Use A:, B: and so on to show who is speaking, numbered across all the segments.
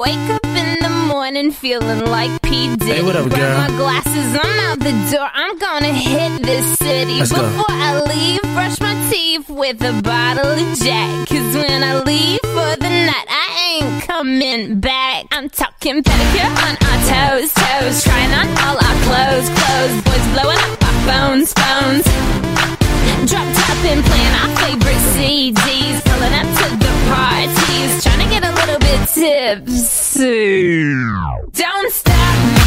A: Wake up in the morning feeling like P. Diddy.
B: Hey, what up,
A: Grab my glasses, I'm out the door. I'm gonna hit this city.
B: Let's go.
A: Before I leave, brush my teeth with a bottle of Jack. Cause when I leave for the night, I ain't coming back. I'm talking pedicure on our toes, toes. Trying on all our clothes, clothes. Boys blowing up our phones, phones. Drop top and playing our favorite CDs. Pulling up to the parties. Trying to get tips. Don't stop.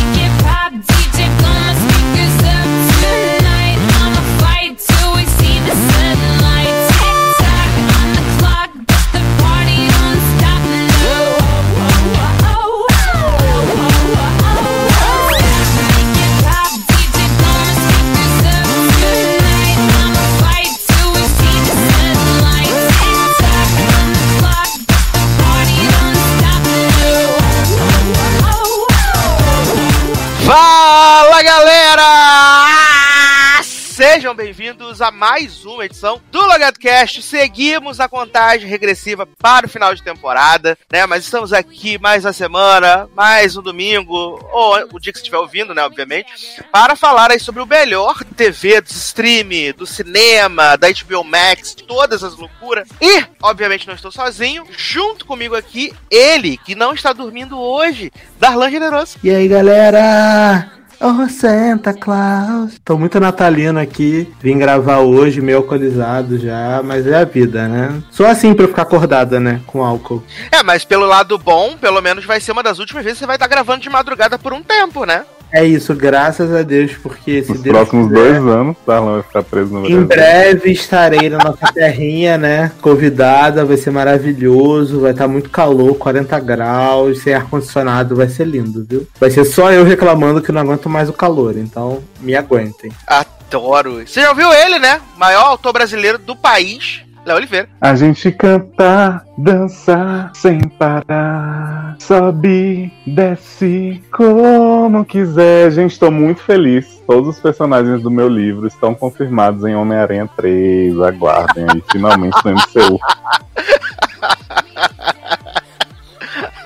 C: Sejam bem-vindos a mais uma edição do Logado Cast. Seguimos a contagem regressiva para o final de temporada, né? Mas estamos aqui mais uma semana, mais um domingo, ou o dia que você estiver ouvindo, né? Obviamente, para falar aí sobre o melhor TV do stream, do cinema, da HBO Max, todas as loucuras. E, obviamente, não estou sozinho. Junto comigo aqui, ele, que não está dormindo hoje, Darlan Generoso.
D: E aí, galera? Oh, Santa Claus. Tô muito natalino aqui. Vim gravar hoje, meio alcoolizado já, mas é a vida, né? Só assim pra eu ficar acordada, né? Com álcool.
C: É, mas pelo lado bom, pelo menos vai ser uma das últimas vezes que você vai estar gravando de madrugada por um tempo, né?
D: É isso, graças a Deus, porque se
E: Nos
D: Deus
E: próximos
D: quiser,
E: dois anos, Darlan vai ficar preso no
D: Em
E: Brasil.
D: breve estarei na nossa terrinha, né? Convidada, vai ser maravilhoso, vai estar muito calor, 40 graus, sem ar-condicionado, vai ser lindo, viu? Vai ser só eu reclamando que não aguento mais o calor, então me aguentem.
C: Adoro. Você já ouviu ele, né? Maior autor brasileiro do país, Léo Oliveira.
E: A gente canta, dança sem parar, sobe, desce como quiser. Gente, tô muito feliz. Todos os personagens do meu livro estão confirmados em Homem-Aranha 3. Aguardem aí, finalmente no MCU.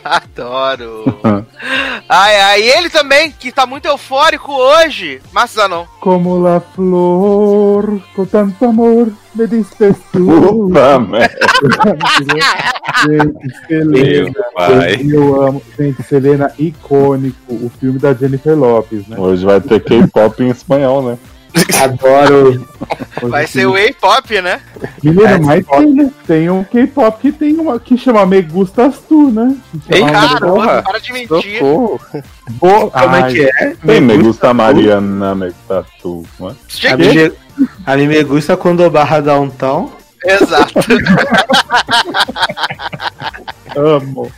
C: Adoro. ai, ai. E ele também, que tá muito eufórico hoje. Márcio Zanon.
F: Como la flor, con tanto amor, me tú.
E: Puta merda.
F: Gente, Selena. Eu amo. Gente, Selena, icônico. O filme da Jennifer Lopes, né?
E: Hoje vai ter K-pop em espanhol, né?
D: Adoro.
C: Vai ser o A-pop, né?
F: Menina,
D: É,
F: mas tem, né? Tem um K-pop que tem uma que chama Me Gustas Tu, né?
E: Ei,
C: Cara,
E: porra.
C: para de mentir.
E: Socorro.
F: Bo-
D: Como é que é?
E: Me gusta Mariana, me gusta tu. não?
D: A
C: Gente,
D: mim, me- a mim me gusta quando barra downtown.
C: Exato.
F: Amo.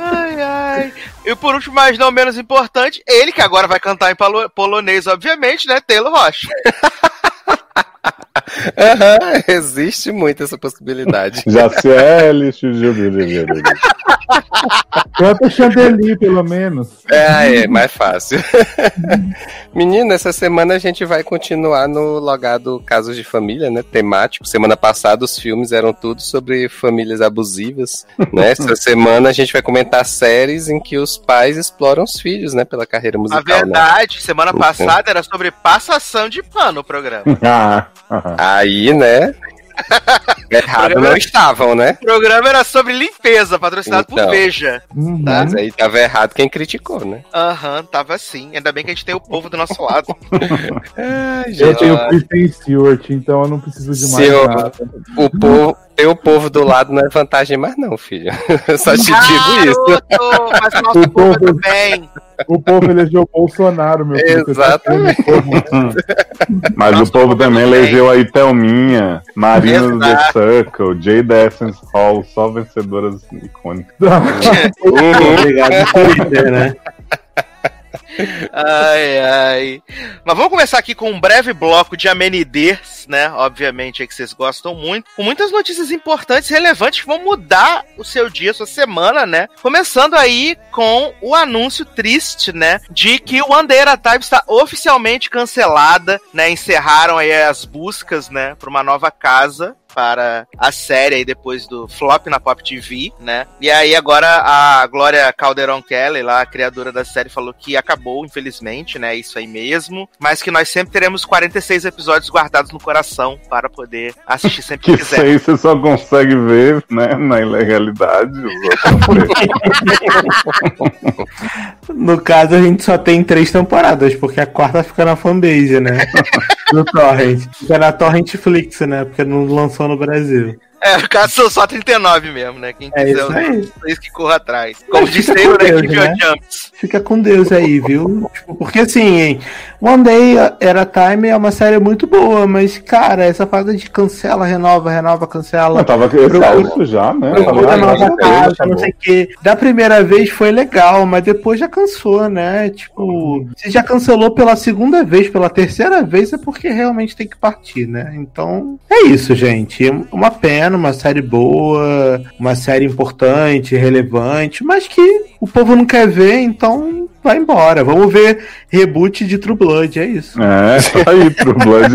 C: Ai, ai. E por último, mas não menos importante, ele que agora vai cantar em polo- polonês, obviamente, né? Taylor Rocha.
G: Aham, existe muito essa possibilidade.
E: Jaciele,
F: Canta Chandelier, pelo menos.
G: É, é mais fácil. Menina, essa semana a gente vai continuar no logado Casos de Família, né? Temático. Semana passada os filmes eram tudo sobre famílias abusivas, né? Essa semana a gente vai comentar séries em que os pais exploram os filhos, né? Pela carreira
C: A
G: musical, né?
C: verdade, semana
G: Uhum.
C: passada era sobre passação de pano o programa.
E: Ah, ah,
G: Aí, né? Errado não estavam, né?
C: O programa era sobre limpeza, patrocinado por
G: Então.
C: Veja.
F: Uhum.
G: Mas aí tava errado quem criticou, né?
C: Aham, tava assim. Ainda bem que a gente tem o povo do nosso lado.
G: Ai,
F: Eu tenho Kristen Stewart, então eu não preciso de mais
G: Se eu-
F: nada.
G: O povo, ter o povo do lado não é vantagem mais não, filho. Eu só te digo isso.
C: Garoto, mas o nosso
F: O
C: povo
F: povo-
C: também.
F: O povo elegeu o Bolsonaro, meu filho. Tá
G: Exatamente.
F: vendo?
E: Mas
C: Nossa,
E: o povo
C: como
E: também
C: eu
E: elegeu aí Thelminha, Marina do The
C: Exato.
E: Circle, Jade Essence Hall, só vencedoras icônicas.
D: Obrigado, Twitter, né?
C: Ai, ai. Mas vamos começar aqui com um breve bloco de amenidades, né? Obviamente, aí que vocês gostam muito. Com muitas notícias importantes e relevantes que vão mudar o seu dia, sua semana, né? Começando aí com o anúncio triste, né? De que o a Time está oficialmente cancelada, né? Encerraram aí as buscas, né? Para uma nova casa para a série aí depois do flop na Pop TV, né? E aí agora a Glória Calderon Kelly, lá, a criadora da série, falou que acabou, infelizmente, né? Isso aí mesmo. Mas que nós sempre teremos 46 episódios guardados no coração para poder assistir sempre que
E: Que
C: quiser.
E: sei você só consegue ver, né, na ilegalidade.
D: No caso, a gente só tem três temporadas, porque a quarta fica na fanbase, né? Do Torrent. Fica na Torrentflix, né? Porque não lançou no Brasil.
C: É, no caso são só 39 mesmo, né? Quem
D: É
C: quiser,
D: isso aí.
C: vocês que corra atrás. Como
D: Mas Deus,
C: equipe
D: né?
C: Jumps.
D: Fica com Deus aí, viu? Tipo, porque assim, hein, One Day Era Time é uma série muito boa, mas, cara, essa fase de cancela, renova, renova, cancela.
E: Eu tava exausto já, né?
D: Procura
E: Tava
D: nova casa,
E: tá
D: não sei o que. Da primeira vez foi legal, mas depois já cansou, né? Tipo, se já cancelou pela segunda vez, pela terceira vez, é porque realmente tem que partir, né? Então, é isso, gente. Uma pena, uma série boa, uma série importante, relevante, mas que o povo não quer ver, então vai embora. Vamos ver reboot de True Blood, é isso.
E: É, tá aí, True Blood,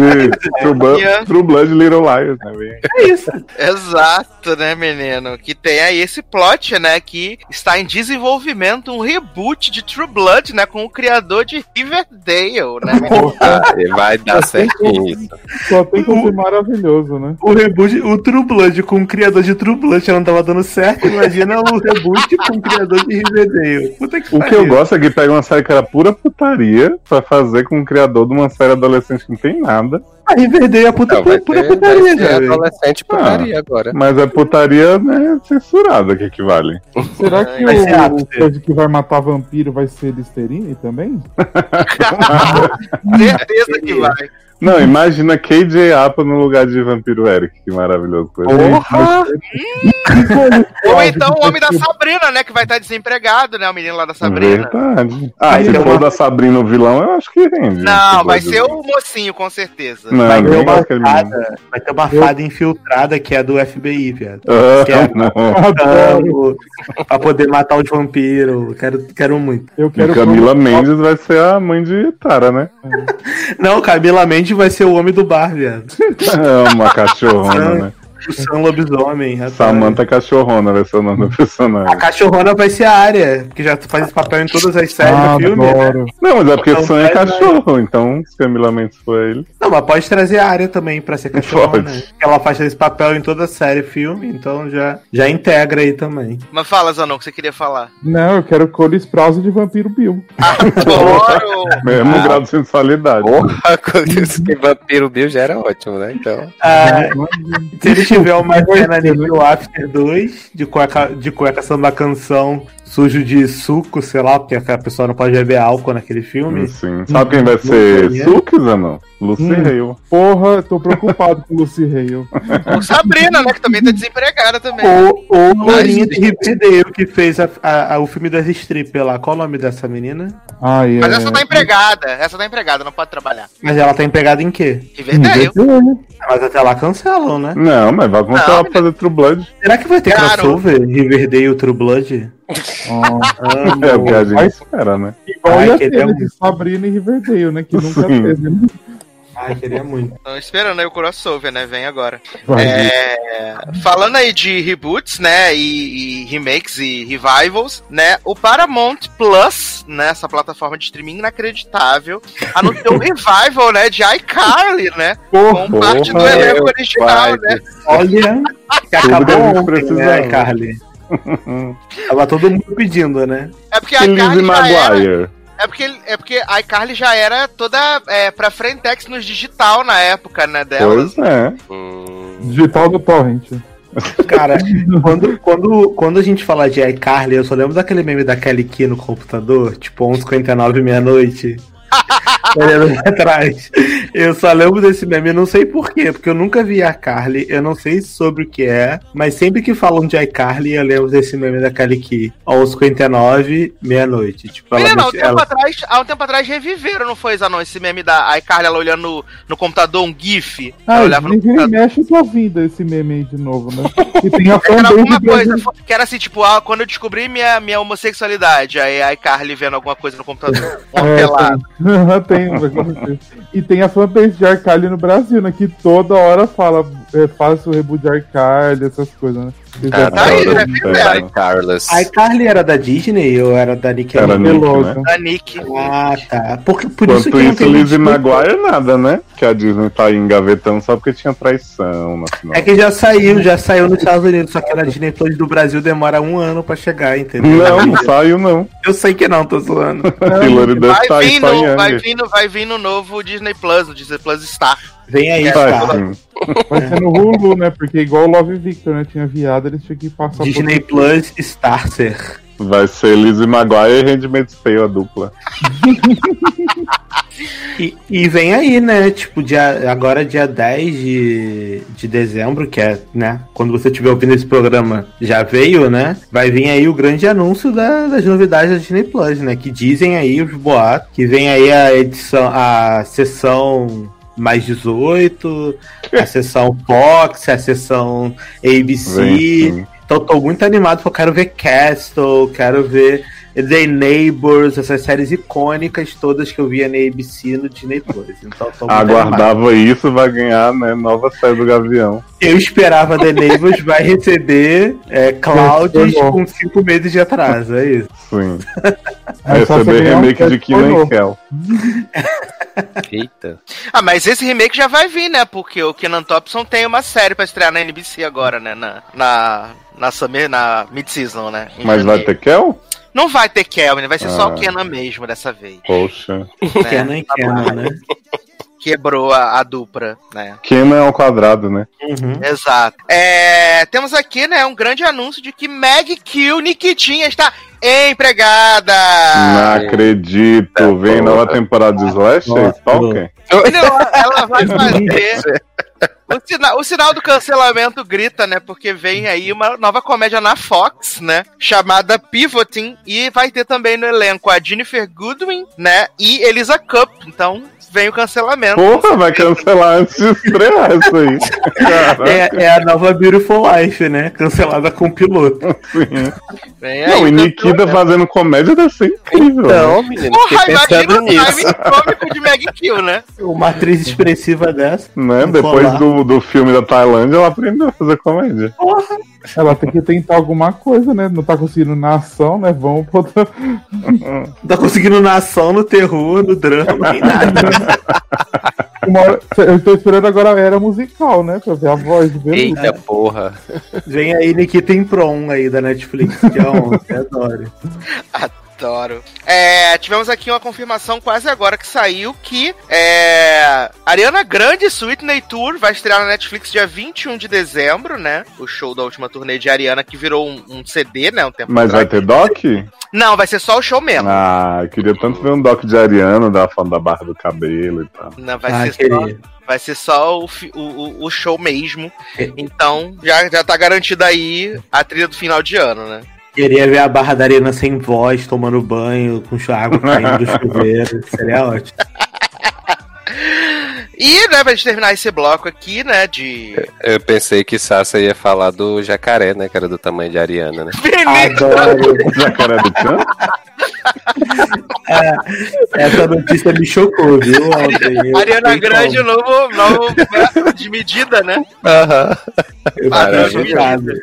E: True Blood, True Blood Little Liars, né? bem?
D: É isso.
C: Exato, né, menino? Que tem aí esse plot, né? Que está em desenvolvimento um reboot de True Blood, né? Com o criador de Riverdale, né? menino?
G: E vai dar certinho isso.
F: Só tem que ser maravilhoso, né?
D: O reboot, o True Blood com o criador de True Blood já não tava dando certo. Imagina o reboot com o criador de Riverdale. Puta que
E: O que eu gosto é que pega uma série que era pura putaria pra fazer com o criador de uma série adolescente que não tem nada.
D: A Riverdale é puta,
G: Não,
D: pura
G: ter,
D: putaria,
G: vai ter
D: velho.
G: adolescente putaria agora.
E: Mas é putaria, né, censurada que equivale.
F: Será que o, o que vai matar vampiro vai ser Listerine também?
C: Certeza que vai.
E: Não, imagina KJ Apa no lugar de Vampiro Eric, que maravilhoso. Coisa.
D: Porra!
C: Ou então o homem da Sabrina, né? Que vai estar desempregado, né? O menino lá da Sabrina.
E: Verdade. Ah,
D: Vai
E: se for
D: uma-
E: da Sabrina o vilão, eu acho que rende.
C: Não, vai ser o mocinho, com certeza.
E: Não,
D: Vai ter uma fada, vai ter uma fada infiltrada que é do FBI, viado.
E: Ah,
D: Que é-
E: não.
D: Pra poder matar os vampiros. Quero, quero muito.
F: Eu
E: E
F: quero
E: Camila Mendes vai ser a mãe de Tara, né?
D: Não, Camila Mendes vai ser o homem do bar, viado.
E: É uma cachorrona, né?
D: O Sam Lobisomem. adoro.
E: Samantha Cachorrona vai ser o nome do
D: A
E: personagem.
D: cachorrona vai ser a área, que já faz esse papel em todas as séries
F: Ah,
D: do filme. né?
F: adoro.
E: Não, mas é porque
D: Então
E: Sam é
D: né?
E: cachorro, então se Camila Mendes for ele.
D: Não, mas pode trazer a área também pra ser cachorrona.
E: Pode.
D: Ela faz esse papel em toda série filme, então já, já integra aí também.
C: Mas fala, Zanon, o que você queria falar.
F: Não, eu quero Cole Sprouse de Vampiro Bill.
C: Adoro!
E: Mesmo grau de sensualidade.
G: Porra, quando esse Vampiro Bill já era ótimo, né? Então.
D: Ah, se tiver uma cena nível After 2, de cueca, de cueca samba canção sujo de suco, sei lá, porque a pessoa não pode beber álcool naquele filme.
E: Sim. Sabe quem vai ser
D: Lucy, né?
E: Sukes ou não? Lucy
F: Hum.
E: Hale.
F: Porra, tô preocupado com Lucy Hale.
C: Ou Sabrina, né? Que também tá desempregada também.
D: Ou, ou a
C: Mas-
D: Lourinha de Riverdale, que fez a- a- a- o filme das strippers lá. Qual o nome dessa menina?
F: Ai,
C: Mas
F: é...
C: essa tá empregada. Essa tá empregada, não pode trabalhar.
D: Mas ela tá empregada em quê?
C: Riverdale.
D: Mas até lá cancelam, né?
E: Não, mas vai começar
C: Não,
E: a fazer True Blood.
D: Será que vai ter
C: Claro.
D: crossover? Riverdale e True Blood? Amo.
E: É o que a gente
F: Vai-
E: espera, né?
F: igual
D: Ai,
F: ia
D: queria
F: ter
D: muito.
F: de Sabrina e Riverdale, né? Que nunca
E: Sim.
F: teve. né?
D: Ai, queria muito.
C: Tô esperando aí o crossover, né? Vem agora. É, falando aí de reboots, né, e, e remakes e revivals, né, o Paramount Plus, né, essa plataforma de streaming inacreditável, anunciou um revival, né, de iCarly, né,
F: Porra,
C: com parte do elenco original,
G: pai
C: né.
D: Olha, que acabou ontem, né, Carly? Tava todo mundo pedindo, né?
C: É porque a
E: E Lizzie
C: iCarly já era,
E: Maguire.
C: é porque, é porque a iCarly já era toda é, pra Frentex nos digital na época, né, delas.
E: Pois é.
G: Hum,
F: digital do Torrent.
D: Cara, quando, quando, quando a gente fala de iCarly, eu só lembro daquele meme da Kelly Key no computador, tipo 11h59, meia-noite. Olhando pra trás. Eu só lembro desse meme, eu não sei porquê, porque eu nunca vi a Carly, eu não sei sobre o que é, mas sempre que falam de iCarly, eu lembro desse meme da Kelly Key. 11h59, meia-noite. Tipo, ela,
C: Menina, há um, tempo
D: ela-
C: atrás, há um tempo atrás reviveram, não foi, Zanon? Esse meme da iCarly, ela olhando no, no computador, um GIF. Ela
F: Ah,
C: olhava no computador.
F: mexe com a vida esse meme aí de novo, né? E tem a
C: Era alguma coisa, que era assim, tipo, ah, quando eu descobri minha, minha homossexualidade, aí a iCarly vendo alguma coisa no computador, uma
F: É,
C: pelada.
F: Tem, certeza. E tem a fanpage de Arcalho no Brasil, né? Que toda hora fala, é, o reboot de Arcalho, essas coisas, né?
G: Ah,
C: tá aí, né?
D: A Carly era da Disney ou era da
E: Era
D: Nickelodeon?
E: Nick, né?
C: Da Nick.
D: Ah, tá. Porque, por isso
E: Enquanto
D: que não
E: isso, Lizzie. Maguire nada, né? Que a Disney tá aí engavetando só porque tinha traição final.
D: É que já saiu, já saiu nos Estados Unidos, só que na Disney Plus do Brasil demora um ano pra chegar, entendeu?
E: Não, não saiu não.
D: Eu sei que não, tô zoando.
E: Tá
C: Vai
E: em
C: no, vai, no, vai vir no novo Disney Plus, no Disney Plus Star.
D: Vem aí,
C: É,
E: Vai,
F: ser no Hulu, né? Porque igual o Love Victor, né? Tinha viado, eles tinham que passar
D: Disney
F: por...
D: Plus Starter.
E: Vai ser Lizzie Maguire e Handmaid's Tale, a dupla.
D: E, e vem aí, né? Tipo, dia, agora dia 10 de, de dezembro, que é, né? Quando você estiver ouvindo esse programa, já veio, né? Vai vir aí o grande anúncio da- das novidades da Disney Plus, né? Que dizem aí os boatos, que vem aí a edição, a sessão mais 18, a sessão Fox, a sessão ABC.
E: Vem.
D: Então tô muito animado porque eu quero ver Castle, quero ver The Neighbors, essas séries icônicas todas que eu via na ABC no Disney Plus. Então muito animado.
E: Aguardava isso, vai ganhar, né? Nova série do Gavião.
D: Eu esperava The Neighbors vai receber é, com cinco meses de atraso, é isso.
E: Sim.
F: Você
E: Receber remake de
F: pornô.
E: Kel.
G: Eita.
C: Ah, mas esse remake já vai vir, né? Porque o Kenan Thompson tem uma série pra estrear na NBC agora, né? Na, na, na, summer, na mid-season, né? Em
E: Mas vai
C: janeiro.
E: ter Kel?
C: Não vai ter Kelvin, vai ser só
E: Ah.
C: o Kenan mesmo dessa vez.
E: Poxa.
C: né?
D: Canon e Canon, né?
C: Quebrou a, a dupla, né?
E: Kenan é ao quadrado, né?
D: Uhum.
C: Exato. É, temos aqui, né, um grande anúncio de que Meg Kill Nikitinha está empregada.
E: Não acredito. Vem nova temporada de Slash?
D: Nossa.
E: Stalker?
C: Não, ela vai fazer. O sinal, o sinal do cancelamento grita, né? Porque vem aí uma nova comédia na Fox, né? Chamada Pivoting. E vai ter também no elenco a Jennifer Goodwin, né? E Elisa Cup. Então vem o cancelamento.
E: Porra, vai cancelar antes de estrear isso aí.
D: É, é a nova Beautiful Life, né? Cancelada com piloto.
E: Sim.
C: Aí
E: Não,
C: o
E: e Nikita
C: cancelamento.
E: fazendo comédia deve ser incrível.
G: Então, menino,
C: Porra, imagina o timing cômico de Meg Kill, né?
D: Uma atriz expressiva dessa.
E: Né? Depois do, do filme da Tailândia, ela aprendeu a fazer comédia.
F: Ela tem que tentar alguma coisa, né? Não tá conseguindo na ação, né? Vamos botar.
D: Não tá conseguindo na ação, no terror, no drama, nem nada.
F: Hora- Eu tô esperando agora a era musical, né? Pra ver a voz do Beluga.
G: Eita porra.
D: Vem aí Nikita em Prom aí da Netflix, que é um, que adoro.
C: Adoro. É, tivemos aqui uma confirmação quase agora que saiu que é, Ariana Grande Sweetney Tour vai estrear na Netflix dia 21 de dezembro, né? O show da última turnê de Ariana que virou um, um CD, né? Um tempo
E: Mas vai
C: atrás.
E: ter doc?
C: Não, vai ser só o show mesmo.
E: Ah, eu queria tanto ver um doc de Ariana, da falando da barra do cabelo e tal.
C: Não, vai,
D: Ah,
C: ser só,
D: queria.
C: vai ser só o, o, o- show mesmo.
D: É.
C: Então, já, já tá garantido aí a trilha do final de ano, né?
D: Queria ver a barra da arena sem voz, tomando banho, com água caindo do chuveiro. Seria ótimo.
C: E, né, pra gente terminar esse bloco aqui, né, de...
G: Eu pensei que Sassa ia falar do jacaré, né? Que era do tamanho de Ariana, né?
D: Adoro.
E: Jacaré do canto?
D: Essa notícia me chocou, viu? Ontem.
C: Ariana Grande, o novo, novo de medida, né? Maravilha.
D: fiquei chocado.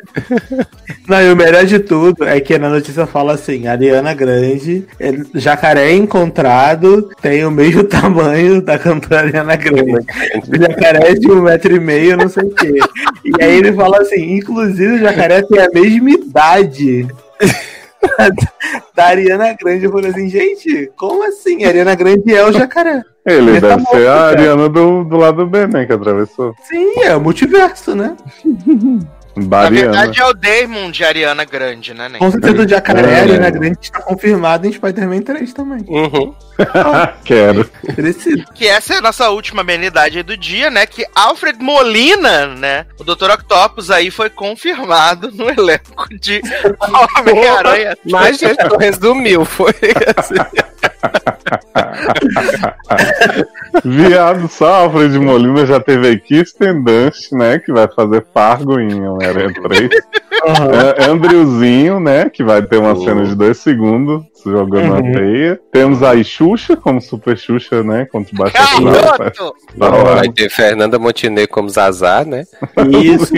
D: Não, e o melhor de tudo é que na notícia fala assim: Ariana Grande, é, jacaré encontrado, tem o mesmo tamanho da cantora Ariana Grande. O jacaré é de um metro e meio, não sei o quê. E aí ele fala assim: inclusive o jacaré tem a mesma idade. Da Ariana Grande, eu falei assim, gente, como assim? A Ariana Grande é o jacaré.
E: Ele
D: Ele tá
E: deve ser a
D: cara.
E: Ariana do, do lado B, né? Que atravessou.
D: Sim, é o multiverso, né?
C: Na
E: Bariana.
C: verdade é o Damon de Ariana Grande, né, Nen?
D: Com certeza o jacaré,
E: É.
D: Ariana Grande está confirmado em Spider-Man 3 também.
G: Uhum.
E: Quero.
D: Preciso.
C: Que essa é a nossa última amenidade aí do dia, né? Que Alfred Molina, né? O Dr. Octopus aí foi confirmado no elenco de Homem-Aranha.
G: Mas, resumiu, foi assim.
E: Viado, só Alfred Molina já teve a Kirsten Dunst, né? Que vai fazer Fargo em Homem-Aranha 3. É, Andrewzinho, né? Que vai ter uma
G: Oh.
E: cena de dois segundos jogando
D: Uhum.
E: na teia. Temos aí Xuxa, como Super Xuxa, né? Contra o Baixo! Tá.
G: Vai ter Fernanda Montenegro como Zazá, né?
D: Isso.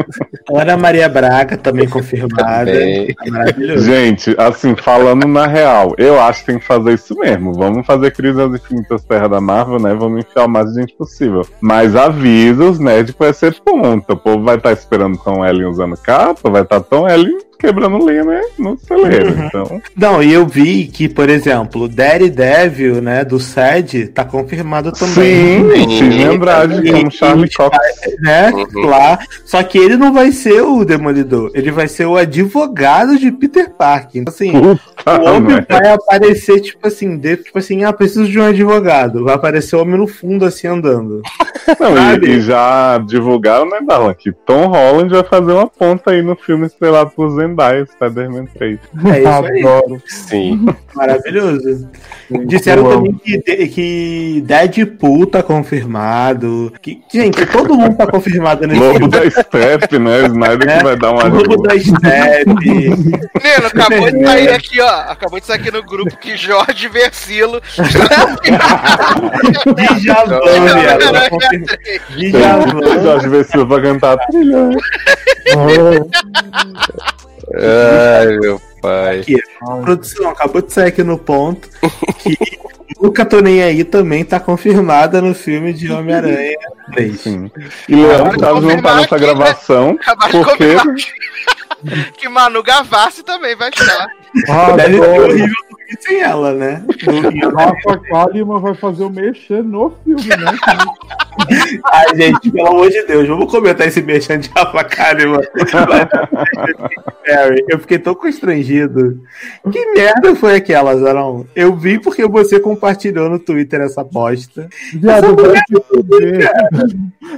D: Ana Maria Braga também confirmada.
G: Também.
D: Tá maravilhoso.
E: Gente, assim, falando na real, eu acho que tem que fazer isso mesmo. Vamos fazer Crise das Infinitas Terra da Marvel, né? Vamos enfiar o mais de gente possível. Mas avisa os nerds que vai ser ponta. O povo vai estar esperando Tom Ellen usando capa, vai estar Tom Ellen quebrando linha, né? No celeiro.
D: Uhum.
E: Então,
D: Não, e eu vi que, por exemplo, Daredevil, né, do SED, tá confirmado também.
E: sim,
G: Sim.
E: Sidney Andrade
D: E-
E: como Charlie Cox.
D: Né?
G: Uhum.
D: Lá. Só que ele não vai ser o Demolidor, ele vai ser o advogado de Peter Parker. Então, assim,
E: Puta
D: o homem
E: merda.
D: vai aparecer, tipo assim, de, tipo assim, ah, preciso de um advogado. Vai aparecer o homem no fundo, assim, andando.
E: Não, e, e já divulgaram, né, Darlan, que Tom Holland vai fazer uma ponta aí no filme estrelado por Zendaya, Spider-Man 3.
D: É isso aí.
F: Adoro.
G: Sim.
D: Maravilhoso. Disseram também que, que Deadpool tá confirmado. Que, gente, todo mundo tá confirmado nesse
E: Lobo da Step, né? O Snyder
D: É,
E: que vai dar uma
D: Lobo da Step.
C: Menino, acabou de sair aqui, ó. Acabou de sair aqui no grupo que Jorge Versilo.
D: Djavan, tá. Djavan.
E: Jorge Vecilo pra cantar né?
G: Ai, meu pai.
D: Produção, acabou de sair aqui no ponto que Nunca Tô Nem Aí também tá confirmada no filme de Homem-Aranha 3.
E: Sim. E Leandro Chaves não tá nessa gravação, porque
C: confirmar que, Manu Gavassi também vai estar.
D: Deve ser horrível sem ela, né? No-
F: Rafa Kalimann vai fazer o mexer no filme, né?
D: Ai, gente, pelo amor de Deus, vamos comentar esse mexendo de Rafa Kalimann. Eu fiquei tão constrangido. Que merda foi aquela, Zarão? Eu vi porque você compartilhou no Twitter essa bosta.
F: Viado, fuder.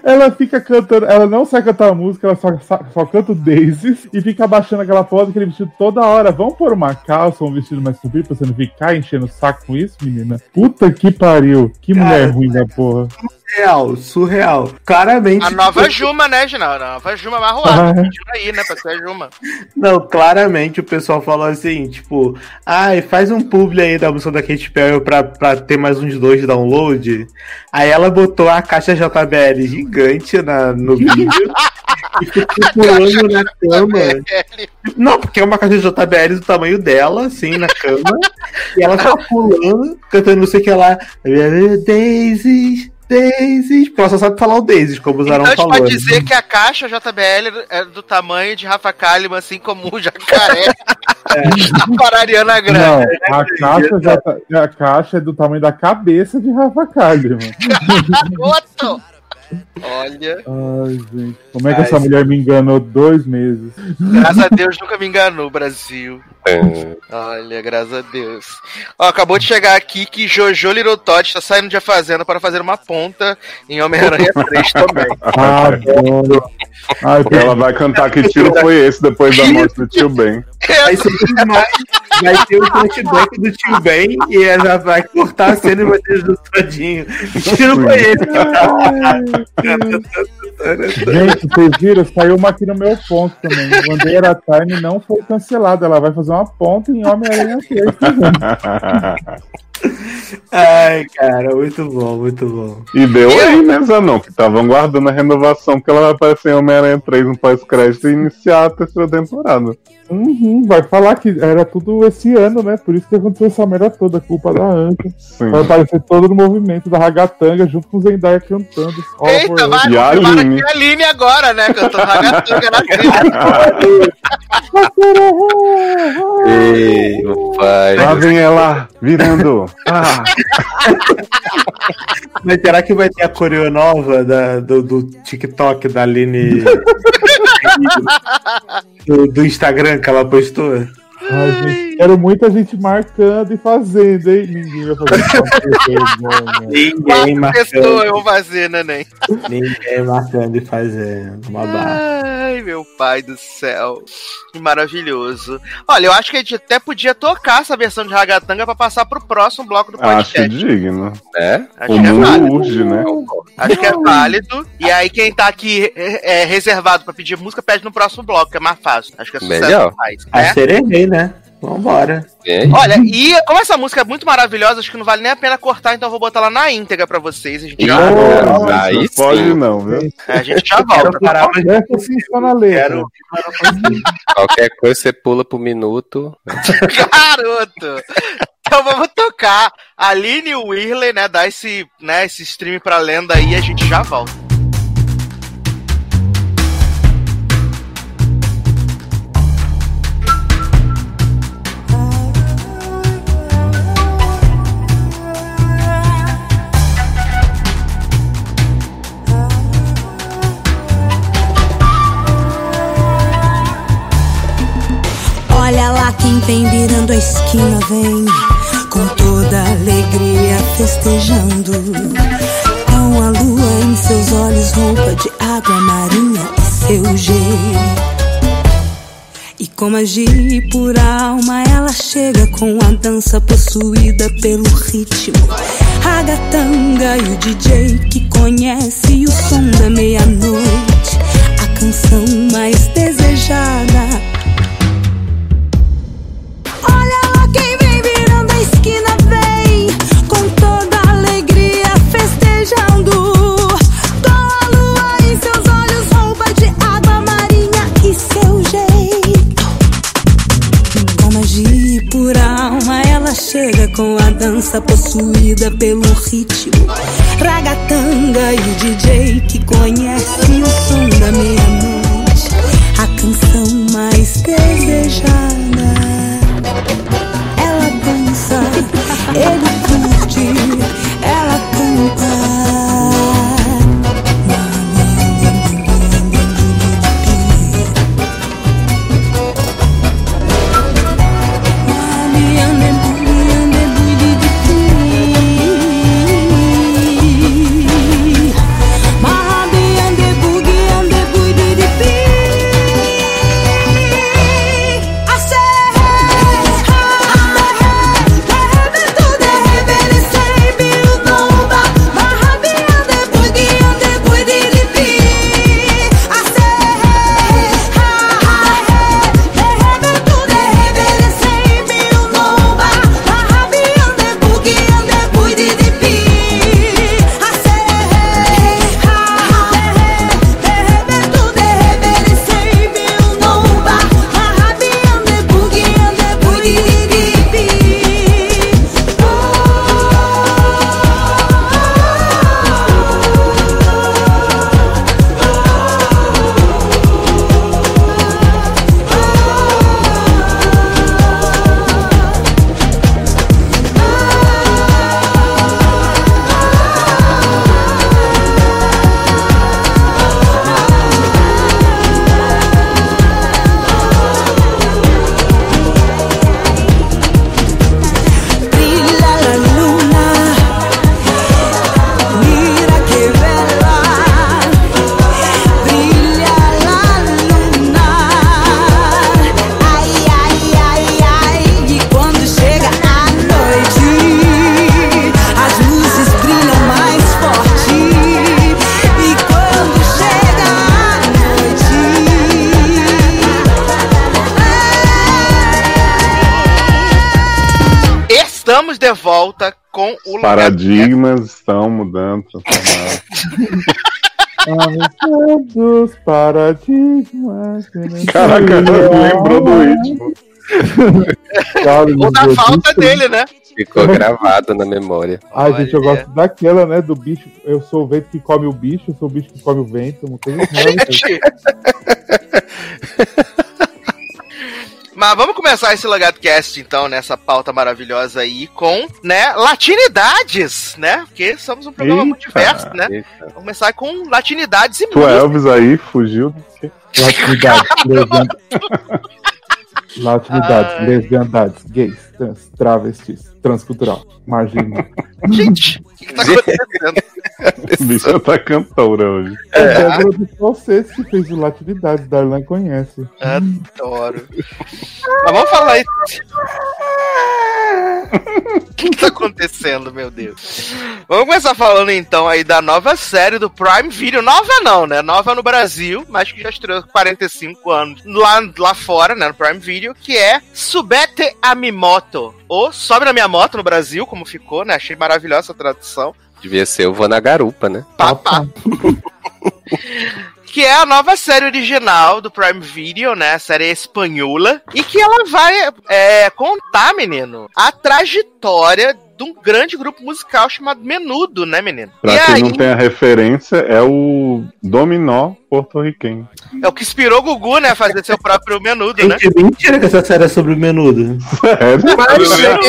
F: Ela fica cantando, ela não sai cantar a música, ela só, só, só canta o Daisies e fica abaixando aquela foto, aquele vestido toda hora. Vamos pôr uma calça ou um vestido mais comprido pra você não ficar enchendo o saco com isso, menina? Puta que pariu. Que mulher ruim da porra.
D: Real, surreal. Claramente.
C: A nova Juma, né, Ginal? A nova Juma Marroada.
F: Ah.
C: Pedindo aí, né, pra ser a Juma.
D: Não, claramente o pessoal falou assim, tipo, ai, faz um publi aí da música da Katy Perry pra, pra ter mais uns dois download. Aí ela botou a caixa JBL gigante na, no vídeo e ficou pulando na cama. Não, porque é uma caixa JBL do tamanho dela, assim, na cama. e ela tá pulando, cantando não sei o que lá. Daisies, Daisies. Porque ela só sabe falar o Daisies, como usaram
C: Então a gente
D: falando.
C: pode dizer que a caixa JBL é do tamanho de Rafa Kalimann, assim como o jacaré. A Parariana Grande.
F: Não, a caixa, já tá- a caixa é do tamanho da cabeça de Rafa Kalimann.
C: Garoto! Olha,
F: Ai, gente. Como é que
D: Ai,
F: essa mulher me enganou dois meses?
C: graças a Deus nunca me enganou, Brasil.
G: É.
C: Olha, graças a Deus. Ó, acabou de chegar aqui que Jojo Todd está saindo de A Fazenda para fazer uma ponta em Homem-Aranha 3 também.
F: Adoro. Ai,
E: Porque ela vai cantar que tiro foi esse depois da morte do tio Ben.
D: Vai ser. Vai ter o flashback do tio Ben e ela já vai cortar a cena e vai ter todinho. Tiro foi esse.
F: Gente, vocês viram? Saiu uma aqui no meu ponto também. Bandeira Time não foi cancelada. Ela vai fazer uma ponta em Homem-Aranha 3 também.
D: Ai, cara, muito bom, muito bom.
E: e deu aí, né, Zanon? Que estavam guardando a renovação, porque ela vai aparecer em Homem-Aranha 3 no pós-crédito e iniciar a terceira temporada.
F: Uhum, vai falar que era tudo esse ano, né? Por isso que aconteceu essa merda toda, culpa da Anka.
E: Sim.
F: Vai aparecer todo no movimento da Ragatanga junto com o Zendaya cantando.
C: Eita, vai.
E: E a Aline?
C: aqui a Aline agora, né? Cantando Ragatanga na.
G: Ei, meu pai.
E: Lá vem ela, virando. Ah,
D: Mas será que vai ter a coreo nova da, do, do TikTok da Aline? do, do Instagram que ela postou?
F: Ai, Quero muita gente marcando e fazendo, hein? Ninguém vai fazer isso.
D: Ninguém
C: Quatro
D: marcando,
C: pessoas fazer, neném.
D: ninguém marcando e fazendo.
C: Ai, meu pai do céu. Que maravilhoso. Olha, eu acho que a gente até podia tocar essa versão de Ragatanga pra passar pro próximo bloco do
E: Acho
C: podcast.
E: digno.
G: né?
C: Acho
E: O
C: que é válido.
E: urge, né?
C: Acho que é válido. E aí, quem tá aqui é, é, reservado pra pedir música, pede no próximo bloco, que é mais fácil. Acho que é sucesso
G: Melhor.
C: demais.
D: A
C: Né?
D: sererei, né? Vambora.
G: Vem.
C: Olha, e como essa música é muito maravilhosa, acho que não vale nem a pena cortar, então eu vou botar ela na íntegra pra vocês. A gente já,
E: Nossa,
G: aí
E: pode
G: sim.
E: não, viu?
C: a gente já
D: Quero
C: volta.
D: parar, mas
F: Presta atenção na letra.
D: quero.
G: Qualquer coisa você pula pro minuto.
C: Garoto! Então vamos tocar Aline Whirley, né? Dar esse, né, esse stream pra lenda aí e a gente já volta.
H: Olha lá quem vem virando a esquina, vem com toda alegria festejando. Com a lua em seus olhos, roupa de água marinha e seu jeito. E com magia e pura alma, ela chega com a dança possuída pelo ritmo. Ragatanga e o DJ que conhece o som da meia-noite. A canção mais desejada. Pura alma, ela chega com a dança possuída pelo ritmo. Ragatanga e o DJ que conhece o som da meia-noite. A canção mais desejada. Ela dança, ele curte, ela canta.
C: Com o lugar
E: Paradigmas estão mudando.
F: Dos paradigmas.
E: Caraca, lembrou do ritmo.
C: Ou da falta dele, né?
G: Ficou gravado na memória.
F: Ai, gente, eu
C: Olha.
F: gosto daquela, né? Do bicho. Eu sou o vento que come o bicho, eu sou o bicho que come o vento. Uma coisa assim.
C: Mas vamos começar esse Logado Cast, então, nessa pauta maravilhosa aí, com, né, latinidades, né? Porque somos um programa muito
E: Eita.
C: diverso, né?
G: Eita.
C: Vamos começar com latinidades e
E: Tu
C: música.
E: Elvis aí fugiu.
F: Latinidade, por exemplo. Latinidades, lesbiandades, gays, trans, travestis, transcultural, marginal.
C: Gente, o que, que tá acontecendo?
E: O bicho tá cantora hoje.
F: É a Débora do Falsete que fez o Latinidades, Darlan conhece.
C: Adoro. Mas vamos falar aí. O que, que tá acontecendo, meu Deus? Vamos começar falando então aí da nova série do Prime Video. Nova não, né? Nova no Brasil, mas que já estreou com 45 anos lá, lá fora, né? No Prime Video, que é Subete a mi moto. Ou Sobe na minha moto no Brasil, como ficou, né? Achei maravilhosa essa tradução.
G: Devia ser eu vou na garupa, né?
C: Papá. que é a nova série original do Prime Video, né? A série espanhola. E que ela vai é, contar, menino, a trajetória de um grande grupo musical chamado Menudo, né, menino?
E: Pra
C: e
E: quem
C: aí,
E: não tem a referência, é o Dominó porto-riquenho.
C: é o que inspirou o Gugu, né, a fazer seu próprio Menudo, né?
D: Mentira que essa série é sobre o menudo.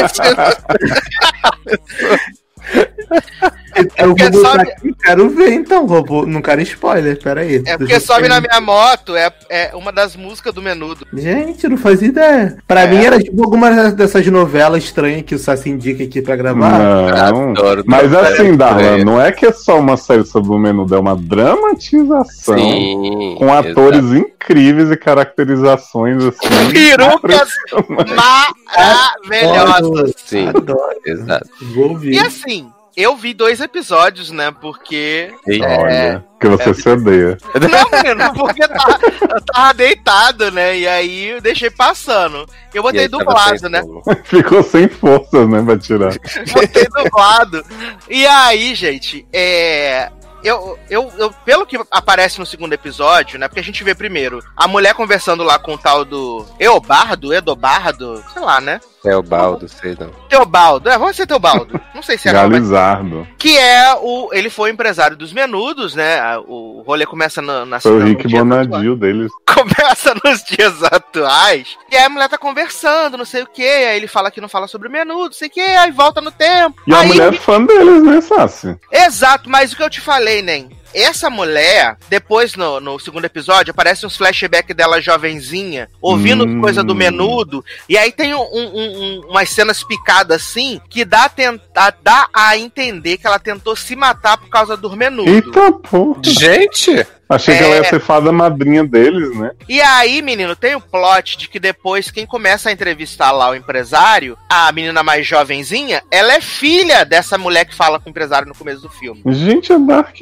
E: Sério?
D: Botar
C: sabe-
D: aqui, quero ver então, vou, não quero spoiler, pera aí.
C: É porque Sobe na. Minha Moto é, é uma das músicas do Menudo.
D: Gente, não fazia ideia. Pra
C: É.
D: mim era tipo alguma dessas novelas estranhas que o Sassi indica aqui pra gravar.
E: Não.
G: Adoro
E: Mas assim, Darlan, não é que é só uma série sobre o menudo, é uma dramatização
G: Sim.
E: com atores incríveis e caracterizações assim.
C: Perucas maravilhosas.
D: Adoro,
G: Sim.
D: adoro.
G: Exato.
D: Vou ouvir.
C: E assim, eu vi dois episódios, né? Porque.
E: Olha, que você
C: É.
E: se odeia.
C: Não, menino, porque tava, eu tava deitado, né? E aí eu deixei passando. Eu botei dublado, né?
E: Ficou sem forças, né, pra tirar.
C: Botei dublado. E aí, gente, é. Eu, eu, eu, pelo que aparece no segundo episódio, né? Porque a gente vê primeiro a mulher conversando lá com o tal do Eobardo, Edobardo, sei lá, né?
G: É o baldo, sei não.
C: Teobaldo, é, vamos ser Teobaldo. Não sei se é não, mas
E: Galizardo.
C: que é o. Ele foi o empresário dos menudos, né? A- O rolê começa na, na
E: Foi o Rick
C: dia
E: Bonadio deles.
C: começa nos dias atuais. E aí a mulher tá conversando, não sei o que. Aí ele fala que não fala sobre menudo, não sei o que. Aí volta no tempo.
E: E a
C: aí,
E: mulher é fã deles, né, Sassi?
C: Exato, mas o que eu te falei, nem. Essa mulher, depois no, no segundo episódio, aparece uns flashbacks dela jovenzinha, ouvindo
E: Hum.
C: coisa do menudo, e aí tem um, um- um- umas cenas picadas assim, que dá a, tentar, dá a entender que ela tentou se matar por causa do menudo.
E: Eita porra.
G: Gente!
E: Achei que ela
C: É.
E: ia ser fada madrinha deles, né?
C: E aí, menino, tem o plot de que depois quem começa a entrevistar lá o empresário, a menina mais jovenzinha, ela é filha dessa mulher que fala com o empresário no começo do filme.
E: Gente, é Dark.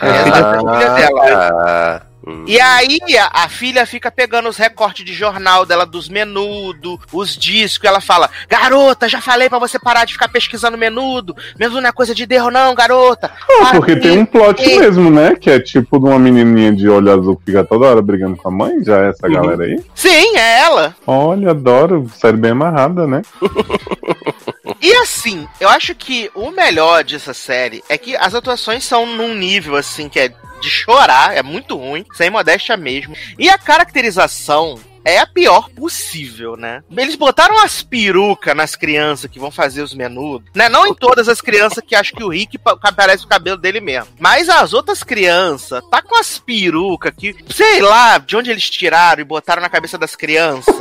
C: É, filha da filha dela.
G: ah, hum.
C: E aí a, a filha fica pegando os recortes de jornal dela dos menudo, os discos, e ela fala: Garota, já falei pra você parar de ficar pesquisando menudo. Menudo não é coisa de derro, não, garota.
E: Ah,
C: Para
E: porque tem um plot
C: E-
E: mesmo, né? Que é tipo de uma menininha de olho azul que fica toda hora brigando com a mãe. Já é essa
C: Uhum.
E: galera aí?
C: Sim, é ela.
E: Olha, adoro. Série bem amarrada, né?
C: E assim, eu acho que o melhor dessa série é que as atuações são num nível assim que é de chorar, é muito ruim, sem modéstia mesmo. E a caracterização é a pior possível, né? Eles botaram as perucas nas crianças que vão fazer os menudos, né? Não em todas as crianças que acho que o Rick pa- parece o cabelo dele mesmo. Mas as outras crianças, tá com as perucas que, sei lá, de onde eles tiraram e botaram na cabeça das crianças.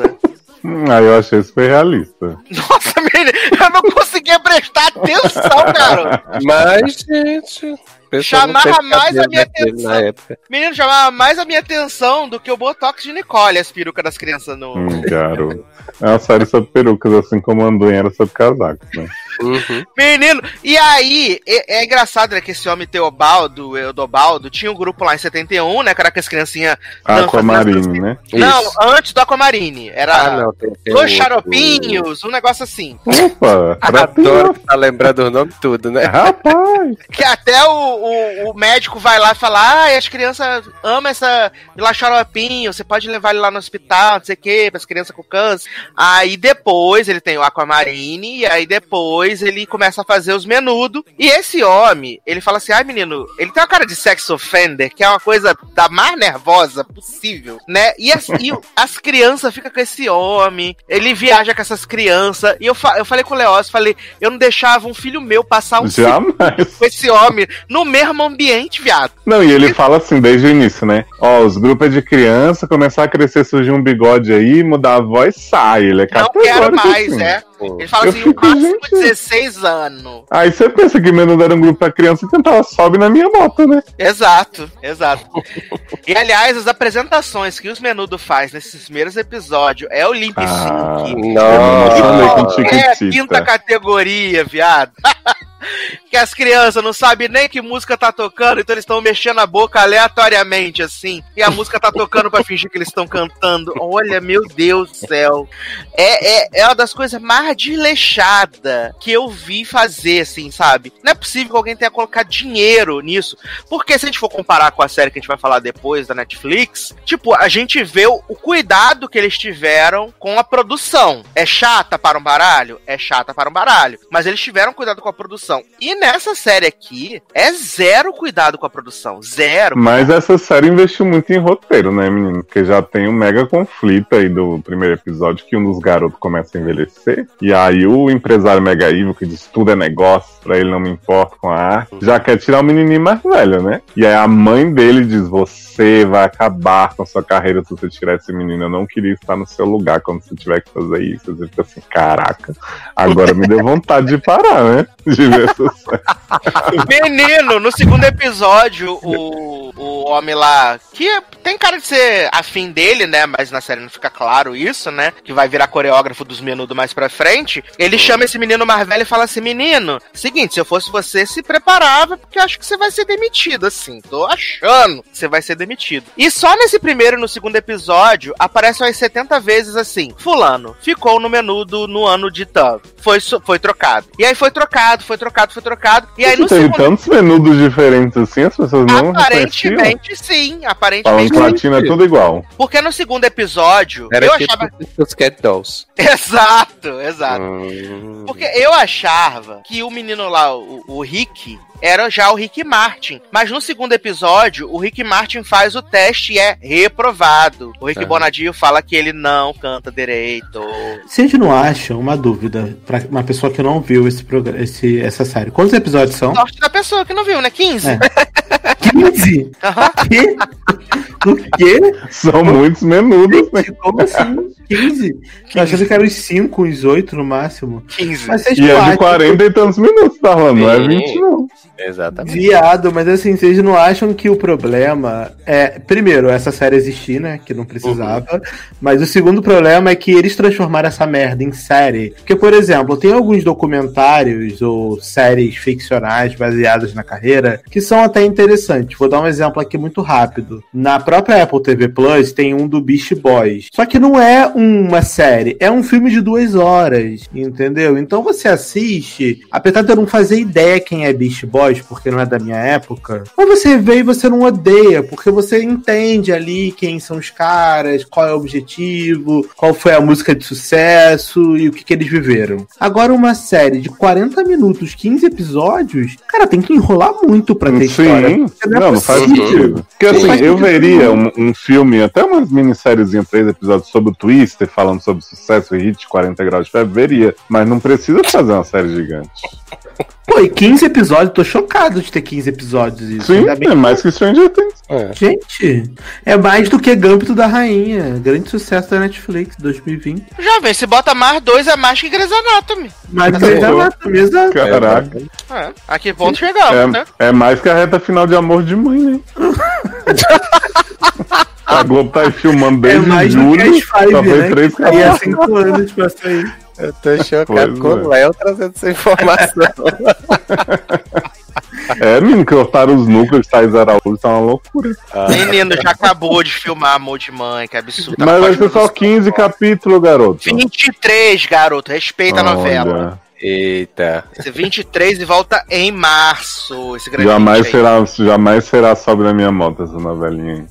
E: Aí eu achei super realista.
C: Nossa, menino, eu não conseguia prestar atenção, cara.
G: Mas, gente.
C: Chamava mais a minha atenção.
G: Na época.
C: Menino, chamava mais a minha atenção do que o Botox de Nicole, as perucas das crianças no.
E: Hum, garoto. É uma série sobre perucas, assim como Anduin era sobre casacos, né?
G: Uhum.
C: Menino, e aí, é, é engraçado, né, que esse homem Teobaldo, o Edobaldo, tinha um grupo lá em 71, né, que era com as criancinhas...
E: Aquamarine, né?
C: Não,
G: Isso.
C: antes do Aquamarine. Era
G: Ah, não, tem, tem
C: dois xaropinhos, um negócio assim.
E: Opa!
G: Adoro que tá lembrando o nome tudo, né?
E: Rapaz!
C: Que até o, o, o médico vai lá e fala: Ah, as crianças amam essa lá xaropinho, você pode levar ele lá no hospital, não sei o que, para as crianças com câncer. Aí depois ele tem o Aquamarine, e aí depois ele começa a fazer os menudo. E esse homem, ele fala assim: ai menino, ele tem uma cara de sex offender, que é uma coisa da mais nervosa possível, né? E as, e as crianças ficam com esse homem, ele viaja com essas crianças. E eu, fa eu falei com o Oz. Falei, eu não deixava um filho meu passar um
E: Jamais.
C: com esse homem no mesmo ambiente, viado.
E: Não, e ele fala assim desde o início, né? Ó, os grupos é de criança, começar a crescer, surgir um bigode aí, mudar a voz, sai. Ele é
C: Não quero mais,
E: assim.
C: é. Ele fala
E: Eu
C: assim,
E: fico,
C: o máximo
E: gente.
C: 16 anos.
E: Aí você pensa que menos era um grupo pra criança e tentava sobe na minha moto, né?
C: Exato, exato. e aliás, as apresentações que os Menudo faz nesses primeiros episódios é o Limp
E: Ah,
C: Sync.
E: com
C: É quinta categoria, viado. que as crianças não sabem nem que música tá tocando, então eles estão mexendo a boca aleatoriamente, assim. E a música tá tocando pra fingir que eles estão cantando. Olha, meu Deus do céu. É, é, é uma das coisas mais desleixadas que eu vi fazer, assim, sabe? Não é possível que alguém tenha colocado dinheiro nisso. Porque se a gente for comparar com a série que a gente vai falar depois da Netflix, tipo, a gente vê o, o cuidado que eles tiveram com a produção. É chata para um baralho? É chata para um baralho. Mas eles tiveram cuidado com a produção. E nessa série aqui, é zero cuidado com a produção. Zero.
E: Mas essa série investiu muito em roteiro, né, menino? Porque já tem um mega conflito aí do primeiro episódio que um dos garotos começa a envelhecer. E aí o empresário mega evil, que diz tudo é negócio, pra ele não me importa com a arte, já quer tirar o menininho mais velho, né? E aí a mãe dele diz: Você vai acabar com a sua carreira se você tirar esse menino. Eu não queria estar no seu lugar quando você tiver que fazer isso. Você fica assim: Caraca, agora me deu vontade de parar, né? De.
C: Menino, no segundo episódio, o, o homem lá, que tem cara de ser afim dele, né? Mas na série não fica claro isso, né? Que vai virar coreógrafo dos menudos mais pra frente. Ele chama esse menino mais velho e fala assim: Menino, seguinte, se eu fosse você, se preparava, porque acho que você vai ser demitido, assim. Tô achando que você vai ser demitido. E só nesse primeiro e no segundo episódio aparece umas 70 vezes assim: Fulano ficou no menudo no ano de tanto. Foi, foi trocado. E aí foi trocado, foi trocado, foi trocado. E aí no
E: Teve
C: segundo.
E: tantos menudos diferentes assim, as pessoas não reconheciam.
C: Aparentemente sim,
E: Falando
C: aparentemente sim.
E: latino é tudo igual.
C: Porque no segundo episódio,
G: Era
C: eu
G: tipo
C: achava.
G: os Cat Dolls.
C: Exato, exato.
G: Hum.
C: Porque eu achava que o menino lá, o, o Rick, era já o Rick Martin. Mas no segundo episódio, o Rick Martin faz o teste e é reprovado. O Rick
G: Ah.
C: Bonadio fala que ele não canta direito.
D: Vocês não acham, uma dúvida, pra uma pessoa que não viu esse programa, esse, essa série. Quantos episódios são?
C: Sorte da pessoa que não viu, né? 15.
D: É. 15?
C: Aham.
D: Quê? O quê?
E: São muitos menudos, né?
D: Como assim? 15? Eu achava que eram uns 5, uns 8 no máximo.
C: 15.
D: Mas
E: E é de
D: acham
E: 40 e tantos minutos, tá falando? Não é
G: Sim.
E: 20, não.
G: Exatamente.
D: Viado, mas assim, vocês não acham que o problema é. Primeiro, essa série existir, né? Que não precisava. Mas o segundo problema é que eles transformaram essa merda em série. Porque, por exemplo, tem alguns documentários ou séries ficcionais baseadas na carreira que são até interessantes. Vou dar um exemplo aqui muito rápido. Na própria Apple TV Plus tem um do Beast Boys. Só que não é uma série, é um filme de duas horas, entendeu? Então você assiste, apesar de eu não fazer ideia quem é Beast Boys, porque não é da minha época, mas você vê e você não odeia, porque você entende ali quem são os caras, qual é o objetivo, qual foi a música de sucesso e o que, que eles viveram. Agora, uma série de 40 minutos, 15 episódios, cara, tem que enrolar muito pra ter história.
E: Sim,
D: porque
E: não, não faz
D: possível.
E: sentido. Porque assim,
D: faz
E: eu veria um, um filme, até uma minissériezinha, três episódios sobre o Twister, falando sobre sucesso e hit 40 graus de febre, veria. Mas não precisa fazer uma série gigante.
D: Pô, e 15 episódios, tô chocado de ter 15 episódios isso.
E: Sim, é mais que Stranger Things.
G: É.
D: Gente, é mais do que Gâmbito da Rainha. Grande sucesso da Netflix 2020.
C: Jovem, se bota mais dois é mais que Grey's Anatomy.
D: Mais do que. Grey's Anatomy, exato.
E: Caraca.
C: É, a que ponto chegamos, né?
E: É, é mais que a reta final de Amor de Mãe, né? A Globo tá aí filmando
D: É
E: desde
D: do que
E: julho,
D: né?
E: três
D: E há
E: capítulos.
D: 5 anos pra sair.
G: Eu tô chocado
E: Pois
G: com
E: é.
G: o Léo trazendo essa informação.
E: É, menino, que cortaram os núcleos, Thais Araújo, tá uma loucura.
C: Menino, já acabou de filmar Amor de Mãe, que absurdo. Tá
E: Mas vai ser só
C: produção.
E: 15 capítulos, garoto.
C: 23, garoto. Respeita a novela.
G: Eita.
C: Esse 23 e volta em março. Esse grande
E: Jamais será, jamais será sobe na minha moto essa novelinha aí.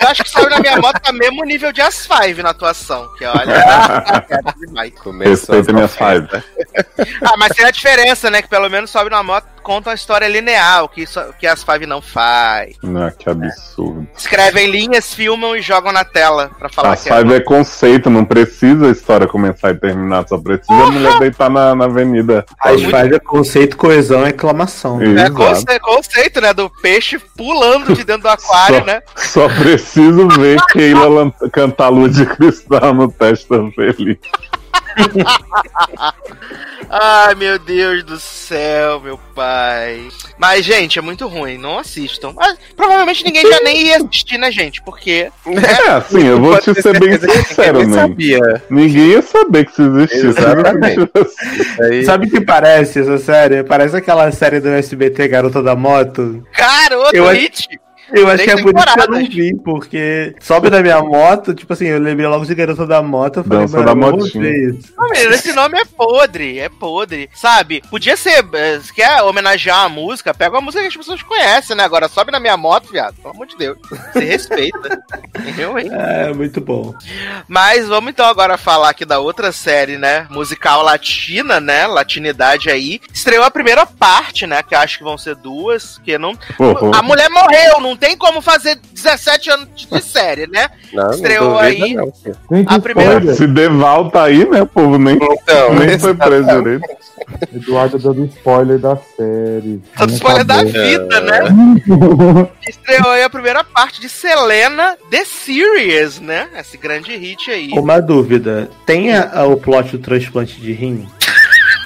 C: Eu acho que saiu na minha moto tá mesmo nível de As Five na atuação. Que olha, é demais.
G: Começou
E: Respeita
G: ofertas.
E: five.
C: Ah, mas tem a diferença, né? Que pelo menos sobe na moto contam a história linear, o que, isso- que as Five não faz.
E: Ah, que absurdo.
C: Escrevem linhas, filmam e jogam na tela pra falar
E: A
C: que é.
E: Five é conceito, não precisa a história começar e terminar, só precisa a mulher deitar na, na avenida.
D: As faz é conceito, coesão e exclamação.
C: É
E: Exato.
C: conce- conceito, né? Do peixe pulando de dentro do aquário,
E: Só-
C: né?
E: Só preciso ver Keila cantar Lua de Cristal no Testa Feliz.
C: Ai, meu Deus do céu, meu pai. Mas, gente, é muito ruim. Não assistam. Mas, provavelmente ninguém já nem ia assistir, né, gente? Porque.
E: É, assim, eu vou te ser bem
G: que
E: sincero,
G: ninguém
E: né?
G: sabia.
E: Ninguém ia saber que isso existia.
G: Exatamente.
D: Sabe o que parece essa série? Parece aquela série do SBT Garota da Moto.
C: Garoto,
D: Eu-
C: hit!
D: Eu acho que é por isso que eu não vi, porque sobe na minha moto, tipo assim, eu lembrei logo de Garota da Moto, eu falei,
E: Dança
D: mano,
E: da motinha.
C: Não, menino, esse nome é podre, é podre, sabe? Podia ser, eh, se quer homenagear a música, pega uma música que as pessoas conhecem, né? Agora sobe na minha moto, viado, pelo amor de Deus. Se respeita. Eu, hein?
D: É, muito bom.
C: Mas vamos então agora falar aqui da outra série, né? Musical latina, né? Latinidade aí. Estreou a primeira parte, né? Que eu acho que vão ser duas, que não.
E: Porra.
C: A mulher morreu, não tem como fazer 17 anos de série, né?
G: não, não
C: Estreou
G: duvida,
C: aí.
G: não,
C: A primeira-.
E: Se Deval tá aí, né? O povo nem,
G: Então,
E: nem foi preso direito.
F: Eduardo dando spoiler da série. Não
C: spoiler da vida, né? Estreou aí a primeira parte de Selena The Series, né? Esse grande hit aí.
D: Uma dúvida, tem a- a- o plot do transplante de rim?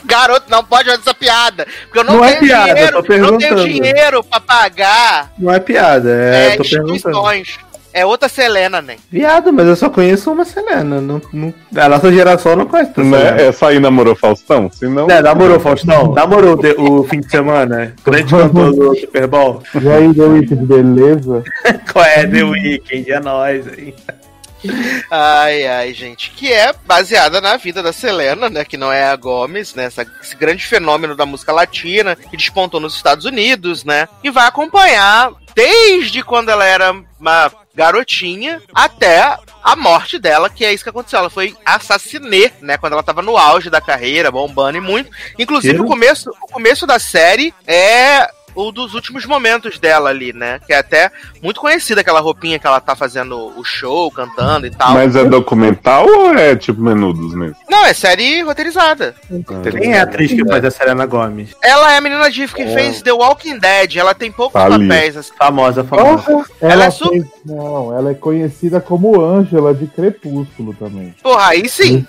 C: Garoto, não pode fazer essa piada. Porque eu não,
D: Não é
C: tenho
D: piada,
C: dinheiro. não tenho dinheiro pra pagar
D: Não é piada,
C: é,
D: é, tô perguntando.
C: instituições. É outra Selena, né?
D: Viado, mas eu só conheço uma Selena, não, não, a nossa geração não conhece essa Selena.
E: Né? Essa aí namorou Faustão? Se não.
D: É, namorou, Faustão? Namorou de- o fim de semana? Grande cantor do Super Bowl?
F: E aí, The Weeknd, beleza?
D: Qual é? The Weeknd, é nóis, hein?
C: Ai, ai, gente. Que é baseada na vida da Selena, né? Que não é a Gomes, né? Essa- esse grande fenômeno da música latina que despontou nos Estados Unidos, né? E vai acompanhar desde quando ela era uma garotinha até a morte dela, que é isso que aconteceu. Ela foi assassinê, né? Quando ela tava no auge da carreira, bombando e muito. Inclusive,
D: Que?
C: o começo, o começo da série é o dos últimos momentos dela ali, né? Que é até muito conhecida aquela roupinha que ela tá fazendo o show, cantando e tal.
E: Mas é documental ou é tipo menudos mesmo?
C: Não, é série roteirizada.
D: Quem é a atriz que faz a Selena Gomes?
C: Ela é a menina de que fez The Walking Dead. Ela tem poucos
E: ali.
C: papéis. assim.
D: Famosa, famosa.
F: Ela,
C: Ela é su-
F: fez, Não, ela é conhecida como Ângela de Crepúsculo também.
C: Porra, aí sim.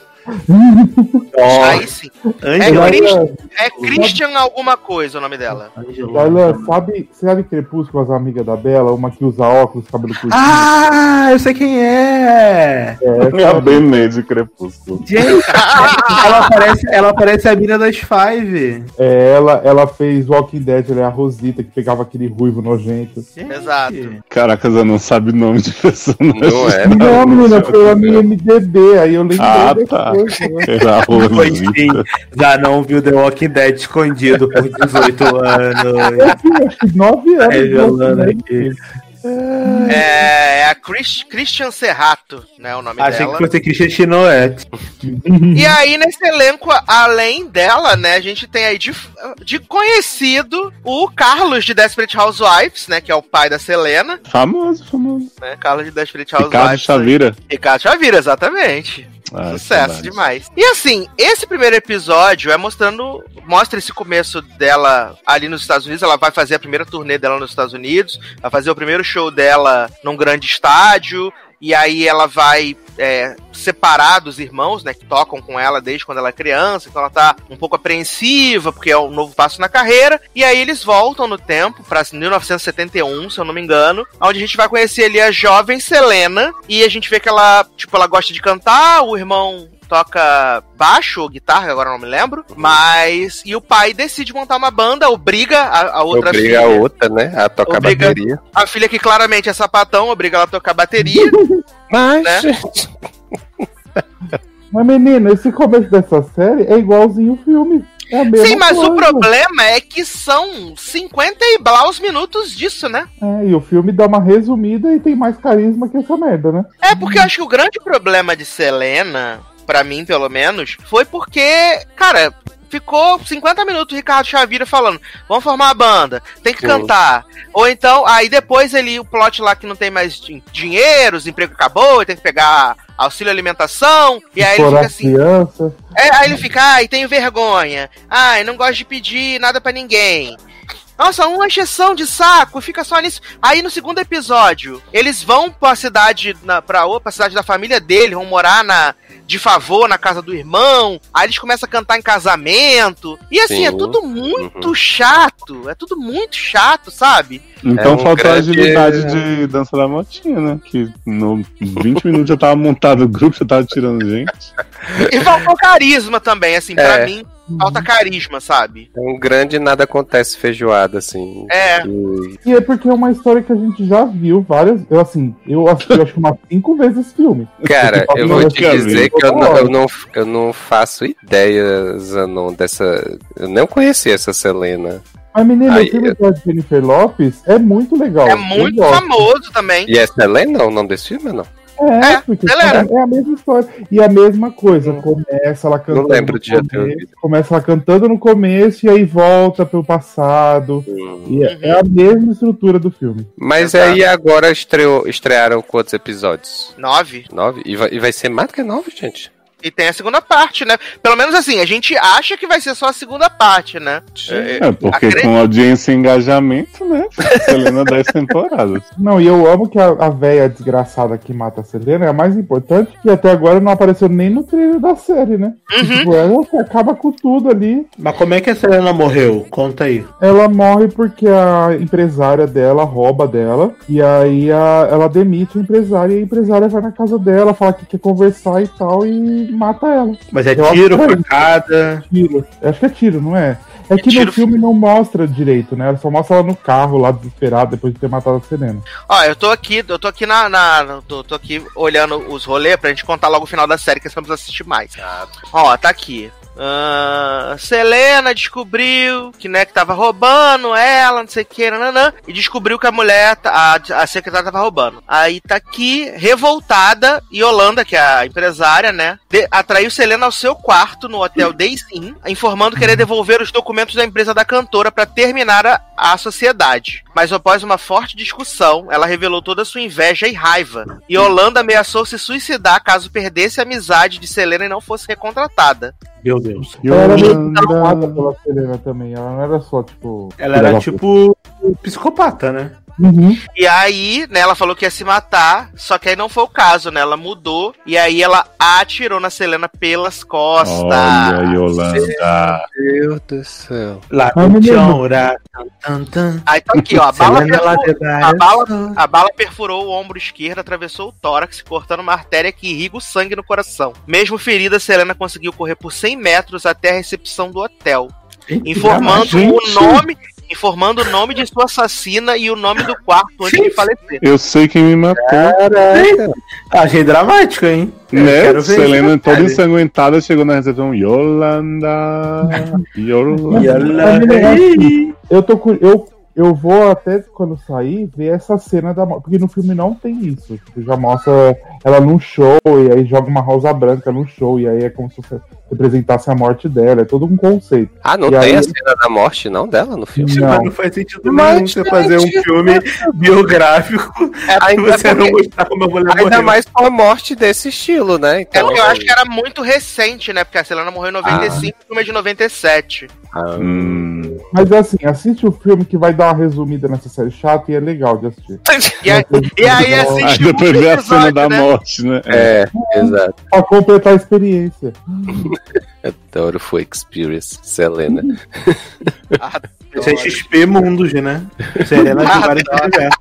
C: Aí sim. É,
D: Angela.
C: Chris- é Christian alguma coisa o nome dela.
D: Angela.
F: Olha, sabe, sabe Crepúsculo, as amigas da Bela? Uma que usa óculos, cabelo curtinho?
D: Ah, eu sei quem é!
F: é,
E: Minha Benê de Crepúsculo.
D: Gente, ela parece, ela parece a mina das Five.
F: é, ela, ela fez Walking Dead, ela é a Rosita, que pegava aquele ruivo nojento.
D: Gente.
C: Exato.
E: Caracas, eu não sabe nome de personagem.
G: Não é?
F: Não, menina, foi a minha MDB, aí eu lembrei
E: Ah, tá.
F: Né?
E: Era
D: Foi
E: Rosita.
D: sim. Já não viu The Walking Dead escondido por 18 anos.
F: Eu tinha acho que nove anos.
D: Revelando
F: né?
D: aqui.
C: É, é a Chris- Christian Serrato, né? O nome
D: Achei
C: dela.
D: que fosse Christian Chinoette.
C: E aí, nesse elenco, além dela, né, a gente tem aí de, de conhecido o Carlos de Desperate Housewives, né? Que é o pai da Selena,
E: Famoso, famoso.
C: né? Carlos de Desperate
E: Ricardo
C: Housewives.
E: Chavira.
C: Ricardo Chavira, exatamente.
E: Ah,
C: Sucesso
E: saudade.
C: demais. E assim, esse primeiro episódio é mostrando. Mostra esse começo dela ali nos Estados Unidos. Ela vai fazer a primeira turnê dela nos Estados Unidos. Vai fazer o primeiro show dela num grande estádio. E aí ela vai é, separar dos irmãos, né? Que tocam com ela desde quando ela é criança. Então ela tá um pouco apreensiva, porque é um novo passo na carreira. E aí eles voltam no tempo, pra 1971, se eu não me engano. Onde a gente vai conhecer ali a jovem Selena. E a gente vê que ela, tipo, ela gosta de cantar, o irmão toca baixo ou guitarra, agora eu não me lembro. Mas. E o pai decide montar uma banda, obriga a, a outra
G: Obriga
C: filha.
G: a outra, né? A tocar
C: Obriga-
G: bateria.
C: A filha que claramente é sapatão, obriga ela a tocar bateria.
G: Mas,
C: Né?
G: gente,
F: Mas, menina, esse começo dessa série é igualzinho o filme. É a mesma
C: Sim, mas o
F: coisa.
C: problema é que são 50 e blaus minutos disso, né?
F: É, e o filme dá uma resumida e tem mais carisma que essa merda, né?
C: É porque eu acho que o grande problema de Selena, pra mim pelo menos, foi porque, cara, ficou 50 minutos o Ricardo Chavira falando: vamos formar a banda, tem que
G: Sim.
C: cantar. Ou então, aí depois ele, o plot lá que não tem mais din- dinheiro, os empregos acabou, ele tem que pegar auxílio alimentação, e aí ele fica assim.
F: criança.
C: É, aí ele fica, ai, tenho vergonha. Ai, não gosto de pedir nada pra ninguém. Nossa, uma encheção de saco, fica só nisso. Aí no segundo episódio, eles vão pra cidade, na, pra, ou pra cidade da família dele, vão morar na, de favor na casa do irmão. Aí eles começam a cantar em casamento. E assim,
G: Sim.
C: é tudo muito chato. É tudo muito chato, sabe?
E: Então
G: É um
E: faltou a
G: grande-
E: agilidade de dança da motinha, né? Que no 20 minutos já tava montado o grupo, já tava tirando gente.
C: E faltou carisma também, assim, pra
G: É.
C: mim, falta carisma, sabe?
G: É um grande nada acontece feijoada, assim.
C: É.
G: E-
F: E é porque é uma história que a gente já viu várias. Eu, assim, eu assisti acho que umas cinco vezes esse filme.
G: Cara, eu vou te dizer que eu não, eu, não, eu não faço ideia, Zanon, dessa. Eu não conhecia essa Selena.
F: Mas, menino,
G: Aí,
F: o filme da Jennifer Lopes é muito legal.
C: É
F: Eu
C: muito famoso também.
G: E é Selena o nome desse filme não?
F: É,
C: É,
F: porque
C: ela era.
F: é a mesma história. E a mesma coisa, começa ela cantando.
G: Não lembro
F: no
G: de
F: começo. Começa ela cantando no começo e aí volta pro passado.
G: Hum.
F: E é, é a mesma estrutura do filme.
G: Mas
C: Exato.
G: aí agora estreou, estrearam quantos episódios?
C: Nove.
G: Nove? E vai, e vai ser mais do que nove, gente?
C: E tem a segunda parte, né? Pelo menos assim, a gente acha que vai ser só a segunda parte, né?
E: É, porque
C: Acredito.
E: com audiência e engajamento, né? Selena 10 temporadas.
F: Não, e eu amo que a, a véia desgraçada que mata a Selena é a mais importante, que até agora não apareceu nem no trailer da série, né?
C: Uhum.
F: Tipo, ela acaba com tudo ali.
D: Mas como é que a Selena morreu? Conta aí.
F: Ela morre porque a empresária dela rouba dela. E aí a- ela demite a empresária. E a empresária vai na casa dela, fala que quer conversar e tal, e mata ela.
D: Mas é
F: Eu
D: tiro,
F: que é
D: facada.
F: Tiro. Eu acho que é tiro, não é? É que
C: Tiro-
F: no filme não mostra direito, né? Ela só mostra ela no carro lá desesperada depois de ter matado a Selena.
C: Ó, eu tô aqui, eu tô aqui na. na- tô, tô aqui olhando os rolês pra gente contar logo o final da série, que estamos assistir mais. Ó, tá aqui. Ah, Selena descobriu que, né, que tava roubando ela, não sei o que, nananã, e descobriu que a mulher, tá- a, a secretária tava roubando. Aí tá aqui, revoltada, Yolanda, que é a empresária, né, de- atraiu Selena ao seu quarto no hotel Days Inn, informando que querer devolver os documentos da empresa da cantora pra terminar a, a sociedade. Mas após uma forte discussão, ela revelou toda a sua inveja e raiva. E Yolanda ameaçou se suicidar caso perdesse a amizade de Selena e não fosse recontratada.
D: Meu Deus.
F: Ela era meio traumada pela Selena também. Ela não era só, tipo.
D: Ela era tipo psicopata, né?
F: Uhum.
C: E aí, né, ela falou que ia se matar, só que aí não foi o caso, né? Ela mudou e aí ela atirou na Selena pelas costas.
E: Olha, Yolanda.
G: Meu Deus do céu.
D: Lá
F: Ai,
D: no
F: menino.
D: chão, ra, tan, tan, tan.
C: Aí tá aqui, ó, a bala, perfurou, a, bala, a bala perfurou o ombro esquerdo, atravessou o tórax, cortando uma artéria que irriga o sangue no coração. Mesmo ferida, Selena conseguiu correr por 100 metros até a recepção do hotel, informando o nome, informando o nome de sua assassina e o nome do quarto antes de falecer.
E: Eu sei quem me matou.
D: Caraca. Achei dramático, hein?
E: Né? Selena
D: isso,
E: toda
D: cara.
E: ensanguentada chegou na recepção. Yolanda. Yolanda.
D: Ih,
F: Eu tô eu eu vou até quando sair ver essa cena da morte, porque no filme não tem isso. Tipo, já mostra ela num show e aí joga uma rosa branca no show e aí é como se representasse a morte dela, é todo um conceito.
G: Ah, não
F: E
G: tem
F: aí-
G: a cena da morte, não, dela no filme?
F: Não.
D: não faz sentido
G: Mas,
D: nenhum você fazer um filme biográfico e
G: Ainda,
D: você não
G: porque-
D: mostrar como a mulher
G: ainda
D: morreu.
G: mais com a morte desse estilo, né?
C: É
G: Então,
C: porque eu acho que era muito recente, né? Porque a Selena morreu em 95 e o filme é de 97.
G: Ah,
E: Hum.
F: Mas assim, assiste o filme que vai dar uma resumida nessa série chata e é legal de assistir.
C: E aí, e aí assiste
E: Aí
C: o
E: depois vê a cena da
C: né?
E: morte, né?
G: É, exato.
F: Pra completar a experiência.
G: Adoro foi Experience, Selena.
D: Esse é XP Mundos, né? Serena de vários universos.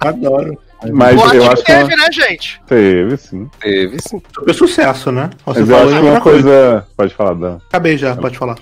D: Adoro.
E: Mas
C: Eu
E: eu
C: acho
E: acho
C: que
E: é uma-
C: teve, né, gente?
E: teve, sim.
G: Teve sim.
D: Super sucesso, né? Você
E: Mas eu acho que uma
D: coisa.
E: coisa. Pode falar, Dan.
D: Acabei já, pode falar.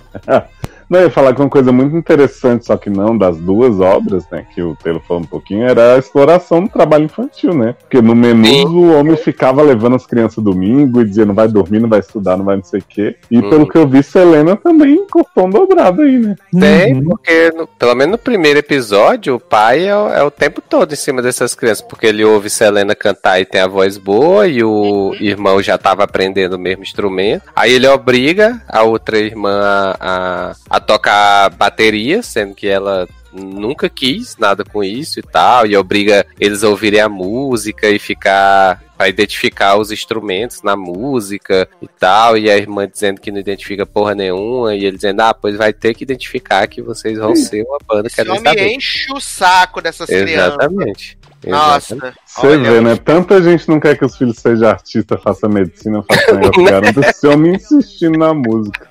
E: Não, eu ia falar que uma coisa muito interessante, só que não das duas obras, né? Que o Taylor falou um pouquinho, era a exploração do trabalho infantil, né? Porque no menu
G: Sim.
E: o homem ficava levando as crianças domingo e dizia não vai dormir, não vai estudar, não vai não sei o quê. E
G: Uhum.
E: pelo que eu vi, Selena também cortou um dobrado aí, né?
G: Tem,
F: Uhum.
G: porque no- pelo menos no primeiro episódio, o pai é, o- é o tempo todo em cima dessas crianças, porque ele ouve Selena cantar e tem a voz boa, e o irmão já tava aprendendo o mesmo instrumento. Aí ele obriga a outra irmã a, a, a tocar bateria, sendo que ela nunca quis nada com isso e tal, e obriga eles a ouvirem a música e ficar pra identificar os instrumentos na música e tal, e a irmã dizendo que não identifica porra nenhuma, e ele dizendo, ah, pois vai ter que identificar que vocês vão ser uma banda que
C: Esse
G: é
C: homem enche o saco dessas crianças.
G: Exatamente.
C: Nossa.
G: Exatamente.
E: Você
C: Olha,
E: vê, né? Tanta gente não quer que os filhos sejam artistas, façam medicina, façam esse homem insistindo na música.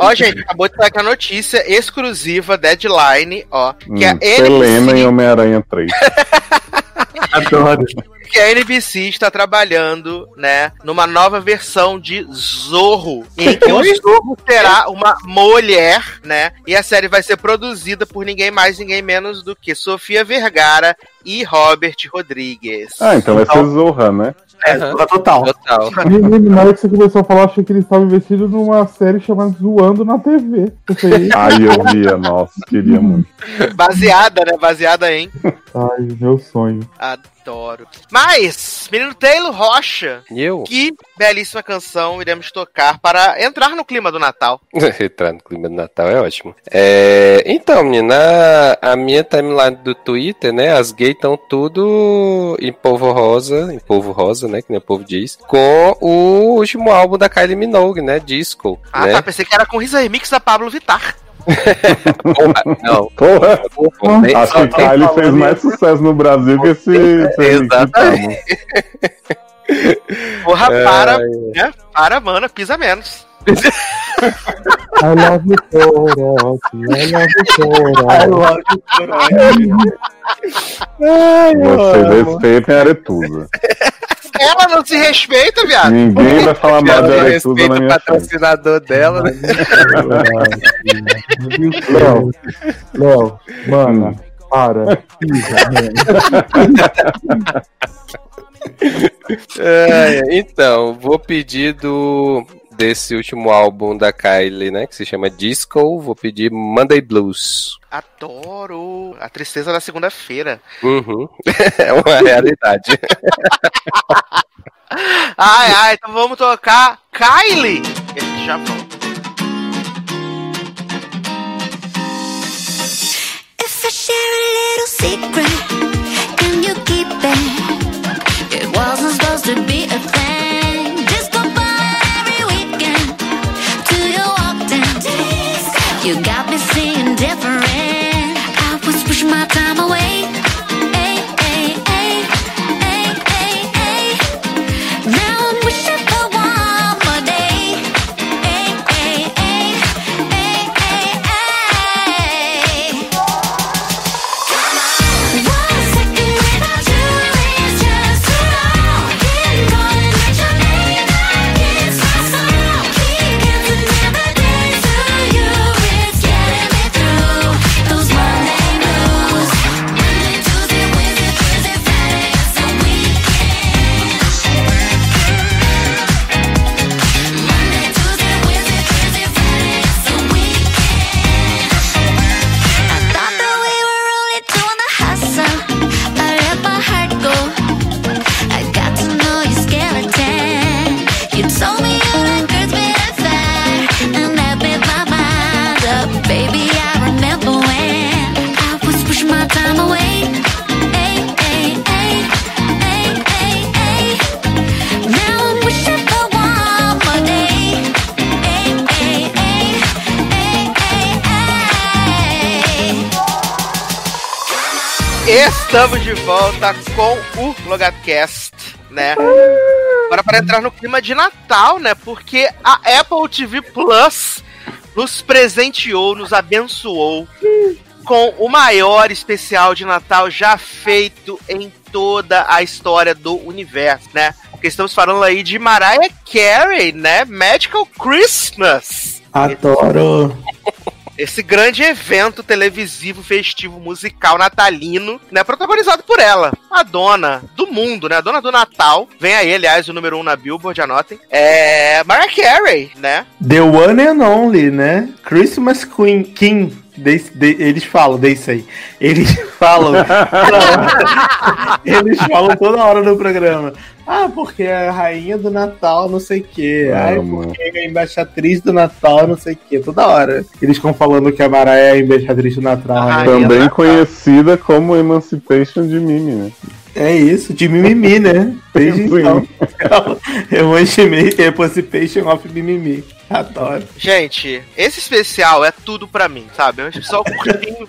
C: Ó, gente, acabou de sair aqui a notícia exclusiva, deadline, ó. Que a
E: Hum, Selena
C: NBC,
E: e Homem-Aranha 3.
D: Adoro.
C: Que a NBC está trabalhando, né, numa nova versão de Zorro, em que o Zorro terá uma mulher, né, e a série vai ser produzida por ninguém mais, ninguém menos do que Sofia Vergara e Robert Rodrigues.
E: Ah, então vai ser Zorra, né?
D: É,
G: Aham.
D: total.
G: Total.
F: Menino, na hora que você começou a falar, achei que ele estava investido numa série chamada Zoando na TV. Eu falei,
E: Ai, eu via, nossa, queria muito.
C: Baseada, né, baseada em...
F: ai, meu sonho.
C: Adoro. Mas, menino Taylor Rocha,
G: E eu?
C: que belíssima canção iremos tocar para entrar no clima do Natal.
G: Entrar no clima do Natal é ótimo. É, então, menina, a minha timeline do Twitter, né? As gays estão tudo em polvo rosa, em polvo rosa, né? Que nem o povo diz, com o último álbum da Kylie Minogue, né? Disco.
C: Ah,
G: né?
C: tá, pensei que era com Risa Remix da Pablo Vittar.
G: Porra, não.
E: Porra,
G: Porra, nem-
E: acho que Kylie fez mais sucesso no Brasil que esse.
G: Exatamente.
C: Porra,
G: É.
C: para, né? Para, mana, pisa menos.
F: I love you, Toroque. I love you,
D: I
F: Toroque.
D: love you,
E: Vocês respeitem a Aretusa.
C: Ela não se respeita, viado.
E: Ninguém vai falar mal
G: Ela
E: de
G: não
E: Aretusa
G: respeita
E: na
G: o
E: minha frente.
G: patrocinador dela, né?
F: Léo, Léo, mana, para. Pisa, mano.
G: É, então, vou pedir do desse último álbum da Kylie, né, que se chama Disco, vou pedir Monday Blues.
C: Adoro. A tristeza da segunda-feira.
G: Uhum. é uma realidade.
C: Ai, ai, então vamos tocar Kylie. E gente já volta.
B: If I share a little secret, can you keep it? It wasn't supposed to be a thing. You got
C: Estamos de volta com o Logadcast, né? Agora para entrar no clima de Natal, né? Porque a Apple TV Plus nos presenteou, nos abençoou com o maior especial de Natal já feito em toda a história do universo, né? Porque estamos falando aí de Mariah Carey, né? Magical Christmas.
D: Adoro.
C: Esse grande evento televisivo, festivo, musical, natalino, né? Protagonizado por ela, a dona do mundo, né? A dona do Natal. Vem aí, aliás, o número um na Billboard, anotem. É. Mariah Carey, né?
D: The one and only, né? Christmas Queen King. They- they- eles falam, desse aí. Eles falam. eles falam toda hora no programa. Ah, porque é a rainha do Natal, não sei o quê. Ai,
E: Amo.
D: porque é a embaixatriz do Natal, não sei o quê. Toda hora. Eles ficam falando que a Mariah é a embaixatriz do Natal.
C: Ah,
D: né?
E: Também
C: Natal.
E: conhecida como Emancipation de Mimi, né?
D: É isso, de mimimi, né? Desde então. Emancipation of Mimimi. Adoro.
C: Gente, esse especial é tudo pra mim, sabe? É um especial curtinho.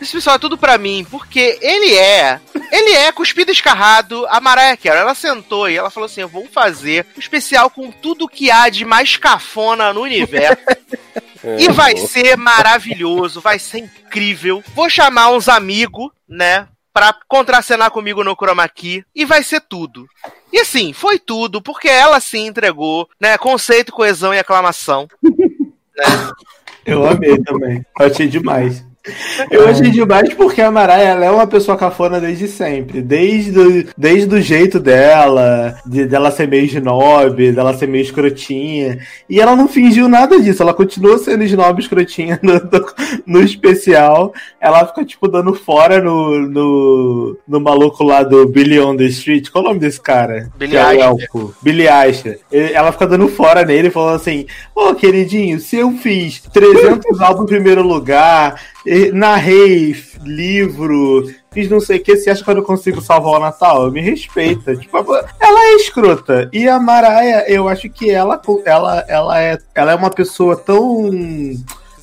C: Esse especial é tudo pra mim, porque ele é. Ele é cuspido escarrado a Mariah Carey. Ela sentou e ela falou assim: Eu vou fazer um especial com tudo que há de mais cafona no universo. E vai ser maravilhoso, vai ser incrível. Vou chamar uns amigos, né? Pra contracenar comigo no Chroma Key. E vai ser tudo. E assim, foi tudo, porque ela sim entregou, né? Conceito, coesão e aclamação.
D: Eu amei também. Achei demais. Eu achei demais porque a Mariah ela é uma pessoa cafona desde sempre. Desde, o- desde o jeito dela, de, dela ser meio snob, dela ser meio escrotinha. E ela não fingiu nada disso. Ela continua sendo snob escrotinha no, no, no especial. Ela fica, tipo, dando fora no, no, no maluco lá do Billy on the Street. Qual é o nome desse cara?
C: Billy
D: Que é. Billy. Ele- Ela fica dando fora nele, falando assim: Ô, queridinho, se eu fiz 300 álbuns em primeiro lugar, narrei livro, fiz não sei o que, você acha que eu não consigo salvar o Natal? Me respeita. Tipo, ela é escrota. E a Mariah, eu acho que ela, ela, ela, é, ela é uma pessoa tão.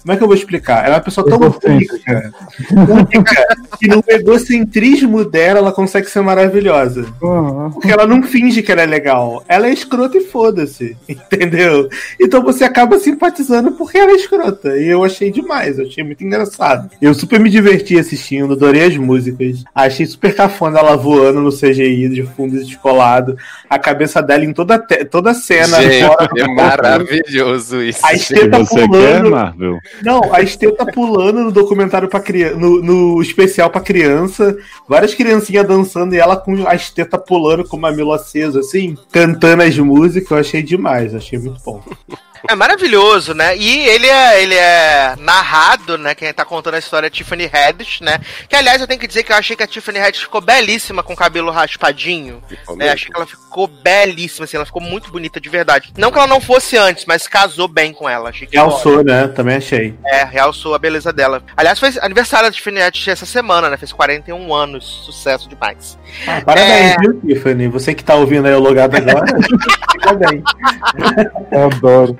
D: Como é que eu vou explicar? Ela é uma pessoa tão única, única que no egocentrismo dela ela consegue ser maravilhosa.
F: Ah,
D: Porque ela não finge que ela é legal. Ela é escrota e foda-se. Entendeu? Então você acaba simpatizando porque ela é escrota. E eu achei demais, eu achei muito engraçado. Eu super me diverti assistindo, adorei as músicas. Achei super cafona ela voando no CGI de fundo descolado. A cabeça dela em toda, toda a cena.
G: Gente,
D: fora-
G: é maravilhoso isso.
D: A esteta
E: você quer,
D: pulando.
E: Marvel.
D: Não, a esteta pulando no documentário para criança, no, no especial pra criança, várias criancinhas dançando e ela com a esteta pulando com o mamilo aceso, assim, cantando as músicas, eu achei demais, achei muito bom.
C: É maravilhoso, né? E ele é, ele é narrado, né? Quem tá contando a história é Tiffany Haddish, né? Que, aliás, eu tenho que dizer que eu achei que a Tiffany Haddish ficou belíssima com o cabelo raspadinho.
G: Ficou
C: É, achei que ela ficou belíssima, assim, ela ficou muito bonita de verdade. Não que ela não fosse antes, mas casou bem com ela. Achei que
D: Realçou, né? Também achei.
C: É, realçou a beleza dela. Aliás, foi aniversário da Tiffany Haddish essa semana, né? Fez 41 anos. Sucesso demais.
D: Ah, parabéns,
C: É.
D: viu, Tiffany? Você que tá ouvindo aí o logado agora, parabéns.
F: eu adoro.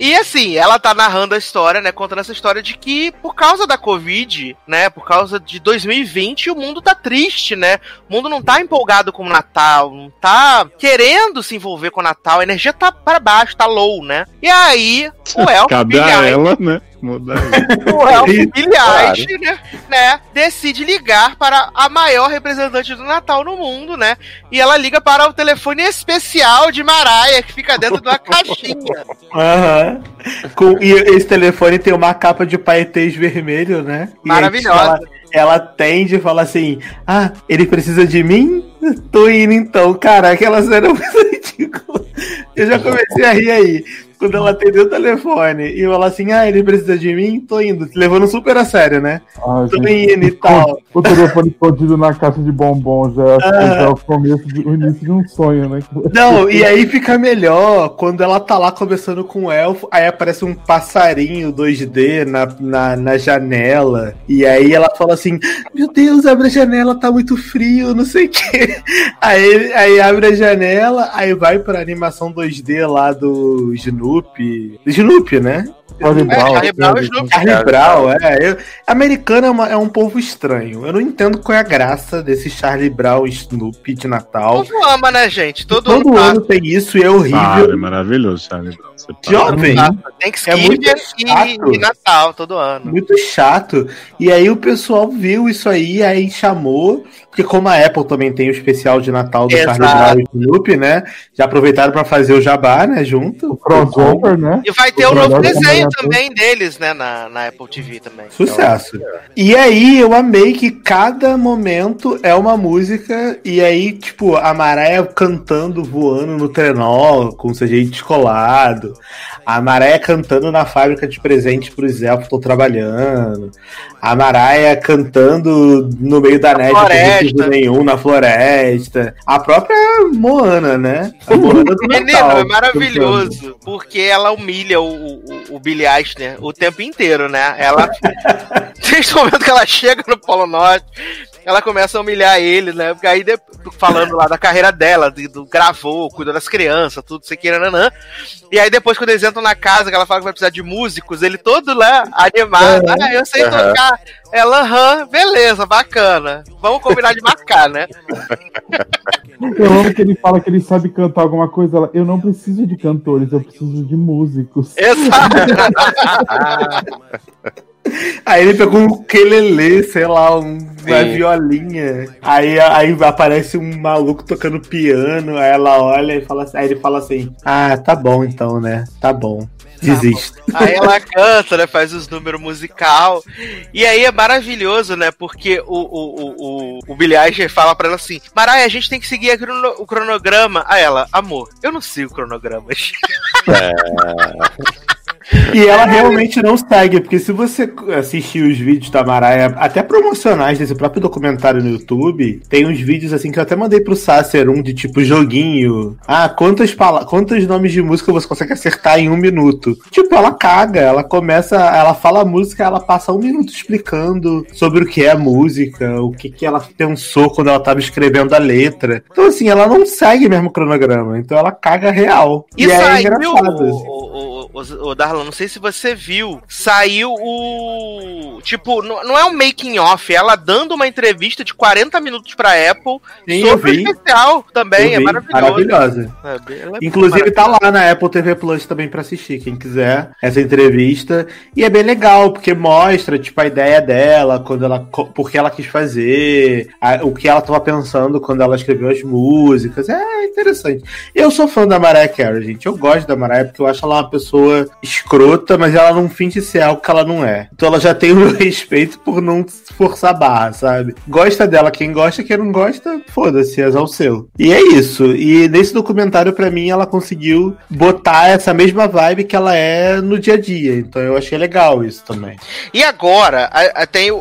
C: E assim, ela tá narrando a história, né? Contando essa história de que, por causa da Covid, né? Por causa de 2020, o mundo tá triste, né? O mundo não tá empolgado com o Natal, não tá querendo se envolver com o Natal, a energia tá para baixo, tá low, né? E aí, o
E: a
C: Eilish-
E: ela, né? Mudar
C: o Elfo Billy
G: Claro.
C: Né, né, decide ligar para a maior representante do Natal no mundo, né? E ela liga para o telefone especial de Mariah, que fica dentro de uma caixinha.
D: Aham. Com- E esse telefone tem uma capa de paetês vermelho, né?
C: Maravilhosa.
D: Ela, ela tende e fala assim: Ah, ele precisa de mim? Tô indo então. Cara, aquela cena é muito ridícula. Eu já comecei a rir aí. Quando ela atendeu o telefone e fala assim: Ah, ele precisa de mim? Tô indo. Levando super a sério, né?
F: Ai,
D: Tô
F: gente,
D: indo e tal.
F: O telefone escondido na caixa de bombom já,
D: Ah.
F: já é o começo, de, o início de um sonho, né?
D: Não, e aí fica melhor quando ela tá lá conversando com o elfo, aí aparece um passarinho 2D na, na, na janela, e aí ela fala assim: Meu Deus, abre a janela, tá muito frio, não sei o quê. Aí, aí abre a janela, aí vai pra animação 2D lá do Snoopy. Snoopy, né?
F: Charlie
C: É,
F: Brown,
C: Charlie Brown e? Snoopy.
D: Charlie Brown, é. Eu, americano é, uma- é um povo estranho. Eu não entendo qual é a graça desse Charlie Brown e Snoopy de Natal.
C: Todo ama, né, gente? Todo,
D: Todo
C: mundo
D: ano tem isso e é horrível.
E: Para, é maravilhoso, Charlie Brown. Você para.
D: Jovem,
C: Tem que
D: É muito
C: e,
D: chato.
C: e Natal todo ano.
D: muito chato. E aí o pessoal viu isso aí, aí chamou. Porque como a Apple também tem o especial de Natal do
C: Exato.
D: Charlie Brown e Snoopy, né? Já aproveitaram pra fazer o jabá, né? Junto.
F: O crossover, né?
C: E vai ter
F: O
C: um novo
F: melhor
C: desenho também deles, né, na, na Apple TV também.
D: Sucesso. E aí eu amei que cada momento é uma música, e aí, tipo, a Maraia cantando, voando no trenó, com seu jeito descolado. A Maraia cantando na fábrica de presente pros elfos que estão trabalhando. A Maraia cantando no meio da neve, sem
C: floresta.
D: nenhum, na floresta. A própria Moana, né? A Moana do
C: Menino, é maravilhoso, porque ela humilha o, o, o Billy Eichner o tempo inteiro, né? Ela. Desde o momento que ela chega no Polo Norte, ela começa a humilhar ele, né? Porque aí, falando lá da carreira dela, de- do gravou, cuidou das crianças, tudo, sei que, nanã. E aí depois, quando eles entram na casa, que ela fala que vai precisar de músicos, ele todo lá, animado, ah, eu sei
G: Aham.
C: tocar. Ela, aham, beleza, bacana. Vamos combinar de marcar, né?
F: Eu amo que ele fala que ele sabe cantar alguma coisa. Ela, eu não preciso de cantores, eu preciso de músicos.
C: Exato.
D: Aí ele pegou um ukelele, sei lá, um, uma
G: Sim.
D: violinha. Aí, aí aparece um maluco tocando piano, aí ela olha e fala assim- aí ele fala assim: Ah, tá bom então, né? Tá bom. Desisto.
C: Aí ela canta, né? Faz os números musical. E aí é maravilhoso, né? Porque o, o, o, o, o Billy Eichner fala pra ela assim: Maraia, a gente tem que seguir a crono- o cronograma. Aí ela, amor, eu não sigo cronogramas.
D: E ela realmente não segue, porque se você assistir os vídeos da Maraia, até promocionais desse próprio documentário no YouTube, tem uns vídeos assim que eu até mandei pro Sacer, um de tipo joguinho. Ah, quantas, pala quantos nomes de música você consegue acertar em um minuto? Tipo, ela caga, ela começa, ela fala a música, ela passa um minuto explicando sobre o que é a música, o que, que ela pensou quando ela tava escrevendo a letra. Então, assim, ela não segue mesmo o cronograma, então ela caga real.
C: E,
D: é
C: saiu,
D: engraçado.
C: o, o, Darlan, não sei se você viu, saiu o. Tipo, não, é um making off, é ela dando uma entrevista de 40 minutos pra Apple
D: Sim,
C: sobre o especial também, é
D: vi,
C: maravilhoso.
D: Maravilhosa.
C: É, é
D: Inclusive tá lá na Apple TV Plus também pra assistir, quem quiser, essa entrevista. E é bem legal, porque mostra, tipo, a ideia dela, quando ela, co- por que ela quis fazer, a- o que ela tava pensando quando ela escreveu as músicas. É interessante. Eu sou fã da Mariah Carey, gente. Eu gosto da Mariah porque eu acho ela uma pessoa escrota, mas ela não finge ser algo que ela não é. Então ela já tem o respeito por não forçar a barra, sabe? Gosta dela, quem gosta, quem não gosta, foda-se, é ao seu. E é isso. E nesse documentário, pra mim, ela conseguiu botar essa mesma vibe que ela é no dia a dia. Então eu achei legal isso também.
C: E agora, tem o,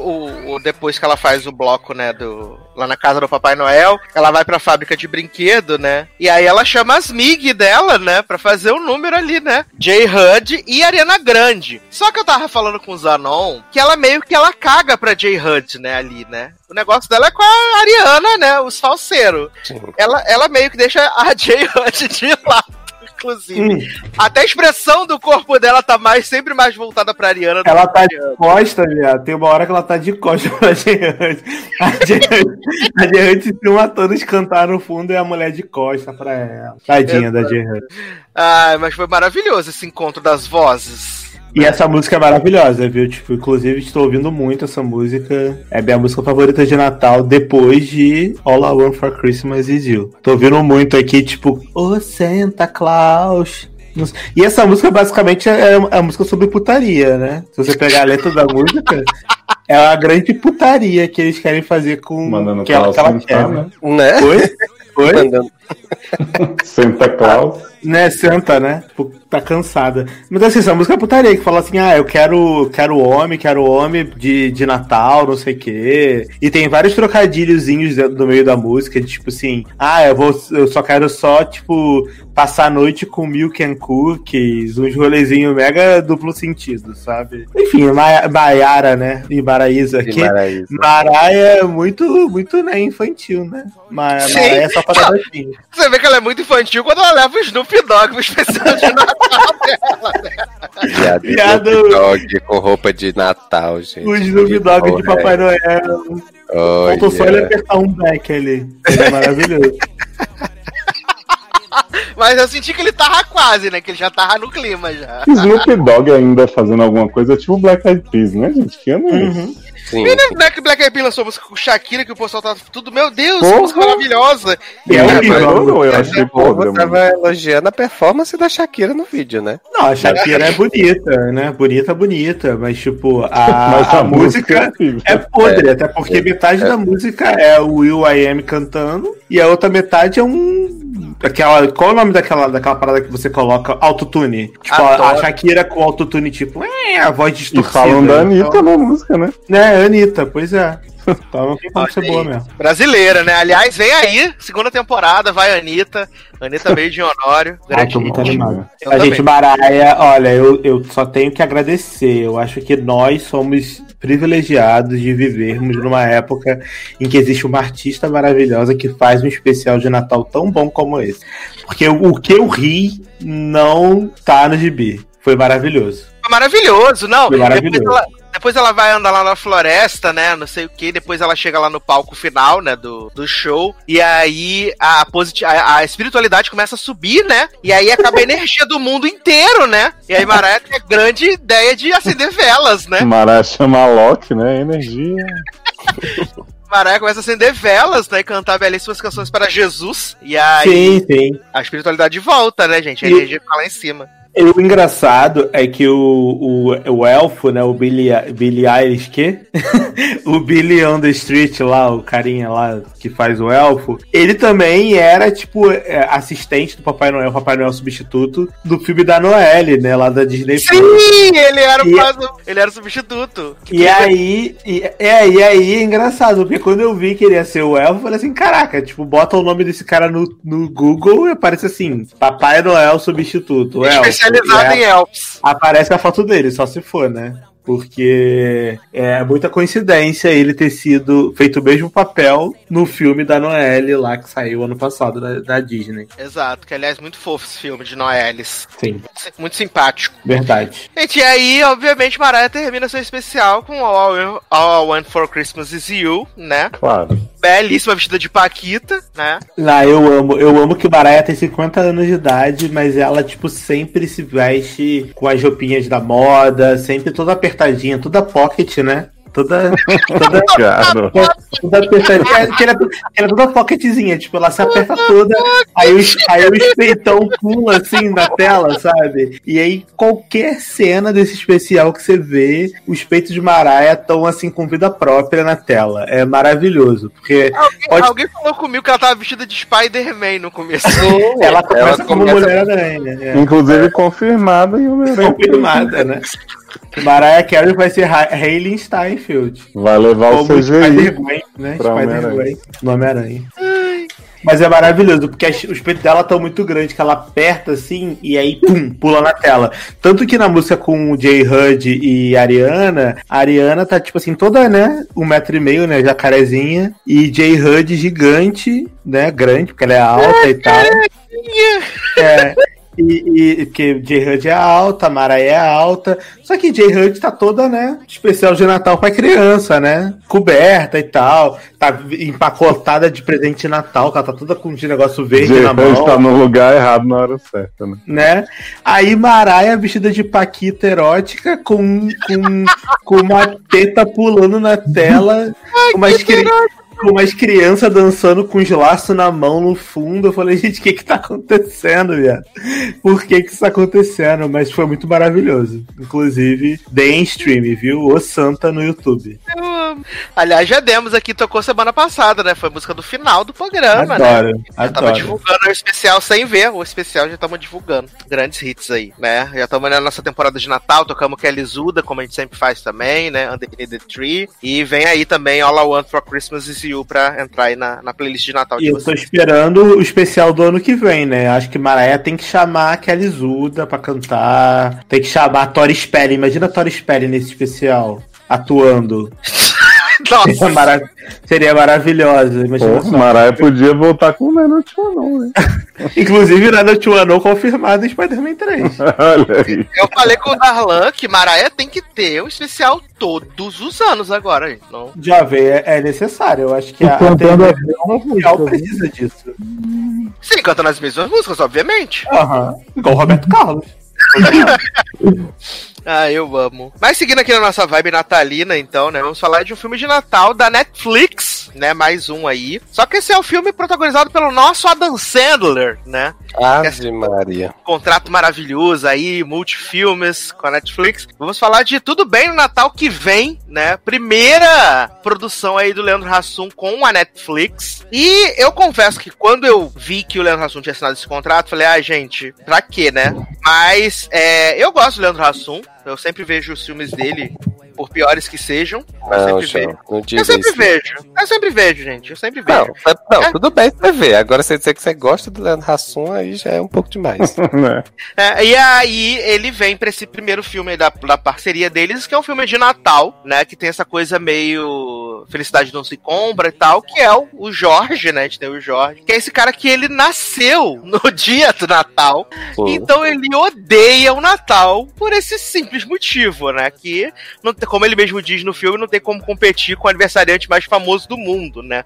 C: o- depois que ela faz o bloco, né, do lá na casa do Papai Noel, ela vai pra fábrica de brinquedo, né? E aí ela chama as MIG dela, né, Pra fazer o número ali, né? Jay Hud e Ariana Grande. Só que eu tava falando com o Zanon que ela meio que ela caga pra Jay Hud, né, ali, né? O negócio dela é com a Ariana, né, os falseiros. Ela, ela meio que deixa a Jay Hud de lado. Inclusive,
D: Hum,
C: até a expressão do corpo dela tá mais, sempre mais voltada pra Ariana.
D: ela tá de costa, viado. Tem uma hora que ela tá de costa pra Gerante. A Gerante, a Gerante uma todas cantar no fundo e a mulher de costa pra ela. Tadinha da Gerante.
C: Ai, mas foi maravilhoso esse encontro das vozes.
D: E essa música é maravilhosa, viu? Tipo, inclusive estou ouvindo muito essa música. É minha música favorita de Natal depois de All I Want for Christmas Is You. Tô ouvindo muito aqui, tipo, Ô Santa Claus. E essa música basicamente é é a música sobre putaria, né? Se você pegar a letra da música, é uma grande putaria que eles querem fazer com
E: Mandando
D: que ela, que ela
E: cantar,
D: quer.
E: né?
G: Né?
D: Oi? Oi?
G: Mandando-
E: Santa Claus.
D: Né, senta, né? Tipo, tá cansada. Mas assim, essa música é putaria, que fala assim, ah, eu quero, quero homem, quero homem de, de Natal, não sei o quê. E tem vários trocadilhozinhos dentro do meio da música, de, tipo assim, ah, eu vou, eu só quero só, tipo, passar a noite com milk and cookies, uns rolezinhos mega duplo sentido, sabe? Enfim, Ma- Maiara, né? E Maraísa aqui. Maraia é muito, muito, né, infantil, né? Maraia é só para dar.
C: Você vê que ela é muito infantil quando ela leva o Snoop Dogg pro especial de Natal dela.
G: Viado,
D: Viado.
G: Snoop Dogg com roupa de Natal, gente.
D: O Snoop Dogg de Papai Noel.
G: Olha.
D: Faltou só ele apertar um back ali. Seria maravilhoso.
C: Mas eu senti que ele tava quase, né? Que ele já tava no clima já.
E: Snoop Dogg ainda fazendo alguma coisa tipo Black Eyed Peas, né, gente? Que ano é?
D: Uhum.
G: Sim.
C: E não é que Black Eyed Peas lançou música com Shakira, que o pessoal tá tudo, meu Deus,
E: Porra.
C: que música maravilhosa.
D: E é
E: É,
D: horrível.
E: eu, não, eu achei podre.
G: tava elogiando a performance da Shakira no vídeo, né?
D: Não, a Shakira é bonita, né? Bonita, bonita, mas tipo, a,
E: Mas
D: a música
E: horrível.
D: é podre, até porque metade da música é o Will I Am cantando e a outra metade é um. Aquela, qual é o nome daquela, daquela parada que você coloca? Autotune. Tipo, a, a. Shakira com autotune, tipo, é, a voz
E: E
D: distorcida.
E: falam da Anitta
D: Então,
E: na música, né?
D: né, Anitta, pois é. Tem como ser boa mesmo.
C: Brasileira, né? Aliás, vem aí, segunda temporada, vai a Anitta. Anitta meio de Honório.
D: Tô muito animado. A
C: também.
D: gente, Maraia, olha, eu, eu só tenho que agradecer. Eu acho que nós somos privilegiados de vivermos numa época em que existe uma artista maravilhosa que faz um especial de Natal tão bom como esse. Porque o, o que eu ri não tá no gibi. Foi maravilhoso.
C: Foi maravilhoso, não.
D: Foi maravilhoso.
C: Depois ela, depois ela vai andar lá na floresta, né? Não sei o que. Depois ela chega lá no palco final, né? Do, do show. E aí a, positi a, a espiritualidade começa a subir, né? E aí acaba a energia do mundo inteiro, né? E aí Mariah tem a grande ideia de acender velas, né?
E: Mará chama Loki, né? Energia.
C: Mariah começa a acender velas, né? E cantar belíssimas canções para Jesus. E aí
D: Sim, sim.
C: a espiritualidade volta, né, gente? A
D: E-
C: energia fica lá em cima.
D: E o engraçado é que o, o, o elfo, né? O Billy, Billy Eilish, que? o Billy on the Street lá, o carinha lá que faz o elfo, ele também era, tipo, é, assistente do Papai Noel, Papai Noel substituto do filme da Noelle, né? Lá da Disney. Plus.
C: Sim, ele era, o
D: E-
C: quase- ele era o substituto.
D: E aí, e, é, e aí é engraçado, porque quando eu vi que ele ia ser o elfo, eu falei assim, caraca, tipo, bota o nome desse cara no, no Google e aparece assim, Papai Noel substituto, elfo.
C: Especializado em elfos.
D: aparece a foto dele, só se for, né? Porque é muita coincidência ele ter sido feito o mesmo papel no filme da Noelle lá que saiu ano passado da, da Disney.
C: Exato, que aliás, muito fofo esse filme de Noelis.
D: Sim,
C: Muito simpático.
D: verdade.
C: Gente, e aí, obviamente, Mariah termina seu especial com All, I- All I Want for Christmas Is You, né?
E: Claro.
C: Belíssima vestida de Paquita, né?
D: Lá, eu amo, eu amo que o Mariah tem 50 anos de idade, mas ela, tipo, sempre se veste com as roupinhas da moda, sempre toda apertadinha, toda pocket, né? Toda, toda,
E: Cara.
D: toda apertadinha. Que Ela, ela é toda pocketzinha, tipo, ela se aperta toda, aí o, aí o espeitão pula assim na tela, sabe? E aí qualquer cena desse especial que você vê, os peitos de Mariah estão assim com vida própria na tela. É maravilhoso, porque
C: Alguém,
D: Pode-
C: alguém falou comigo que ela tava vestida de Spider-Man no começo.
D: ela começa como
G: começa-
D: Mulher-Aranha. É.
E: Inclusive confirmada em Homem-Aranha.
D: confirmada, né? Mariah Carey vai ser Ha- Hailey Steinfeld.
E: Vai levar o
D: Como
E: CGI.
D: Spider-Gwen, né?
E: pra
D: Spider-Gwen. No Homem-Aranha. Mas é maravilhoso, porque os peitos dela estão muito grandes, que ela aperta assim e aí, pum, pula na tela. Tanto que na música com o Jay Hud e a Ariana, a Ariana tá, tipo assim, toda, né, um metro e meio, né, jacarezinha, e Jay Hud gigante, né, grande, porque ela é alta e tal. É. E, e porque J. Hud é alta, Mara é alta. Só que J. Hud tá toda, né? Especial de Natal pra criança, né? Coberta e tal. Tá empacotada de presente de Natal, que ela tá toda com de negócio verde na mão.
E: tá no lugar errado na hora certa, né?
D: Né? Aí Maraia vestida de Paquita erótica com, com, com uma teta pulando na tela. com umas cri- com umas crianças dançando com os laços na mão no fundo. Eu falei, gente, o que que tá acontecendo, viado? Por que que isso tá acontecendo? Mas foi muito maravilhoso. Inclusive, deem stream, viu? O Santa no YouTube.
C: Eu amo. Aliás, já demos aqui, tocou semana passada, né? Foi a música do final do programa, né?
D: Adoro,
C: tava
D: adoro.
C: divulgando o especial sem ver, o especial já estamos divulgando. Grandes hits aí, né? Já estamos na nossa temporada de Natal, tocamos Kelly Zuda, como a gente sempre faz também, né? Underneath the Tree. E vem aí também All I Want for Christmas Is You pra entrar aí na, na playlist de Natal
D: E
C: de
D: eu tô
C: vocês.
D: esperando o especial do ano que vem, né? Acho que Maraia tem que chamar a Kelly Zuda pra cantar. Tem que chamar a Tori Spelling. Imagina a Tori Spelling nesse especial. Atuando. Seria,
C: Nossa,
D: mara- seria maravilhosa.
E: Pô,
D: só.
E: Mariah podia voltar com o Leonard não, né?
D: Inclusive, Nada to Ano confirmado em Spider-Man 3.
E: Olha aí.
C: eu falei com o Darlan que Maraia tem que ter um especial todos os anos agora, gente. Não...
D: Jovem, é, é necessário. Eu acho que a, a TV
F: mesma
D: mundial precisa disso.
C: Sim, cantando as mesmas músicas, obviamente.
D: Aham. Igual o Roberto Carlos.
C: Ah, eu amo. Mas seguindo aqui na nossa vibe natalina, então, né? Vamos falar de um filme de Natal da Netflix, né? Mais um aí. Só que esse é o filme protagonizado pelo nosso Adam Sandler, né?
G: Ave Maria.
C: Contrato maravilhoso aí, multifilmes com a Netflix. Vamos falar de Tudo Bem no Natal que vem, né? Primeira produção aí do Leandro Hassum com a Netflix. E eu confesso que quando eu vi que o Leandro Hassum tinha assinado esse contrato, falei, ah, gente, pra quê, né? Mas é, eu gosto do Leandro Hassum. Eu sempre vejo os filmes dele, por piores que sejam. Eu
G: Não,
C: sempre
G: João,
C: vejo.
G: não
C: Eu sempre
G: isso.
C: vejo. Eu sempre vejo, gente. Eu sempre vejo.
G: Não, não,
C: É.
G: tudo bem você ver. Agora você dizer que você gosta do Leandro Hassum, aí já é um pouco demais.
E: né?
C: É, e aí ele vem pra esse primeiro filme da, da parceria deles, que é um filme de Natal, né? Que tem essa coisa meio Felicidade não se compra e tal, que é o, o Jorge, né? A gente tem o Jorge, que é esse cara que ele nasceu no dia do Natal.
G: Pô.
C: Então ele odeia o Natal por esse simples motivo, né? Que, não tem, como ele mesmo diz no filme, não tem como competir com o aniversariante mais famoso do mundo, né?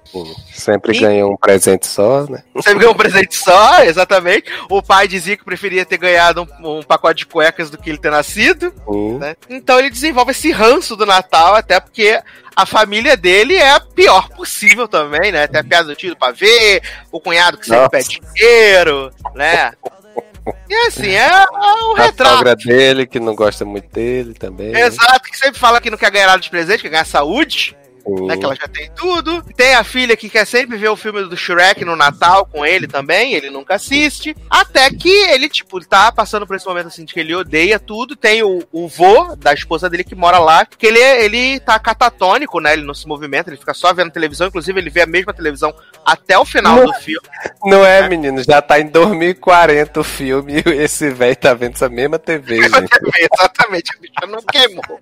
G: Sempre
C: E-
G: ganha um presente só, né?
C: Você ganhou um presente só, exatamente. O pai dizia que preferia ter ganhado um, um pacote de cuecas do que ele ter nascido,
G: Hum.
C: né? Então ele desenvolve esse ranço do Natal, até porque a família dele é a pior possível também, né? Tem a piada do tio do pavê, o cunhado que sempre
G: Nossa.
C: pede dinheiro, né? E assim, é, é um
G: A
C: retrato.
G: sogra dele, que não gosta muito dele também.
C: Exato, que sempre fala que não quer ganhar nada de presente, quer ganhar saúde,
G: Hum.
C: né? Que ela já tem tudo. Tem a filha que quer sempre ver o filme do Shrek no Natal com ele também, ele nunca assiste. Até que ele, tipo, tá passando por esse momento assim de que ele odeia tudo. Tem o, o vô da esposa dele que mora lá, que ele, é- ele tá catatônico, né? Ele não se movimenta, ele fica só vendo televisão. Inclusive, ele vê a mesma televisão até o final do filme.
G: Não é, menino, já tá em 2040 o filme e esse velho tá vendo essa mesma TV, gente.
C: Exatamente, a bicha não queimou.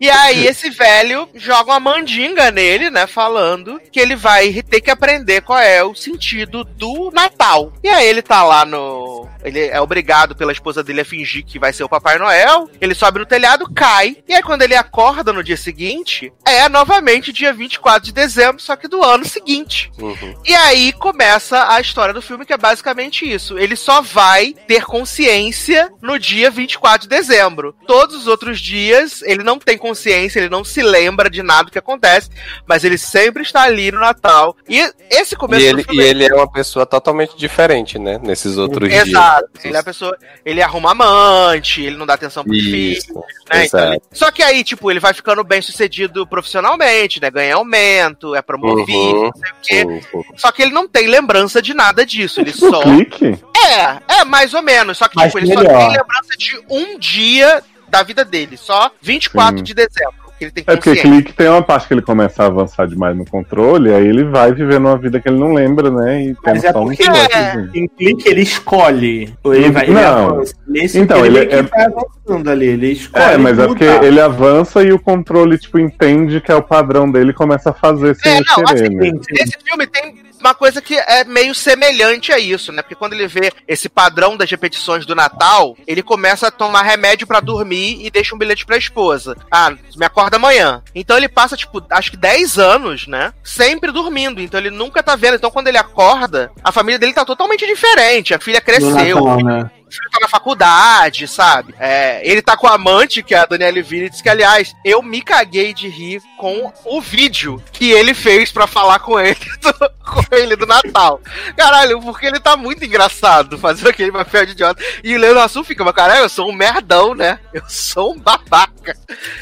C: E aí, esse velho joga uma mandinga nele, né? Falando que ele vai ter que aprender qual é o sentido do Natal. E aí, ele tá lá no. Ele é obrigado pela esposa dele a fingir que vai ser o Papai Noel. Ele sobe no telhado, cai. E aí, quando ele acorda no dia seguinte, é novamente dia 24 de dezembro, só que do ano seguinte.
G: Uhum.
C: E aí começa a história do filme, que é basicamente isso. Ele só vai ter consciência no dia 24 de dezembro. Todos os outros dias, ele não tem consciência, ele não se lembra de nada que acontece, mas ele sempre está ali no Natal. E esse começo
G: E
C: do
G: ele,
C: filme.
G: e ele é uma pessoa totalmente diferente, né? Nesses outros dias.
C: Exato. Ele é a pessoa. Ele arruma amante, ele não dá atenção pro filho.
G: Isso,
C: né? Então
G: exato.
C: ele- Só que aí, tipo, ele vai ficando bem sucedido profissionalmente, né? Ganha aumento, é promovido,
G: Uhum.
C: não sei o quê.
G: Uhum.
C: Só que ele não tem lembrança de nada disso. Ele
E: O
C: só.
E: clique?
C: É, é, mais ou menos. Só que,
D: Mas
C: tipo, ele só tem lembrança de um dia da vida dele. Só 24
E: Sim.
C: de dezembro. Que ele tem
E: É porque clique tem uma parte que ele começa a avançar demais no controle, aí ele vai vivendo uma vida que ele não lembra, né? E tem
D: Mas é
E: só um
D: porque-
E: negóciozinho.
D: Em clique ele escolhe. Ou ele vai. Ele
E: Não.
D: avança. Nesse
E: Então,
D: ele,
E: ele é-
D: vai avançando ali. Ele escolhe.
E: É, mas é porque ele avança e o controle, tipo, entende que é o padrão dele e começa a fazer sem
C: É,
E: ele
C: não,
E: querer,
C: assim,
E: né?
C: Esse filme tem uma coisa que é meio semelhante a isso, né? Porque quando ele vê esse padrão das repetições do Natal, ele começa a tomar remédio pra dormir e deixa um bilhete pra esposa. Ah, me acorda amanhã. Então ele passa, tipo, acho que 10 anos, né? Sempre dormindo. Então ele nunca tá vendo. Então quando ele acorda, a família dele tá totalmente diferente. A filha cresceu,
D: Natal, né?
C: O tá na faculdade, sabe? É, ele tá com a amante, que é a Daniele Vinitz, que, aliás, eu me caguei de rir com o vídeo que ele fez pra falar com ele do, com ele do Natal. Caralho, porque ele tá muito engraçado fazendo aquele papel de idiota. E o Leandro Assun fica, mas caralho, eu sou um merdão, né? Eu sou um babaca.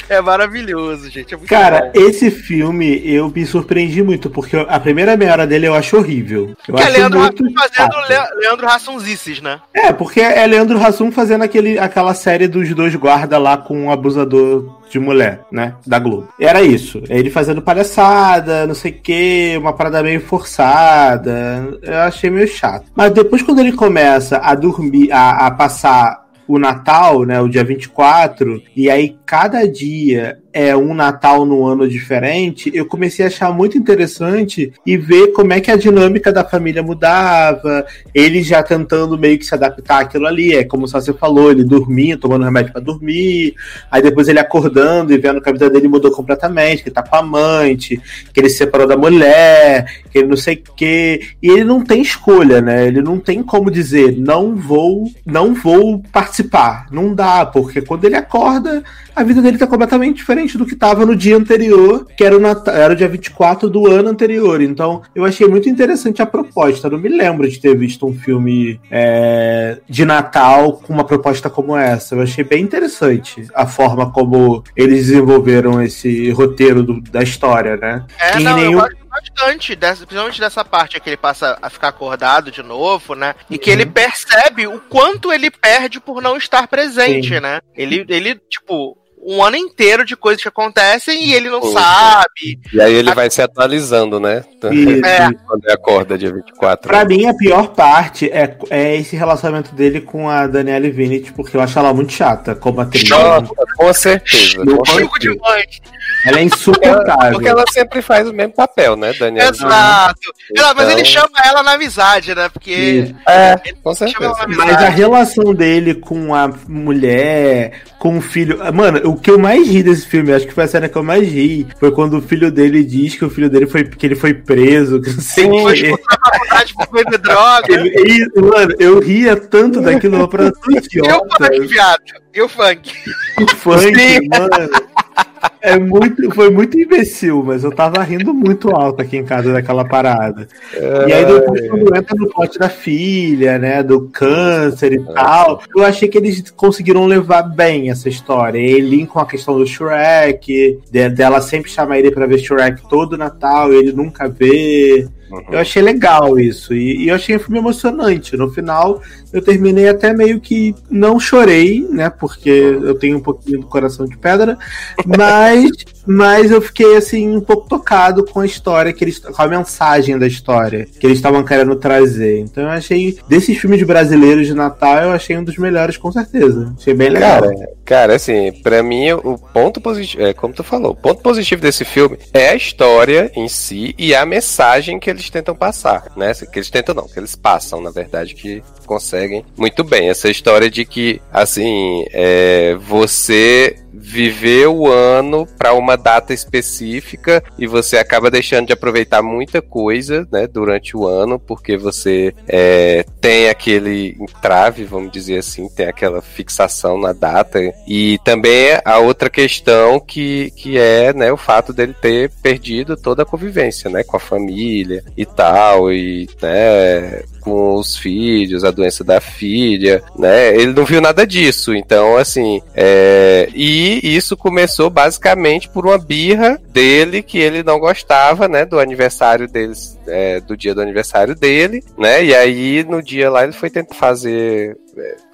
C: É maravilhoso, gente. É muito
D: Cara,
C: bom.
D: esse filme eu me surpreendi muito, porque a primeira meia hora dele eu acho horrível. Eu
C: Que é
D: acho
C: Leandro
D: muito
C: fazendo. Le Leandro Hassunzices, né?
D: É, porque é Leandro Hassum fazendo aquele, aquela série dos dois guardas lá com um abusador de mulher, né? Da Globo. Era isso. Ele fazendo palhaçada, não sei o que, uma parada meio forçada. Eu achei meio chato. Mas depois, quando ele começa a dormir, a, a passar o Natal, né, o dia 24, e aí cada dia é um Natal num ano diferente, eu comecei a achar muito interessante e ver como é que a dinâmica da família mudava, ele já tentando meio que se adaptar àquilo ali, é como você falou, ele dormia, tomando remédio para dormir, aí depois ele acordando e vendo que a vida dele mudou completamente, que tá com a amante, que ele se separou da mulher, que ele não sei o quê, e ele não tem escolha, né? Ele não tem como dizer, não vou, não vou participar. Não dá, porque quando ele acorda, a vida dele tá completamente diferente do que tava no dia anterior, que era o, Natal, era o dia 24 do ano anterior. Então, eu achei muito interessante a proposta. Eu não me lembro de ter visto um filme é, de Natal com uma proposta como essa. Eu achei bem interessante a forma como eles desenvolveram esse roteiro do- da história, né?
C: É,
D: Em
C: não,
D: nenhum-
C: bastante, dessa, principalmente dessa parte que ele passa a ficar acordado de novo, né? E que ele percebe o quanto ele perde por não estar presente,
D: Sim.
C: né? Ele, ele, tipo, um ano inteiro de coisas que acontecem e ele não sabe.
G: E aí ele vai se atualizando, né?
D: Isso.
C: É.
G: Quando ele acorda dia 24.
D: Pra mim, a pior parte é, é esse relacionamento dele com a Danielle Vinicius, porque eu acho ela muito chata como atriz.
G: Nossa, com certeza. Com certeza.
D: Ela é insuportável.
G: Porque ela sempre faz o mesmo papel, né, Daniel?
C: Exato. Ela- mas
G: Então-
C: ele chama ela na amizade, né? Porque.
G: É,
C: ele
G: com
C: chama ela
G: certeza.
D: Mas a relação dele com a mulher, com o filho. Mano, o que eu mais ri desse filme, acho que foi a cena que eu mais ri, foi quando o filho dele diz que o filho dele foi que ele foi preso. Que não sei
G: Sim,
C: Foi da faculdade por vender droga.
D: Ele- e, mano, eu ria tanto daquilo pra tão
C: E o funk, viado? E o funk?
D: O funk,
G: Sim.
D: mano. É muito, foi muito imbecil, mas eu tava rindo muito alto aqui em casa daquela parada. E aí depois quando entra no plot da filha, né, do câncer e tal, eu achei que eles conseguiram levar bem essa história. E linkam com a questão do Shrek, de- dela sempre chamar ele pra ver Shrek todo Natal, e ele nunca vê. Eu achei legal isso. E, e eu achei o filme emocionante. No final, eu terminei até meio que não chorei, né? Porque eu tenho um pouquinho do coração de pedra. Mas, mas eu fiquei assim, um pouco tocado com a história, que eles, com a mensagem da história que eles estavam querendo trazer. Então eu achei, desses filmes brasileiros de Natal, eu achei um dos melhores, com certeza. Achei bem legal.
G: Cara, cara, assim, pra mim o ponto positivo, é como tu falou, o ponto positivo desse filme é a história em si e a mensagem que eles tentam passar, né? Que eles tentam não, que eles passam, na verdade, que conseguem muito bem. Essa história de que, assim, é, você viver o ano para uma data específica e você acaba deixando de aproveitar muita coisa, né, durante o ano, porque você é, tem aquele entrave, vamos dizer assim, tem aquela fixação na data. E também a outra questão que, que é, né, o fato dele ter perdido toda a convivência, né, com a família e tal, e, né, com os filhos, a doença da filha, né? Ele não viu nada disso. Então, assim, é... e isso começou basicamente por uma birra dele que ele não gostava, né? Do aniversário deles, é, do dia do aniversário dele, né? E aí no dia lá ele foi tentar fazer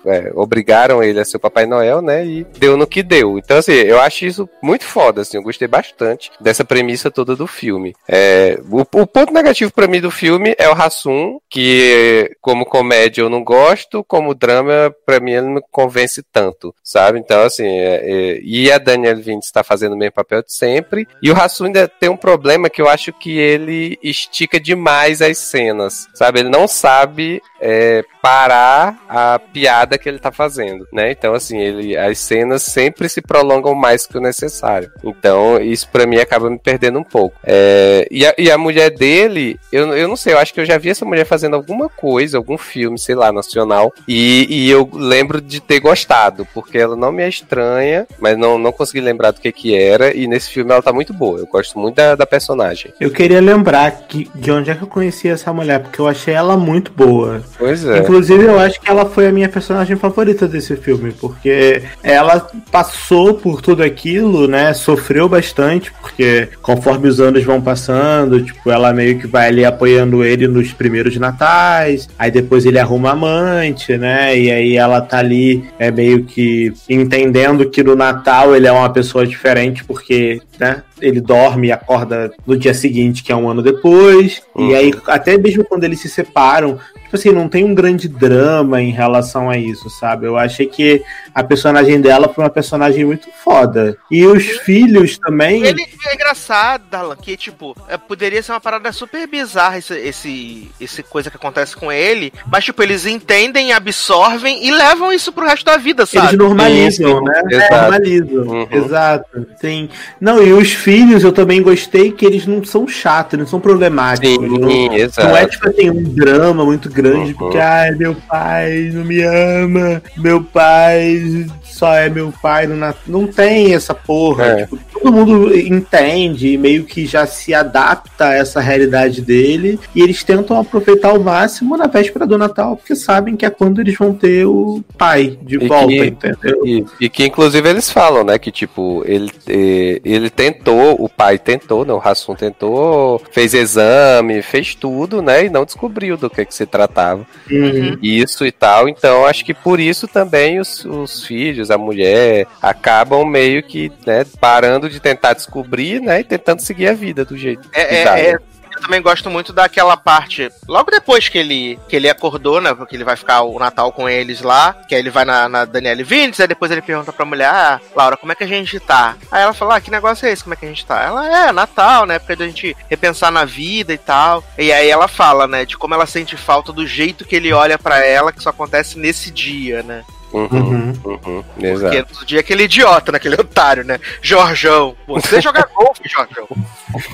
G: é, obrigaram ele a ser o Papai Noel, né? E deu no que deu. Então, assim, eu acho isso muito foda, assim. Eu gostei bastante dessa premissa toda do filme. É, o, o ponto negativo pra mim do filme é o Hassum, que como comédia eu não gosto, como drama, pra mim ele não me convence tanto, sabe? Então, assim, é, é, e a Daniel Vinci está fazendo o mesmo papel de sempre. E o Hassum ainda tem um problema que eu acho que ele estica demais as cenas, sabe? Ele não sabe é, parar a piada que ele tá fazendo, né? Então, assim, ele, as cenas sempre se prolongam mais que o necessário. Então, isso pra mim acaba me perdendo um pouco. É, e, a, e a mulher dele, eu, eu não sei, eu acho que eu já vi essa mulher fazendo alguma coisa, algum filme, sei lá, nacional, e, e eu lembro de ter gostado, porque ela não me é estranha, mas não, não consegui lembrar do que que era, e nesse filme ela tá muito boa, eu gosto muito da, da personagem.
D: Eu queria lembrar que, de onde é que eu conheci essa mulher, porque eu achei ela muito boa.
G: Pois é.
D: Inclusive, eu acho que ela foi a minha personagem favorita desse filme, porque ela passou por tudo aquilo, né? Sofreu bastante, porque conforme os anos vão passando, tipo, ela meio que vai ali apoiando ele nos primeiros natais, aí depois ele arruma amante, né? E aí ela tá ali, é meio que entendendo que no Natal ele é uma pessoa diferente, porque, né? Ele dorme e acorda no dia seguinte, que é um ano depois.
G: Uhum.
D: E aí, até mesmo quando eles se separam, tipo assim, não tem um grande drama em relação a isso, sabe? Eu achei que a personagem dela foi uma personagem muito foda. E os filhos também.
C: Ele é engraçado, que, tipo, é, poderia ser uma parada super bizarra esse, esse, esse coisa que acontece com ele, mas, tipo, eles entendem, absorvem e levam isso pro resto da vida, sabe?
D: Eles normalizam,
G: Sim,
D: né?
G: exato.
D: Normalizam.
G: Uhum.
D: Exato. Sim. Não, e os filhos eu também gostei que eles não são chatos, não são problemáticos.
G: Sim,
D: não,
G: exato.
D: não é tipo assim, um drama muito grande,
G: Uhum.
D: porque ai, meu pai não me ama, meu pai só é meu pai Natal. Não tem essa porra.
G: É.
D: Tipo, todo mundo entende e meio que já se adapta a essa realidade dele. E eles tentam aproveitar ao máximo na véspera do Natal, porque sabem que é quando eles vão ter o pai de
G: E
D: volta,
G: que-
D: entendeu?
G: E, e que inclusive eles falam, né, que tipo, ele, ele tentou, o pai tentou, né, o Hassum tentou, fez exame, fez tudo, né, e não descobriu do que que se tratava.
D: Uhum.
G: Isso e tal, então acho que por isso também os, os filhos, a mulher, acabam meio que, né, parando de tentar descobrir, né, e tentando seguir a vida do jeito que
C: É,
G: dá,
C: é,
G: né?
C: é- eu também gosto muito daquela parte. Logo depois que ele, que ele acordou, né? Porque ele vai ficar o Natal com eles lá. Que aí ele vai na, na Daniele Vintes, aí depois ele pergunta pra mulher: Ah, Laura, como é que a gente tá? Aí ela fala: Ah, que negócio é esse? Como é que a gente tá? Ela é, Natal, né? Época da gente repensar na vida e tal. E aí ela fala, né? De como ela sente falta do jeito que ele olha pra ela, que só acontece nesse dia, né?
G: Uhum,
D: Uhum.
G: uhum,
C: Porque no dia aquele idiota, né? Aquele otário, né? Jorjão. Você joga golfe, Jorjão.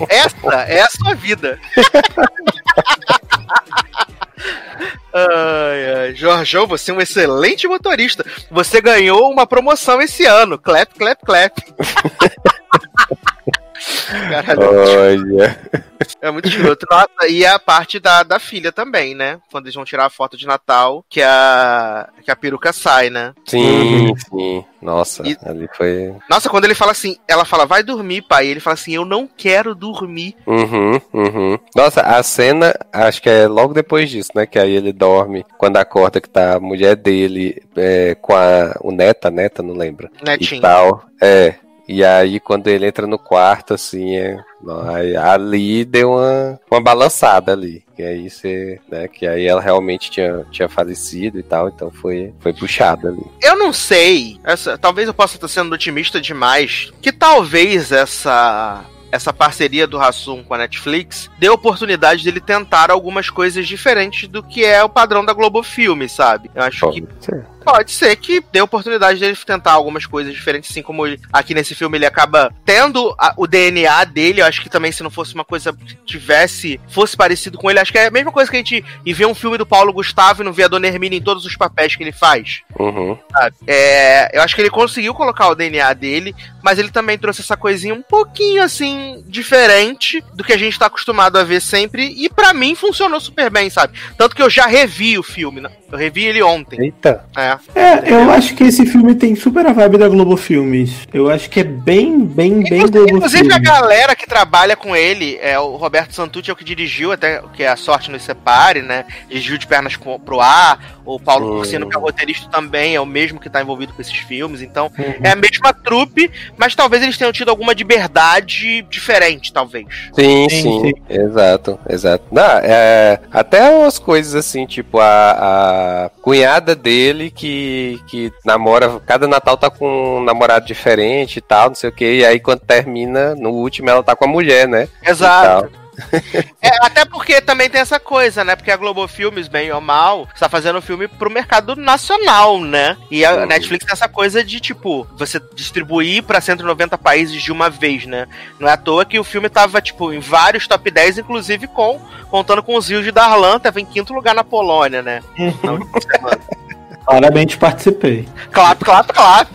C: Essa é a sua vida. Ai, ai. Jorjão, você é um excelente motorista. Você ganhou uma promoção esse ano. Clap, clap, clap. Caralho,
G: Olha.
C: é muito escroto. Nossa, e a parte da, da filha também, né? Quando eles vão tirar a foto de Natal, que a, que a peruca sai, né?
G: Sim, sim. Nossa,
C: E-
G: ali foi.
C: Nossa, quando ele fala assim, ela fala, vai dormir, pai. E ele fala assim, eu não quero dormir.
G: Uhum, uhum. Nossa, a cena, acho que é logo depois disso, né? Que aí ele dorme quando acorda que tá a mulher dele é, com a, o neta, neta, não lembro.
C: Netinho.
G: E tal. É. E aí quando ele entra no quarto, assim, é. aí ali deu uma, uma balançada ali. Que aí você. Né, que aí ela realmente tinha, tinha falecido e tal, então foi, foi puxada ali.
C: Eu não sei, essa, talvez eu possa estar sendo otimista demais, que talvez essa essa parceria do Hassum com a Netflix dê oportunidade dele tentar algumas coisas diferentes do que é o padrão da Globo Filme, sabe? Eu acho que
G: Pode ser.
C: Pode ser que dê oportunidade dele tentar algumas coisas diferentes, assim como ele- aqui nesse filme ele acaba tendo a- o DNA dele. Eu acho que também se não fosse uma coisa que tivesse, fosse parecido com ele, acho que é a mesma coisa que a gente ir ver um filme do Paulo Gustavo e não ver a Dona Hermínia em todos os papéis que ele faz.
G: Uhum.
C: sabe? É, eu acho que ele conseguiu colocar o DNA dele, mas ele também trouxe essa coisinha um pouquinho assim diferente do que a gente tá acostumado a ver sempre. E pra mim funcionou super bem, sabe? Tanto que eu já revi o filme, né? Eu revi ele ontem.
G: Eita.
C: É.
D: É, eu acho que esse filme tem super a vibe da Globo Filmes. Eu acho que é bem, bem, bem Globo
C: Inclusive, a
D: Filmes.
C: galera que trabalha com ele, é o Roberto Santucci é o que dirigiu, até que é A Sorte Nos Separe, né? Dirigiu de pernas pro pro ar. O Paulo
G: Hum.
C: Cursino, que é o roteirista, também é o mesmo que tá envolvido com esses filmes. Então, é a mesma trupe, mas talvez eles tenham tido alguma liberdade diferente, talvez.
G: Sim,
D: Sim,
G: sim,
D: sim.
G: exato, exato. Não, é, até umas coisas assim, tipo a, a cunhada dele que, que namora, cada Natal tá com um namorado diferente e tal, não sei o que, e aí quando termina, no último ela tá com a mulher, né?
C: Exato. É, até porque também tem essa coisa, né? Porque a Globo Filmes, bem ou mal, está fazendo filme pro mercado nacional, né? E a
G: Uhum.
C: Netflix tem essa coisa de, tipo, você distribuir pra 190 países de uma vez, né? Não é à toa que o filme tava, tipo, em vários top 10, inclusive com contando com os rios de Darlan, tava em quinto lugar na Polônia, né? Semana.
D: Claramente participei.
C: Clap, clap, clap.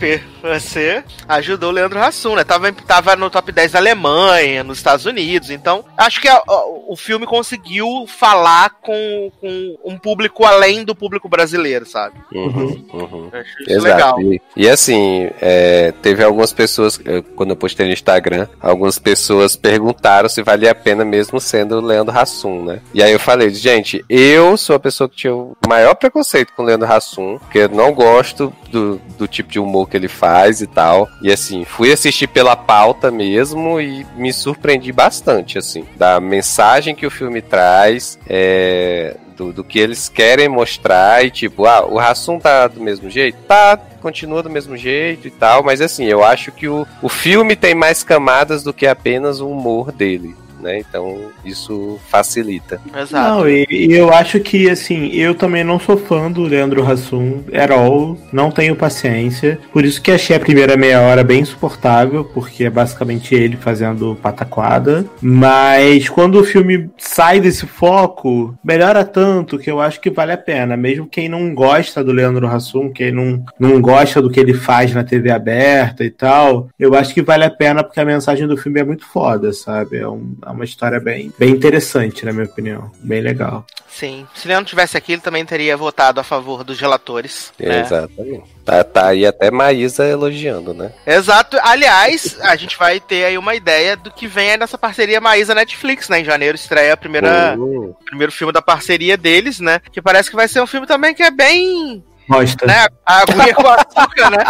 C: Você ajudou o Leandro Hassum, né? Tava, tava no top 10 da Alemanha, nos Estados Unidos. Então, acho que a- o- o filme conseguiu falar com, com um público além do público brasileiro, sabe?
G: Uhum, uhum.
C: Eu acho isso
G: Exato.
C: legal.
G: E, e assim, é, teve algumas pessoas, quando eu postei no Instagram, algumas pessoas perguntaram se valia a pena mesmo sendo o Leandro Hassum, né? E aí eu falei, gente, eu sou a pessoa que tinha o maior preconceito com o Leandro Hassum, porque eu não gosto do, do tipo de humor que ele faz e tal. E assim, fui assistir pela pauta mesmo e me surpreendi bastante, assim, da mensagem que o filme traz, é, Do, do que eles querem mostrar e tipo, ah, o Hassum tá do mesmo jeito? Tá, continua do mesmo jeito e tal, mas assim, eu acho que o, o filme tem mais camadas do que apenas o humor dele. Né? Então isso facilita.
C: Exato.
D: Não, e, e eu acho que, assim, eu também não sou fã do Leandro Hassum at all, não tenho paciência. Por isso que achei a primeira meia hora bem insuportável, porque é basicamente ele fazendo pataquada. Mas quando o filme sai desse foco, melhora tanto que eu acho que vale a pena. Mesmo quem não gosta do Leandro Hassum, quem não, não gosta do que ele faz na TV aberta e tal, eu acho que vale a pena porque a mensagem do filme é muito foda, sabe? É, um- é uma história bem, bem interessante, na minha opinião. Bem legal.
C: Sim. Se Leandro tivesse aqui, ele também teria votado a favor dos relatores. né?
G: Exatamente. Tá, tá aí até Maísa elogiando, né?
C: Exato. Aliás, a gente vai ter aí uma ideia do que vem aí nessa parceria Maísa Netflix, né? Em janeiro estreia a primeira,
G: Uh,
C: o primeiro filme da parceria deles, né? Que parece que vai ser um filme também que é bem.
D: Gosta.
C: né? A aguinha com açúcar, né?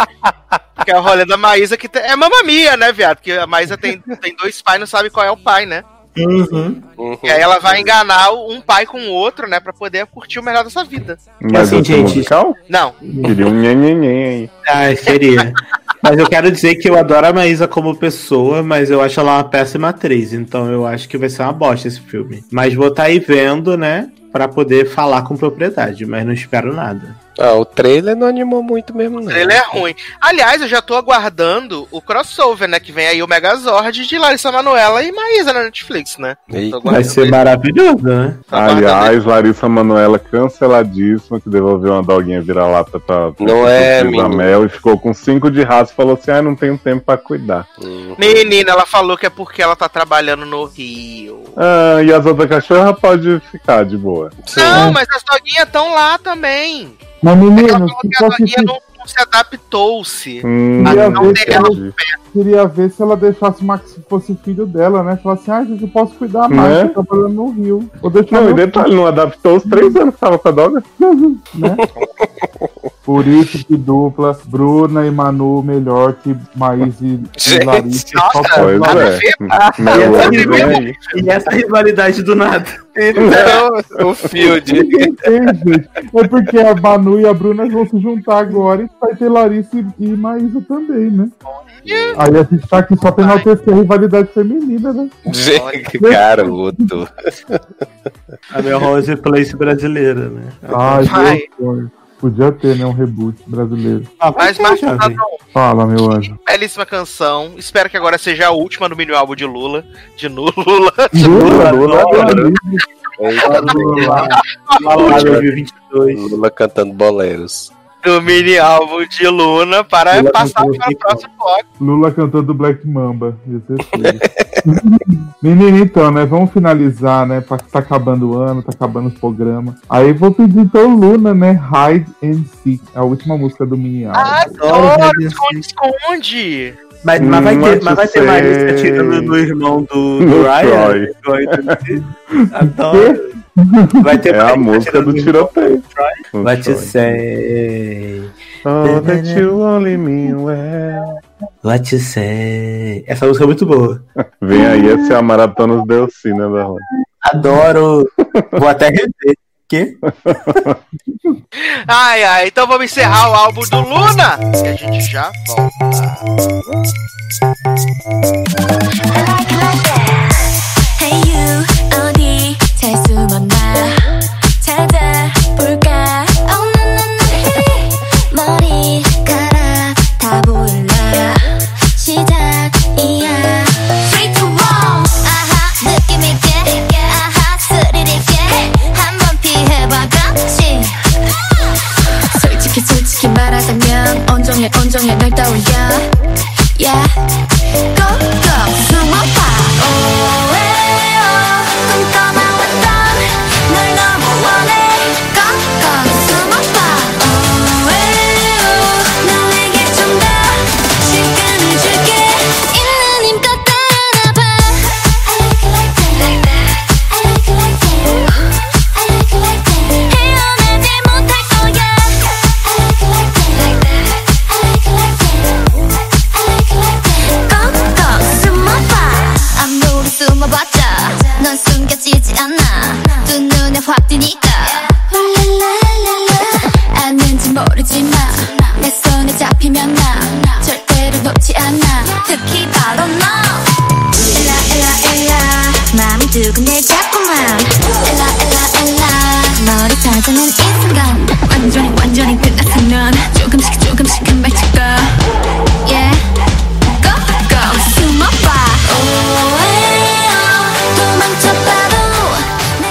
C: Que é o rolê da Maísa, que tem- é mamamia, né, viado? Porque a Maísa tem, tem dois pais, não sabe qual é o pai, né?
D: Uhum.
G: uhum.
C: E aí ela vai enganar um pai com o outro, né? Pra poder curtir o melhor dessa vida.
E: Mas
D: assim, gente-
E: musical?
C: Não.
E: Queria um nhenhenhen aí.
D: Ah, seria. Mas eu quero dizer que eu adoro a Maísa como pessoa, mas eu acho ela uma péssima atriz. Então eu acho que vai ser uma bosta esse filme. Mas vou estar aí vendo, né? Pra poder falar com propriedade, mas não espero nada.
G: Ah, o trailer não animou muito mesmo, não.
C: Ele é ruim. Aliás, eu já tô aguardando o crossover, né? Que vem aí o Megazord de Larissa Manoela e Maísa na Netflix, né?
D: Vai ser
C: ele.
D: maravilhoso, né?
E: Aliás, Larissa Manoela canceladíssima, que devolveu uma doguinha vira-lata pra, pra
G: Não é.
E: Mel e ficou com cinco de raça e falou assim: ah, não tenho tempo pra cuidar.
G: Hum.
C: Menina, ela falou que é porque ela tá trabalhando no Rio.
E: Ah, e as outras cachorras pode ficar de boa.
G: Sim.
C: Não, mas as doguinhas estão lá também.
F: Mas,
C: Ela
F: menino,
C: falou
F: se
C: que a
F: fosse
C: doguinha não, não se adaptou-se.
E: Hum,
F: Queria
C: Ah, não
F: se ela
E: entendi.
F: queria ver se ela deixasse o Max fosse filho dela, né? Falar assim, ah, gente, eu posso cuidar
E: Né?
F: mais, tô trabalhando no Rio. Vou deixar
E: Não, e detalhe, não adaptou os três anos que tava com a doga.
F: né? Por isso que dupla Bruna e Manu melhor que Maís e, e
G: Gente,
F: Larissa.
C: nossa,
F: Só
E: Pois
F: pode-
C: nada a
E: é.
C: ver.
E: Meu
D: e essa. E rivalidade do nada.
G: Então, o Field.
F: Gente. É porque a Manu e a Bruna vão se juntar agora e vai ter Larissa e, e Maísa também, né? Aí a gente tá aqui só pra enaltecer a rivalidade feminina, né?
G: Gente, garoto.
D: A minha Rose Place brasileira, né?
F: Ai,
C: Vai.
F: Deus, Podia ter, né? Um reboot brasileiro.
D: Ah,
C: Mas,
D: jovem.
F: Fala, meu anjo.
C: belíssima canção. Espero que agora seja a última no mini álbum de Lula. De Lula.
F: Lula,
D: Lula,
F: Lula.
G: Eita,
D: Lula, Lula 2022.
G: Lula cantando boleros.
C: Do mini álbum de Luna para
D: Lula
C: passar para o próximo bloco.
F: Lula cantando Black Mamba. Menino, então, né? Vamos finalizar, né? pra- Tá acabando o ano, tá acabando os programas. Aí vou pedir então Luna, né? Hide and Seek, a última música do mini álbum.
C: Adoro, esconde, esconde.
D: Mas, mas vai
E: Hum,
D: ter,
E: mas
D: vai ter Marisa
E: sei.
D: atirando no irmão do, do Ryan.
E: Troy.
D: Adoro. Vai ter
E: É a música do tiroteio.
D: Vai te
E: Troy.
D: say.
E: Oh, that you only mean well.
D: What you say. Essa música é muito boa.
E: Vem aí, essa é a Maratona dos Delcina da Rony.
D: Adoro. Vou até rever. Quê?
C: Ai, ai, então vamos encerrar o álbum do Luna. E a gente já volta.
B: Hey you 설레는 이 순간 완전히 완전히 끝났어 넌 조금씩 조금씩 금발치고 Yeah Go go 숨어봐 오해요 도망쳐봐도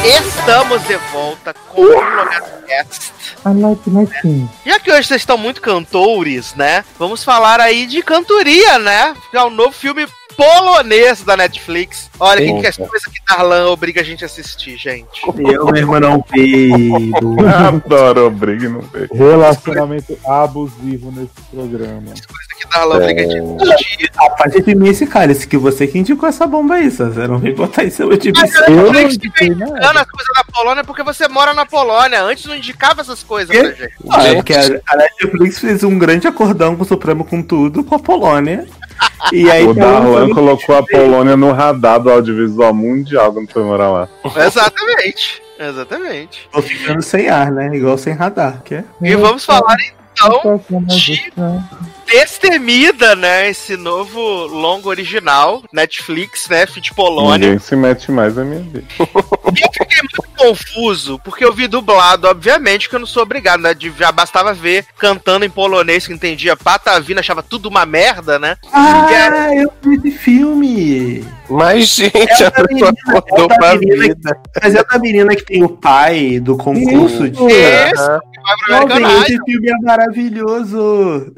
C: Estamos de volta com o Logacast.
F: I like my king.
C: Já que hoje vocês estão muito cantores, né? Vamos falar aí de cantoria, né? Que é o novo filme polonês da Netflix. Olha, que, que é coisa que Darlan obriga a gente a assistir, gente.
D: Eu mesmo não vi. do-
E: Adoro o Brig, não veio.
F: Relacionamento abusivo nesse programa.
C: Coisa que Darlan obriga a gente a assistir.
D: Rapaz, de mim esse cara, esse que você que indicou essa bomba aí. Você não vem botar isso eu te
C: Mas
F: Eu não
C: Netflix
F: indiquei nada.
C: indicando as coisas da Polônia porque você mora na Polônia. Antes não indicava essas coisas
D: Quê?
C: pra gente.
D: Ah, é porque a, a Netflix fez um grande acordão com o Supremo com tudo, com a Polônia. E aí
E: O
D: tá
E: Darlan colocou a Polônia no radar do audiovisual mundial quando foi morar lá.
C: Exatamente. Exatamente.
D: Tô ficando sem ar, né? Igual sem radar, que é?
C: E vamos falar então
F: de...
C: Destemida, né? Esse novo longo original, Netflix, né? Fit Polônia.
E: Ninguém se mete mais na minha vida.
C: E eu fiquei muito confuso, porque eu vi dublado, obviamente, que eu não sou obrigado, né? De, já bastava ver cantando em polonês que entendia patavina, achava tudo uma merda, né?
D: Ah, eu vi esse filme!
G: Mas, gente,
D: É
G: a pessoa
D: menina,
G: acordou
D: é
G: pra vida.
D: Mas é da menina que tem o pai do concurso de.
C: Pro
D: Jovem,
C: American
D: esse filme é maravilhoso!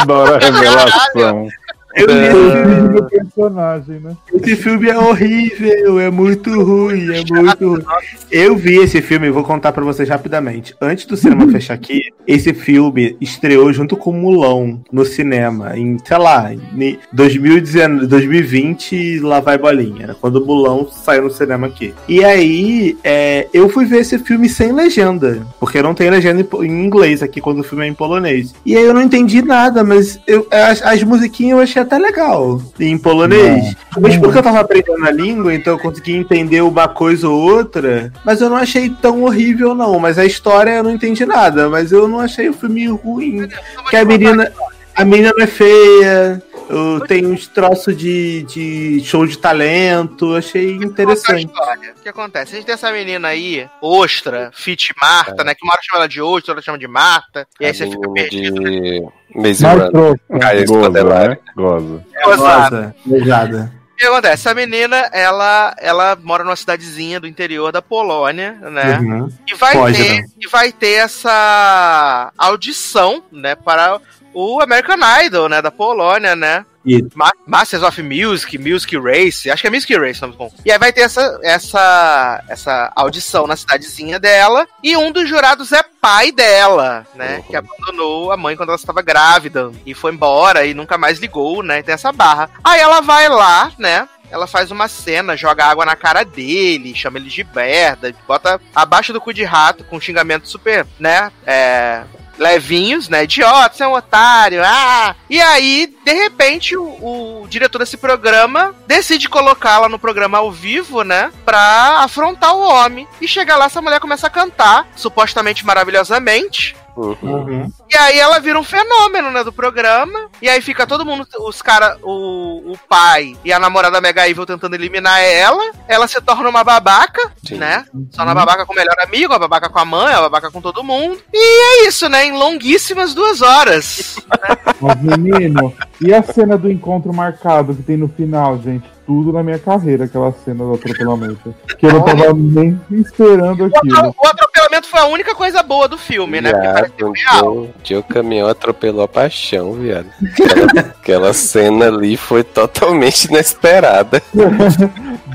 E: Adoro a revelação.
D: Eu vi esse filme.
F: do personagem, né?
D: Esse filme é horrível, é muito ruim, é muito ruim. Eu vi esse filme, vou contar pra vocês rapidamente. Antes do cinema fechar aqui, esse filme estreou junto com Mulão no cinema, em, sei lá, em 2019, 2020, lá vai bolinha. Era quando o Mulão saiu no cinema aqui. E aí, é, eu fui ver esse filme sem legenda, porque não tem legenda em inglês aqui quando o filme é em polonês. E aí eu não entendi nada, mas eu, as, as musiquinhas eu achei até legal em polonês. Mas porque eu tava aprendendo a língua, então eu consegui entender uma coisa ou outra. Mas eu não achei tão horrível, não. Mas a história eu não entendi nada. Mas eu não achei o filme ruim. Que a menina. A menina não é feia. eu- Tem uns troços de, de show de talento. Achei interessante.
C: História. O que acontece? A gente tem essa menina aí, Ostra, Fit Marta, né? Que uma hora chama ela de Ostra, outra chama de Marta. E aí
G: A
C: você fica perdido.
G: de Maze
F: Mais
G: Runner. Caia
E: Goza, né? Goza.
D: Nossa, beijada.
C: O que acontece? Essa menina, ela, ela mora numa cidadezinha do interior da Polônia, né?
D: Uhum.
C: E vai
D: Pode,
C: ter,
D: né?
C: e vai ter essa audição, né, para o American Idol, né, da Polônia, né?
D: Isso.
C: Ma- Masters of Music, Music Race, acho que é Music Race, o nome do concurso. E aí vai ter essa, essa, essa audição na cidadezinha dela, e um dos jurados é pai dela, né,
G: Uhum.
C: que abandonou a mãe quando ela estava grávida, e foi embora e nunca mais ligou, né, e tem essa barra. Aí ela vai lá, né, ela faz uma cena, joga água na cara dele, chama ele de merda, bota abaixo do cu de rato com xingamento super, né? É, levinhos, né? Idiota, você é um otário, ah! E aí, de repente, o, o diretor desse programa decide colocá-la no programa ao vivo, né? Pra afrontar o homem. E chega lá, essa mulher começa a cantar, supostamente maravilhosamente.
G: Uhum.
D: Uhum.
C: E aí ela vira um fenômeno, né, do programa. E aí fica todo mundo, os caras, o, o pai e a namorada Mega Evil tentando eliminar ela. Ela se torna uma babaca,
G: Sim.
C: né? Só na babaca com o melhor amigo, a babaca com a mãe, a babaca com todo mundo. E é isso, né? Em longuíssimas duas horas.
F: Mas, menino, e a cena do encontro marcado que tem no final, gente? Tudo na minha carreira, aquela cena do atropelamento. Que eu não tava nem esperando aquilo.
C: O atropelamento foi a única coisa boa do filme, né? Porque
G: Viado,
C: pareceu real.
G: o caminhão atropelou a paixão, viado. Aquela, aquela cena ali foi totalmente inesperada.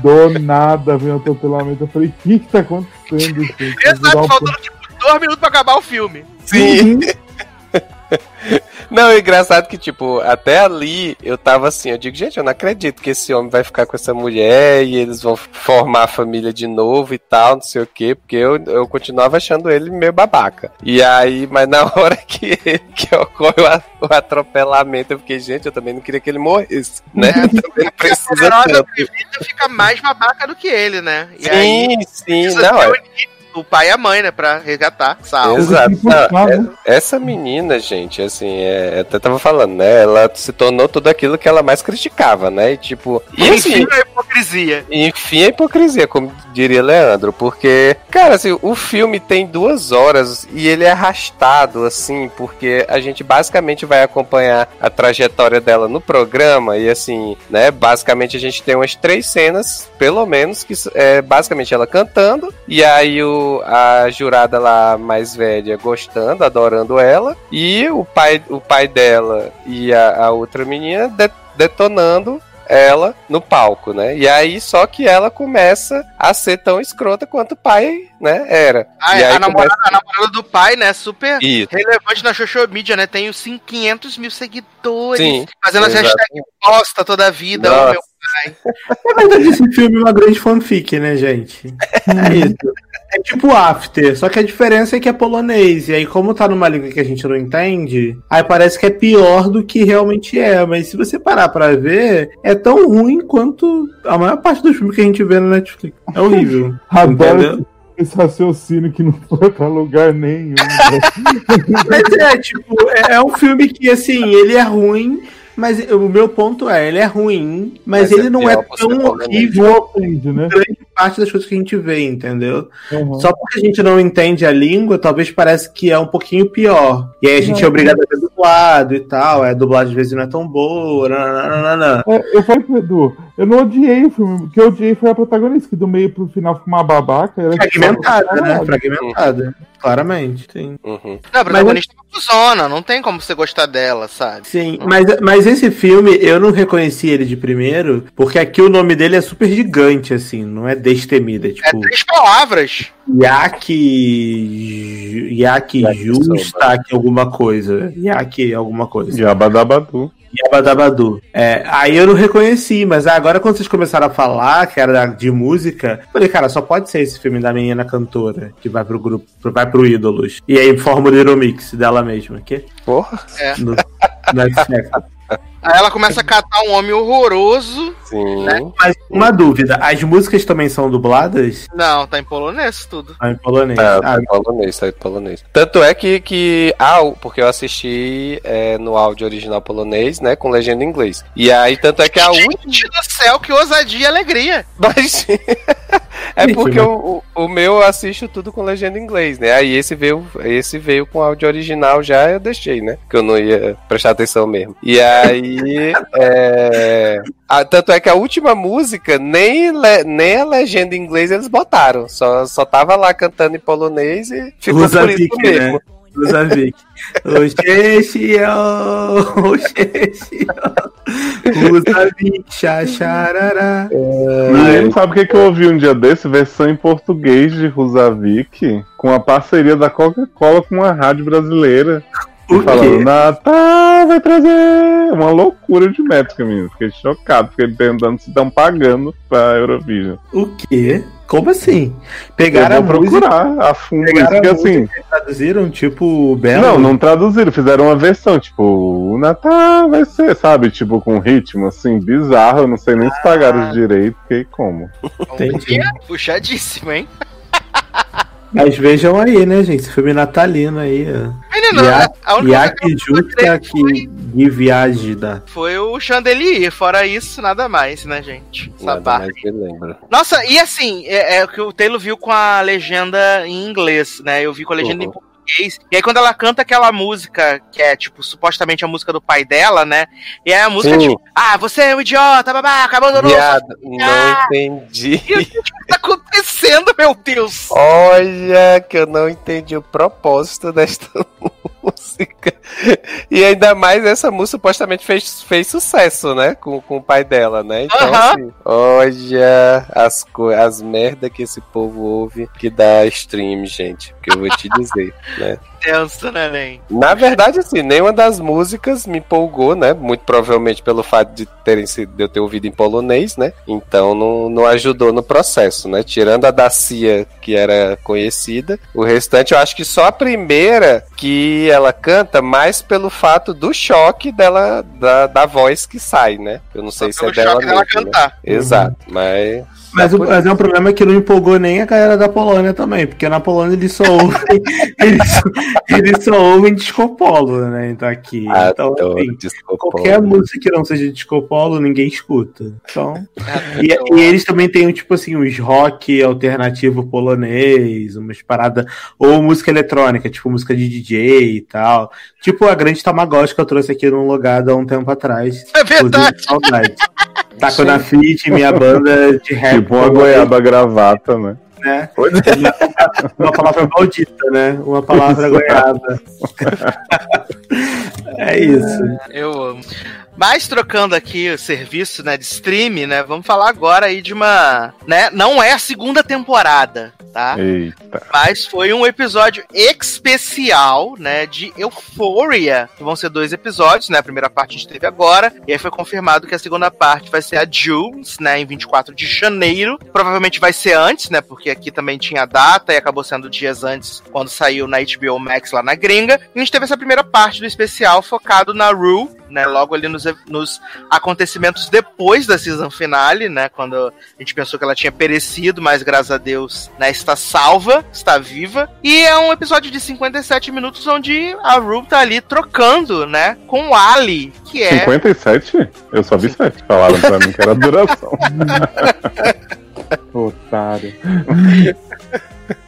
F: Do nada veio o atropelamento. Eu falei, o que que tá acontecendo, gente?
C: Exato, faltando tipo dois minutos pra acabar o filme.
G: Sim. Não, é engraçado que, tipo, até ali eu tava assim, eu digo, gente, eu não acredito que esse homem vai ficar com essa mulher e eles vão formar a família de novo e tal, não sei o quê, porque eu, eu continuava achando ele meio babaca. E aí, mas na hora que, que ocorre o, atropelamento, eu fiquei, gente, eu também não queria que ele morresse, né? Eu também não
C: A
G: precisa tanto.
C: Fica mais babaca do que ele, né? E aí,
G: Sim, sim,
C: precisa
G: não, é.
C: O, pai e a mãe, né? Pra resgatar. Salve.
G: Exato. Não, é- essa menina, gente, assim, é, até tava falando, né? Ela se tornou tudo aquilo que ela mais criticava, né? E tipo. E assim,
C: Enfim, a hipocrisia.
G: Enfim, a hipocrisia, como diria Leandro, porque, cara, assim, o filme tem duas horas e ele é arrastado, assim, porque a gente basicamente vai acompanhar a trajetória dela no programa e, assim, né, basicamente a gente tem umas três cenas, pelo menos, que é basicamente ela cantando e aí o, a jurada lá mais velha gostando, adorando ela e o pai, o pai dela e a, a outra menina de- detonando ela no palco, né? E aí só que ela começa a ser tão escrota quanto o pai, né, era.
C: Ah,
G: e aí
C: a, namorada, a namorada do pai, né? Super
G: Isso.
C: relevante na social media, né? Tem os 500 mil seguidores.
G: Sim,
C: fazendo as
G: exato.
C: hashtags posta toda a vida.
G: Nossa.
C: Oh, meu
D: Na verdade, esse filme é uma grande fanfic, né, gente? É isso. É tipo After, só que a diferença é que é polonês. E aí, como tá numa língua que a gente não entende, aí parece que é pior do que realmente é. Mas se você parar pra ver, é tão ruim quanto a maior parte dos filmes que a gente vê no Netflix. É horrível.
F: Adoro esse raciocínio que não foi pra lugar nenhum. né?
D: Mas é, tipo, é, é um filme que, assim, ele é ruim, mas o meu ponto é, ele é ruim, mas,
G: Mas
D: ele
G: é
D: não é tão horrível
F: né?
D: grande parte das coisas que a gente vê, entendeu?
F: Uhum.
D: Só porque a gente não entende a língua, talvez parece que é um pouquinho pior. E aí a gente é
F: Não.
D: obrigado a ver dublado e tal. É, a dublagem às vezes não é tão boa. nananana.
F: É, eu falei pro Edu, eu não odiei o filme, o que eu odiei foi a protagonista, que do meio pro final ficou uma babaca. Ela
D: Fragmentada, né? Fragmentada. Claramente, sim.
G: Uhum.
C: Não, a protagonista é uma cuzona, não tem como você gostar dela, sabe?
D: Sim, mas, mas esse filme eu não reconheci ele de primeiro, porque aqui o nome dele é super gigante, assim, não é destemida. É
C: É
D: tipo,
C: três palavras.
D: Yaki. Yaki
G: Yaki
D: Justa, alguma coisa. Yaki alguma coisa.
F: Yabadabadu.
D: Yabadabadu. É, aí eu não reconheci, mas agora quando vocês começaram a falar que era de música, eu falei, cara, só pode ser esse filme da menina cantora que vai pro grupo, vai pro Ídolos. E aí forma o Little Mix dela mesma, que?
G: Porra,
D: No, no Factor.
C: Aí ela começa a catar um homem horroroso.
G: sim.
D: Mas uma dúvida, as músicas também são dubladas?
C: Não, tá em polonês tudo.
D: Ah, em polonês.
G: Ah,
D: Ah,
G: tá em polonês, tá em polonês. Tanto é que, que ah, porque eu assisti é, no áudio original polonês, né, com legenda em inglês. E aí, tanto é que a última...
C: Gente do céu, que ousadia e alegria.
G: Mas é porque
D: mas-
G: o, o, meu eu assisto tudo com legenda em inglês, né? Aí esse veio, esse veio com áudio original já, eu deixei, né? Que eu não ia prestar atenção mesmo. E aí. é, tanto é que a última música, nem, le- nem a legenda em inglês eles botaram. Só, só tava lá cantando em polonês e ficou
D: Usa
G: por isso
D: Vic,
G: mesmo.
D: né? Vic. Oxexio, oxexio. Vic, xaxarará.
E: Menino, sabe o que, que eu ouvi um dia desse? Versão em português de Rusavik, com a parceria da Coca-Cola com uma rádio brasileira.
D: O
E: falando,
D: quê?
E: Natal vai trazer uma loucura de métrica, menino. Fiquei chocado, fiquei perguntando se estão pagando pra Eurovision.
D: O quê? Como assim? Pegaram a
E: vou
D: música
E: procurar a fundo isso, porque assim.
D: traduziram, tipo, Belo?
E: Não, não traduziram, fizeram uma versão, tipo, o Natal vai ser, sabe? Tipo, com ritmo assim, bizarro. Eu não sei nem se pagaram os direitos, porque como.
D: Entendi.
C: Puxadíssimo, hein?
D: Mas vejam aí, né, gente? Esse filme natalino aí, ó.
C: Menino,
D: Ya-
C: a única que eu
D: Justa que de viagem da.
C: foi o Chandelier. Fora isso, nada mais, né, gente? Essa
G: lembra.
C: Nossa, e assim, é, é o que o Taylor viu com a legenda em inglês, né? Eu vi com a legenda em
G: Uhum.
C: Português. E aí, quando ela canta aquela música, que é, tipo, supostamente a música do pai dela, né? E aí a música,
G: Sim.
C: tipo, ah, você é um idiota, babaca, abandonou.
G: Viado, não entendi.
C: E eu, o que tá acontecendo, meu Deus?
G: Olha, que eu não entendi o propósito desta música. E ainda mais essa música supostamente fez, fez sucesso, né? Com, com o pai dela, né? Então,
C: Aham.
G: assim, olha as, as merda que esse povo ouve que dá stream, gente. Que eu vou te dizer, né?
C: Tenso, né, Nen?
G: Na verdade, assim, nenhuma das músicas me empolgou, né? Muito provavelmente pelo fato de terem sido, de eu ter ouvido em polonês, né? Então não, não ajudou no processo, né? Tirando a da Cia, que era conhecida, o restante eu acho que só a primeira que ela canta mais pelo fato do choque dela, da, da voz que sai, né? Eu não sei
C: Só
G: se é
C: pelo
G: dela
C: choque dela
G: mesmo, né?
C: cantar.
G: Exato, mas.
D: Mas, o, mas é um problema que não empolgou nem a galera da Polônia também, porque na Polônia eles só ouvem, eles, só- eles só ouvem discopolo, né? Então aqui.
G: Ah,
D: então, assim, qualquer música que não seja discopolo, ninguém escuta. Então.
C: É,
D: E, e eles também têm, tipo assim, uns rock alternativo polonês, umas paradas. Ou música eletrônica, tipo música de DJ e tal. Tipo a grande Tamagotchi que eu trouxe aqui no Logado há um tempo atrás.
C: É verdade.
D: Taco na Fit, minha banda de rap.
E: Tipo uma goiaba gravata, né?
D: Né? Uma palavra maldita, né? Uma palavra goiaba. é isso.
C: Eu amo. Mas trocando aqui o serviço, né, de stream, né, vamos falar agora aí de uma, né, não é a segunda temporada, tá?
E: Eita.
C: Mas foi um episódio especial, né, de Euphoria, que vão ser dois episódios, né, a primeira parte a gente teve agora, e aí foi confirmado que a segunda parte vai ser a Jules, né, em 24 de janeiro, provavelmente vai ser antes, né, porque aqui também tinha data e acabou sendo dias antes, quando saiu na HBO Max lá na gringa, e a gente teve essa primeira parte do especial focado na Rue, né, logo ali nos, nos acontecimentos depois da season finale, né, quando a gente pensou que ela tinha perecido, mas graças a Deus, né, está salva, está viva. E é um episódio de 57 minutos onde a Rue tá ali trocando, né, com o Ali, que é
E: 57? Eu só vi 7. Falaram pra mim que era duração. Otário.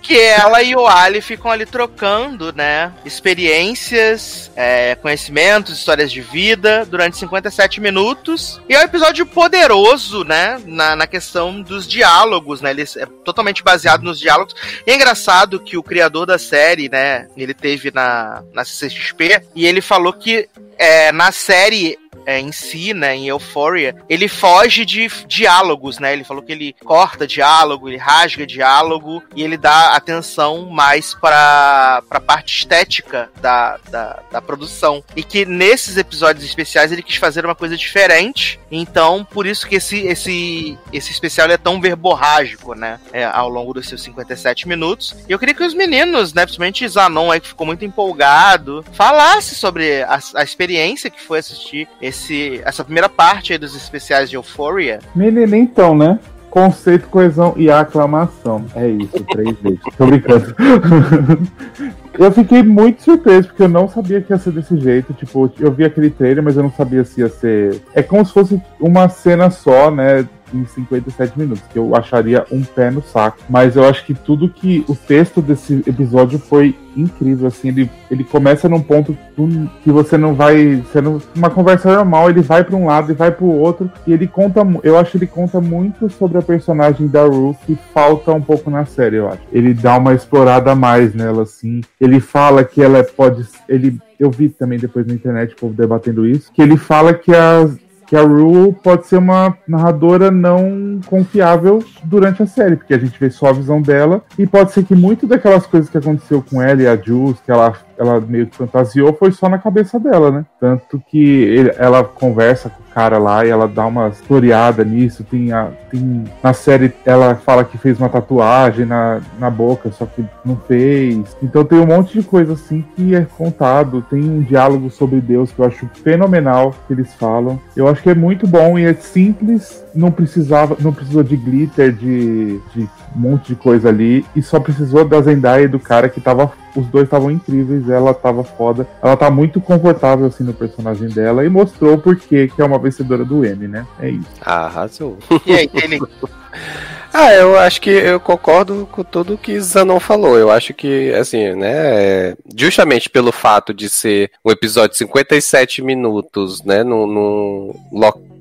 C: Que ela e o Ali ficam ali trocando, né, experiências, é, conhecimentos, histórias de vida durante 57 minutos. E é um episódio poderoso, né, na, na questão dos diálogos, né, ele é totalmente baseado nos diálogos. E é engraçado que o criador da série, né, ele teve na, na CCXP e ele falou que é, na série é, em si, né, em Euphoria, ele foge de diálogos, né? Ele falou que ele corta diálogo, ele rasga diálogo e ele dá atenção mais para a parte estética da, da, da produção. E que nesses episódios especiais ele quis fazer uma coisa diferente. Então, por isso que esse, esse, esse especial é tão verborrágico, né? É, ao longo dos seus 57 minutos. E eu queria que os meninos, né, principalmente Zanon aí, que ficou muito empolgado, falasse sobre a, a experiência que foi assistir esse, essa primeira parte dos especiais de Euphoria.
F: Menina, então, né? Conceito, coesão e aclamação. É isso, três vezes. Tô brincando. eu fiquei muito surpreso, porque eu não sabia que ia ser desse jeito. Tipo, eu vi aquele trailer, mas eu não sabia se ia ser. É como se fosse uma cena só, né? Em 57 minutos, que eu acharia um pé no saco. Mas eu acho que tudo que. O texto desse episódio foi incrível, assim. Ele, ele começa num ponto que você não vai. Você não, uma conversa normal, ele vai para um lado e vai para o outro. E ele conta. Eu acho que ele conta muito sobre a personagem da Rue, que falta um pouco na série, eu acho. Ele dá uma explorada a mais nela, assim. Ele fala que ela pode. Ele, eu vi também depois na internet o povo debatendo isso. Que ele fala que as que a Rue pode ser uma narradora não confiável durante a série, porque a gente vê só a visão dela, e pode ser que muito daquelas coisas que aconteceu com ela e a Jules, que ela, ela meio que fantasiou, foi só na cabeça dela, né? Tanto que ele- ela conversa com cara lá e ela dá uma historiada nisso, tem, a, tem na série ela fala que fez uma tatuagem na, na boca, só que não fez. Então tem um monte de coisa assim que é contado, tem um diálogo sobre Deus que eu acho fenomenal que eles falam. Eu acho que é muito bom e é simples, não precisava, não precisou de glitter, de, de um monte de coisa ali, e só precisou da Zendaya e do cara que tava. Os dois estavam incríveis, ela tava foda. Ela tá muito confortável assim no personagem dela e mostrou por que que é uma vencedora do M, né? É isso.
G: Arrasou.
C: E aí, ele.
G: Ah, eu acho que eu concordo com tudo que Zanon falou. Eu acho que, assim, né, é, justamente pelo fato de ser um episódio de 57 minutos, né, num, num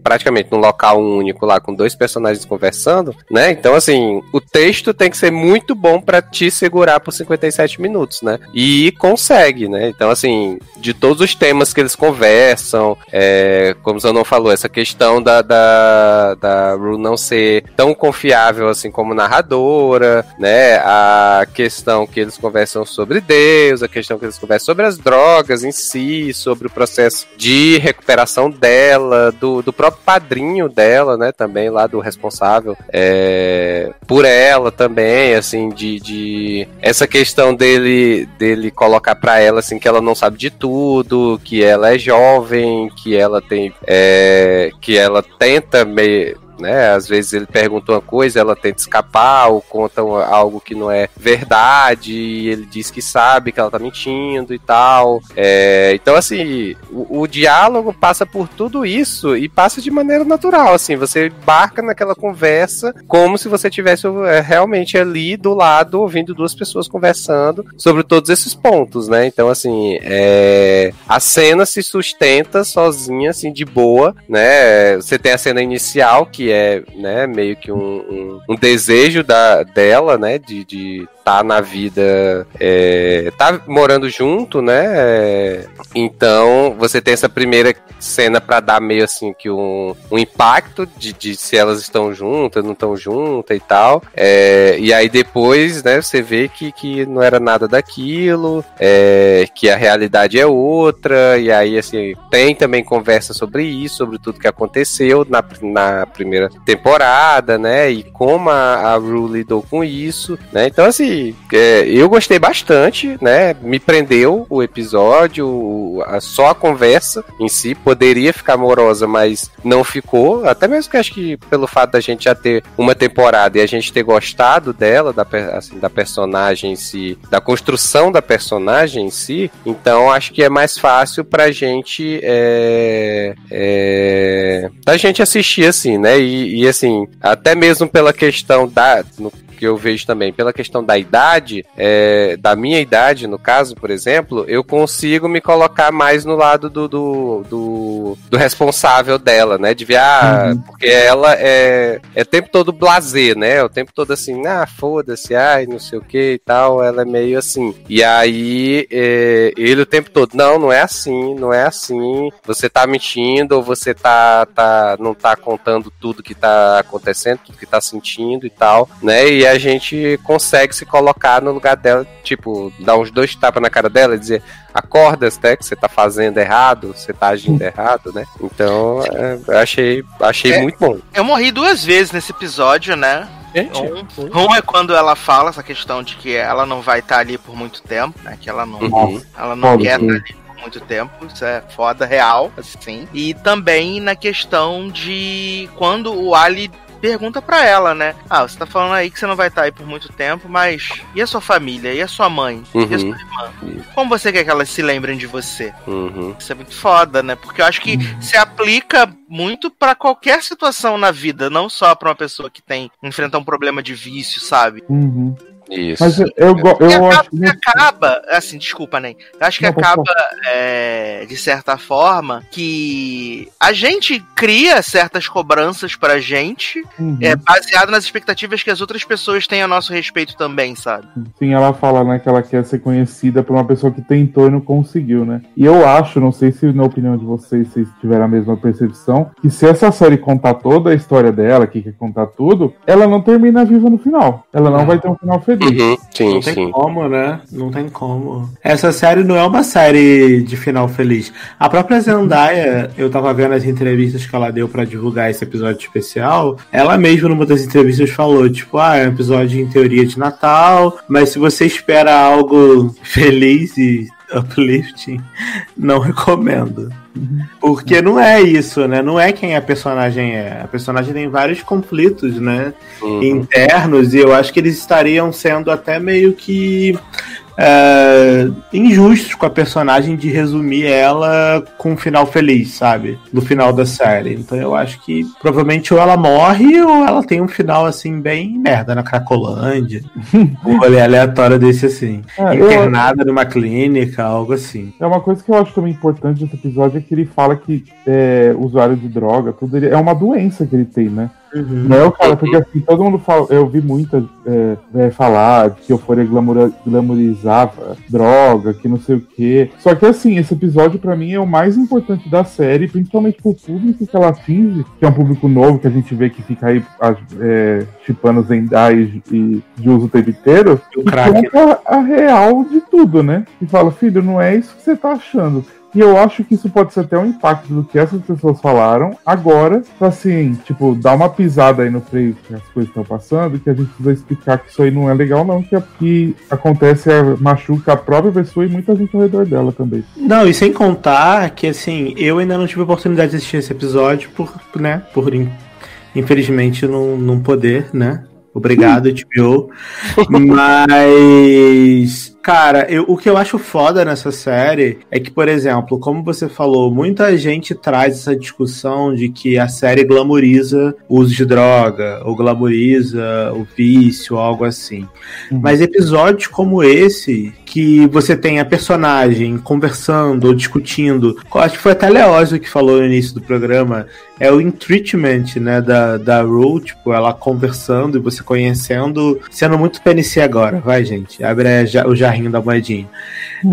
G: praticamente num local único lá com dois personagens conversando, né? Então, assim, o texto tem que ser muito bom para te segurar por 57 minutos, né? E consegue, né? Então, assim, de todos os temas que eles conversam, é, como o não falou, essa questão da, da, da Ru não ser tão confiável assim como narradora, né? A questão que eles conversam sobre Deus, a questão que eles conversam sobre as drogas em si, sobre o processo de recuperação dela, do, do próprio padrinho dela, né? Também lá do responsável é, por ela também, assim, de, de essa questão dele dele colocar para ela assim que ela não sabe de tudo, que ela é jovem, que ela tem é, que ela tenta meio né? Às vezes ele pergunta uma coisa, ela tenta escapar ou conta algo que não é verdade, e ele diz que sabe que ela tá mentindo e tal. É, então, assim, o, o, diálogo passa por tudo isso e passa de maneira natural, assim, você embarca naquela conversa como se você tivesse é, realmente ali do lado ouvindo duas pessoas conversando sobre todos esses pontos, né? Então, assim, é, a cena se sustenta sozinha, assim, de boa, né? Você tem a cena inicial que é né, meio que um, um, um desejo da, dela, né, de, de tá na vida, é, tá morando junto, né? É, então você tem essa primeira cena para dar meio assim que um, um impacto de, de, se elas estão juntas, não estão juntas e tal. É, e aí depois, né, você vê que, que não era nada daquilo, é, que a realidade é outra, e aí assim, tem também conversa sobre isso, sobre tudo que aconteceu na, na primeira temporada, né? E como a, a Rue lidou com isso, né? Então, assim, é, eu gostei bastante, né? Me prendeu o episódio, a, só a conversa em si poderia ficar amorosa, mas não ficou. Até mesmo que acho que pelo fato da gente já ter uma temporada e a gente ter gostado dela, da, assim, da personagem em si, da construção da personagem em si, então acho que é mais fácil pra gente é, é, da gente assistir assim, né? E, e assim, até mesmo pela questão da. No, que eu vejo também, pela questão da idade, é, da minha idade, no caso, por exemplo, eu consigo me colocar mais no lado do, do, do, do responsável dela, né? De ver, ah, uhum. porque ela é, é o tempo todo blazer, né? O tempo todo assim, ah, foda-se, ai, não sei o que e tal. Ela é meio assim. E aí, é, ele o tempo todo, não, não é assim, não é assim. Você tá mentindo ou você tá, tá não tá contando tudo que tá acontecendo, tudo que tá sentindo e tal, né? E a gente consegue se colocar no lugar dela, tipo, dar uns dois tapas na cara dela e dizer, acorda, né, que você tá fazendo errado, você tá agindo errado, né? Então, é, eu achei, achei é, muito bom.
C: Eu morri duas vezes nesse episódio, né? Um, um, é quando ela fala essa questão de que ela não vai estar tá ali por muito tempo, né? Que ela não, uhum. ela não quer estar tá ali por muito tempo, isso é foda, real, assim. E também na questão de quando o Ali pergunta para ela, né? Ah, você tá falando aí que você não vai estar tá aí por muito tempo, mas e a sua família? E a sua mãe? Uhum. E a sua irmã? Como você quer que elas se lembrem de você? Uhum. Isso é muito foda, né? Porque eu acho que uhum. se aplica muito para qualquer situação na vida, não só para uma pessoa que tem enfrenta um problema de vício, sabe?
F: Uhum. Isso. Mas eu, eu, eu,
C: eu acho que acaba, assim, desculpa, nem. Eu acho que Não, acaba, é, de certa forma, que a gente cria certas cobranças pra gente, uhum. é, baseado nas expectativas que as outras pessoas têm a nosso respeito também, sabe?
F: Sim, ela fala, né, que ela quer ser conhecida por uma pessoa que tentou e não conseguiu, né? E eu acho, não sei se na opinião de vocês, vocês tiveram a mesma percepção, que se essa série contar toda a história dela, que quer contar tudo, ela não termina viva no final. Ela não vai ter um final feliz. Uhum,
D: sim, não tem sim. como, né? Não tem como. Essa série não é uma série de final feliz. A própria Zendaya, eu tava vendo as entrevistas que ela deu para divulgar esse episódio especial. Ela mesma, numa das entrevistas, falou: tipo, ah, é um episódio em teoria de Natal, mas se você espera algo feliz e uplifting, não recomendo. Porque não é isso, né? Não é quem a personagem é. A personagem tem vários conflitos, né? Uhum. Internos, e eu acho que eles estariam sendo até meio que é, injustos com a personagem de resumir ela com um final feliz, sabe? No final da série. Então eu acho que provavelmente ou ela morre ou ela tem um final assim bem merda na Cracolândia. um rolê aleatório desse assim.
F: É, eu-
D: Internada numa clínica, algo assim.
F: É uma coisa que eu acho também importante desse episódio é que ele fala que é, usuário de droga, tudo ele, é uma doença que ele tem, né? Não é o cara, porque assim, todo mundo fala, eu ouvi muita é, é, falar que Euphoria glamoura- glamourizava droga, que não sei o quê. Só que assim, esse episódio pra mim é o mais importante da série, principalmente pro público que ela atinge, que é um público novo que a gente vê que fica aí é, chipando Zendai e de uso o tempo inteiro.
D: E o
F: E
D: crack.
F: conta a real de tudo, né? E fala, filho, não é isso que você tá achando. E eu acho que isso pode ser até um impacto do que essas pessoas falaram agora, pra assim, tipo, dar uma pisada aí no freio que as coisas estão passando, que a gente precisa explicar que isso aí não é legal, não, que, que acontece, é, machuca a própria pessoa e muita gente ao redor dela também.
D: Não, e sem contar que assim, eu ainda não tive a oportunidade de assistir esse episódio por, né, por in- infelizmente não, não poder, né? Obrigado, HBO. Mas, cara, eu- o que eu acho foda nessa série é que, por exemplo, como você falou, muita gente traz essa discussão de que a série glamoriza o uso de droga, ou glamoriza o vício, algo assim. Mas episódios como esse, que você tem a personagem conversando ou discutindo, acho que foi até a Leózio que falou no início do programa, é o treatment, né, da, da Rue, tipo, ela conversando e você conhecendo, sendo muito PNC agora, vai, gente, abre ja- o jarrinho da moedinha.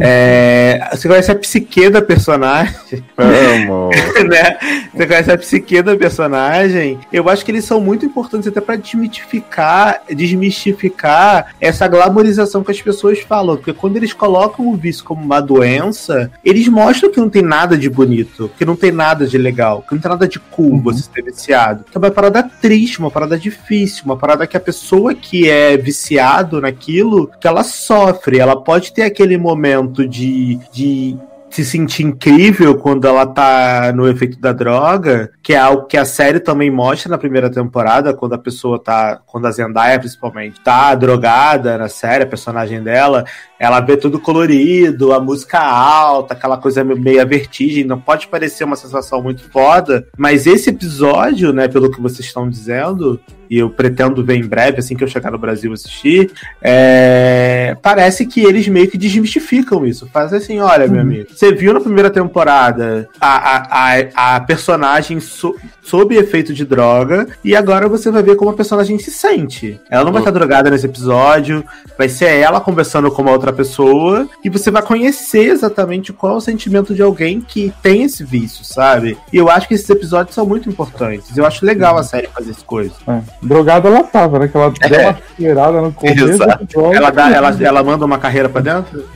D: É, você conhece a psique da personagem,
E: Amo.
D: né? Você conhece a psique da personagem. Eu acho que eles são muito importantes até pra desmitificar, desmistificar essa glamorização que as pessoas falam. Porque quando eles colocam o vício como uma doença, eles mostram que não tem nada de bonito, que não tem nada de legal, que não tem nada de cool você ser viciado. Que é uma parada triste, uma parada difícil, uma parada que a pessoa que é viciado naquilo, que ela sofre. Ela pode ter aquele momento de, de se sentir incrível quando ela tá no efeito da droga, que é algo que a série também mostra na primeira temporada, quando a pessoa tá, quando a Zendaya principalmente tá drogada na série, a personagem dela, ela vê tudo colorido, a música alta, aquela coisa meio vertigem, não pode parecer uma sensação muito foda, mas esse episódio, né, pelo que vocês estão dizendo, e eu pretendo ver em breve, assim que eu chegar no Brasil assistir, é, parece que eles meio que desmistificam isso. Fazem assim, olha, meu amigo, você viu na primeira temporada a, a, a, a personagem so, sob efeito de droga, e agora você vai ver como a personagem se sente. Ela não vai estar drogada nesse episódio, vai ser ela conversando com uma outra pessoa, e você vai conhecer exatamente qual é o sentimento de alguém que tem esse vício, sabe? E eu acho que esses episódios são muito importantes. Eu acho legal a série fazer essas coisas.
F: É, drogada ela tava, né? Que ela deu uma cheirada no começo
G: Exato.
D: Ela, dá, ela, ela manda uma carreira pra dentro?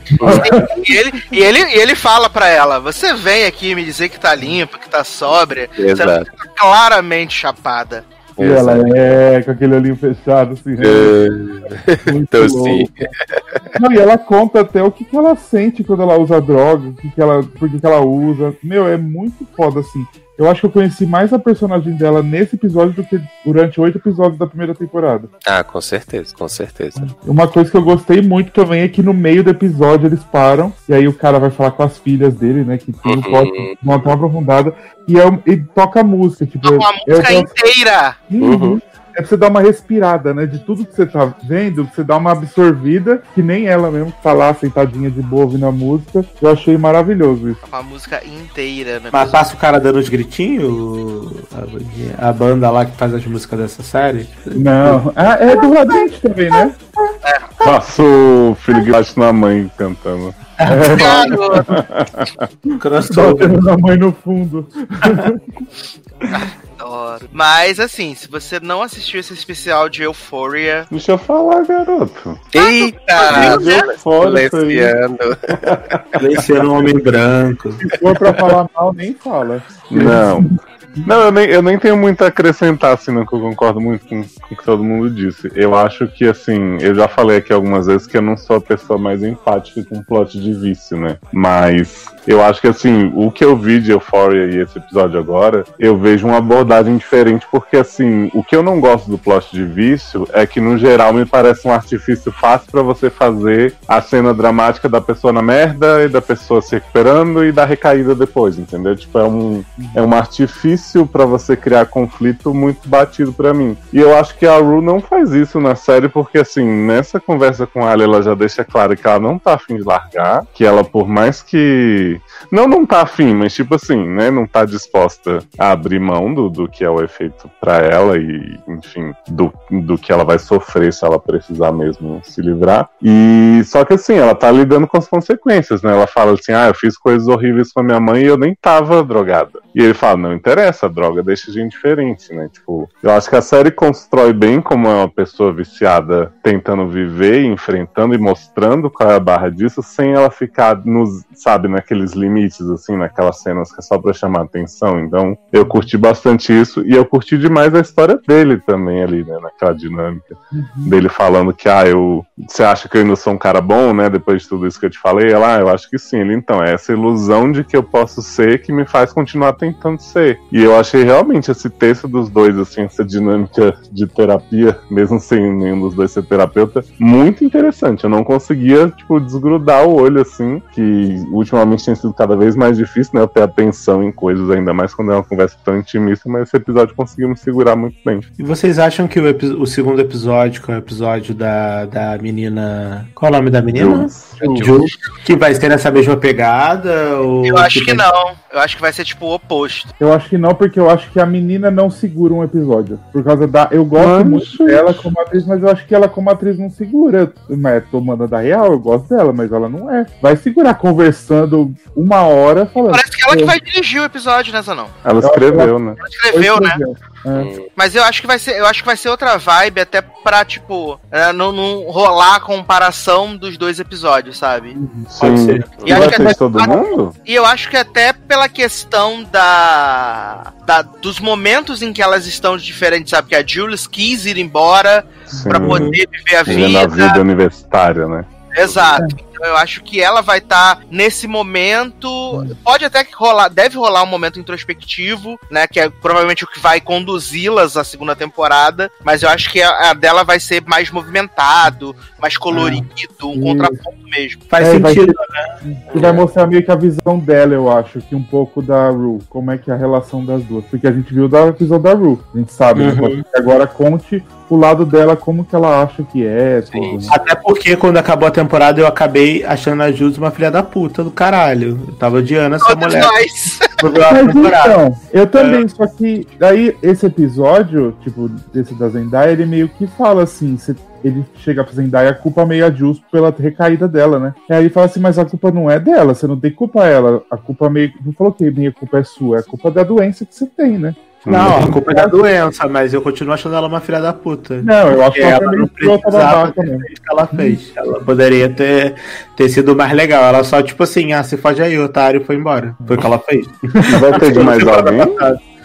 C: E ele, e, ele, e ele fala pra ela: Você vem aqui me dizer que tá limpa, que tá sóbria. Você
G: Exato.
C: tá claramente chapada.
F: E ela é com aquele olhinho fechado, assim.
G: É,
F: muito
G: então,
F: louco.
G: sim.
F: Não, e ela conta até o que, que ela sente quando ela usa droga, o que, que ela, por que, que ela usa. Meu, é muito foda, assim. Eu acho que eu conheci mais a personagem dela nesse episódio do que durante oito episódios da primeira temporada.
G: Ah, com certeza, com certeza.
F: Uma coisa que eu gostei muito também é que no meio do episódio eles param, e aí o cara vai falar com as filhas dele, né? Que tudo
G: Uhum.
F: pode uma tão aprofundada, e, é, e toca música, tipo.
C: Uma música
F: é-
C: inteira.
F: Uhum. É pra você dar uma respirada, né? De tudo que você tá vendo, você dá uma absorvida, que nem ela mesmo que tá lá sentadinha de boa ouvindo a música. Eu achei maravilhoso isso.
C: Uma música inteira. Né?
D: Mas passa o cara dando os gritinhos? A, a banda lá que faz as músicas dessa série?
F: Não. Ah, é do Radente também, né?
E: Passa o filho bate na mãe cantando.
C: Garoto.
D: Crossover.
F: Na mãe no fundo.
C: Adoro. Mas assim, se você não assistiu esse especial de Euphoria.
E: Deixa eu falar, garoto.
C: Eita!
G: Silenciando.
D: Esse era um homem branco.
F: Se for pra falar mal, nem fala.
E: Não. Não, eu nem, eu nem tenho muito a acrescentar, assim, não, que eu concordo muito com, com o que todo mundo disse. Eu acho que, assim, eu já falei aqui algumas vezes que eu não sou a pessoa mais empática com plot de vício, né? Mas Eu acho que assim, o que eu vi de Euphoria e esse episódio agora, eu vejo uma abordagem diferente, porque assim, o que eu não gosto do plot de vício é que, no geral, me parece um artifício fácil pra você fazer a cena dramática da pessoa na merda e da pessoa se recuperando e da recaída depois, entendeu? Tipo, é um, é um artifício pra você criar conflito muito batido pra mim. E eu acho que a Ru não faz isso na série, porque assim, nessa conversa com ela, ela já deixa claro que ela não tá afim de largar, que ela, por mais que. Não, não tá afim, mas tipo assim, né? Não tá disposta a abrir mão do, do que é o efeito pra ela e, enfim, do, do que ela vai sofrer se ela precisar mesmo se livrar. E só que assim, ela tá lidando com as consequências, né? Ela fala assim: ah, eu fiz coisas horríveis com a minha mãe e eu nem tava drogada. E ele fala: não interessa, a droga deixa a gente diferente, né? Tipo, eu acho que a série constrói bem como é uma pessoa viciada tentando viver, enfrentando e mostrando qual é a barra disso, sem ela ficar nos, sabe, naqueles limites, assim, naquelas cenas que é só pra chamar atenção. Então, eu curti bastante isso e eu curti demais a história dele também ali, né? Naquela dinâmica dele falando que, ah, eu. Você acha que eu ainda sou um cara bom, né? Depois de tudo isso que eu te falei? Ela, ah, eu acho que sim. Ele, então, é essa ilusão de que eu posso ser que me faz continuar tentando ser. E eu achei realmente esse texto dos dois, assim, essa dinâmica de terapia, mesmo sem nenhum dos dois ser terapeuta, muito interessante. Eu não conseguia, tipo, desgrudar o olho, assim, que ultimamente tem sido cada vez mais difícil, né? Eu ter atenção em coisas, ainda mais quando é uma conversa tão intimista, mas esse episódio conseguiu me segurar muito bem.
D: E vocês acham que o, epi- o segundo episódio, que é o episódio da, da menina. Qual é o nome da menina? Jules. Que vai ter essa mesma pegada? Ou
C: Eu acho que
D: vai-
C: não. Eu acho que vai ser tipo o oposto.
F: Eu acho que não, porque eu acho que a menina não segura um episódio. Por causa da. Eu gosto
E: Mas,
F: muito
E: gente.
F: dela como atriz, mas eu acho que ela como atriz não segura. Mas tô mandando a real, eu gosto dela, mas ela não é. Vai segurar conversando uma hora falando.
C: Parece que ela que vai dirigir o episódio nessa não.
E: Ela
F: Eu acho
E: escreveu, né?
C: Ela escreveu, né?
F: É.
C: Mas eu acho que vai ser, eu acho que vai ser outra vibe até pra, tipo, é, não, não rolar a comparação dos dois episódios, sabe?
D: Pode
E: Sim.
D: ser.
C: E acho que até-
E: todo mundo?
C: E eu acho que até pela questão da, da- dos momentos em que elas estão diferentes, sabe? Que a Jules quis ir embora pra poder viver a
E: Vivendo a
C: vida.
E: vida universitária, né?
C: Exato. Então eu acho que ela vai estar nesse momento. Pode até que rolar, deve rolar um momento introspectivo, né? Que é provavelmente o que vai conduzi-las à segunda temporada. Mas eu acho que a, a dela vai ser mais movimentado, mais colorido, um
F: Isso.
C: contraponto mesmo.
D: Faz
F: É, vai
D: sentido.
F: E vai mostrar meio que a visão dela, eu acho, que um pouco da Ru, como é que é a relação das duas. Porque a gente viu da visão da Ru, a gente sabe. né?
D: Uhum.
F: Agora conte o lado dela, como que ela acha que é. Tudo, né?
D: Até porque quando acabou a temporada eu acabei achando a Jus uma filha da puta do caralho. Eu tava odiando essa
C: Todos
D: mulher.
C: nós.
D: A
F: Mas então, eu também, só que daí esse episódio, tipo, desse da Zendaya, ele meio que fala assim, cê- ele chega pra Zendaya, a culpa meio é justo pela recaída dela, né? E aí ele fala assim, mas a culpa não é dela, você não tem culpa ela, a culpa meio não falou que minha culpa é sua, é a culpa da doença que você tem, né?
D: Não, a culpa é da doença, mas eu continuo achando ela uma filha da puta.
F: Não, eu acho que ela
D: não precisava ter feito o que ela fez. Ela poderia ter, ter sido mais legal. Ela só, tipo assim, ah, se fode aí, otário, foi embora. Foi o que ela fez.
E: Vai ter de mais alguém?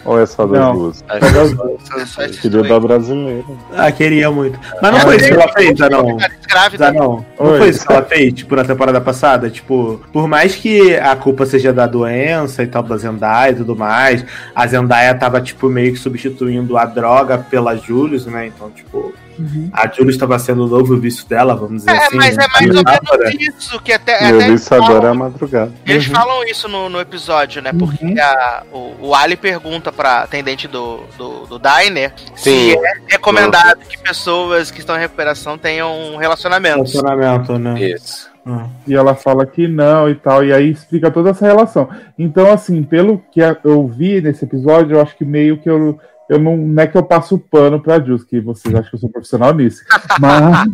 E: Ou é só das
F: Não.
E: duas?
C: É só
E: Eu
C: esses
E: queria da brasileira.
D: Ah, queria muito. Mas não
C: Ah,
D: foi isso que ela fez, Zanon.
C: Grávida.
D: Zanon. Não
F: Oi.
D: foi isso que ela fez, tipo, na temporada passada? Tipo, por mais que a culpa seja da doença e tal, da Zendaya e tudo mais, a Zendaya tava, tipo, meio que substituindo a droga pela Julius, né? Então, tipo, a Julius tava sendo o novo vício dela, vamos dizer
C: É,
D: assim.
C: mas
D: né?
C: é mais
D: A
C: ou menos isso, que até,
E: Eu
C: até
E: isso agora à madrugada.
C: Eles
D: Uhum.
C: falam isso no, no episódio, né? Porque a- o, o Ali pergunta pra atendente do, do, do Diner se
G: Sim.
C: é recomendado que pessoas que estão em recuperação tenham relacionamentos.
D: Relacionamento, né?
G: Isso.
D: Hum.
F: E ela fala que não e tal, e aí explica toda essa relação. Então, assim, pelo que eu vi nesse episódio, eu acho que meio que eu, eu não, não é que eu passo pano pra Jus, que vocês acham que eu sou profissional nisso. Mas,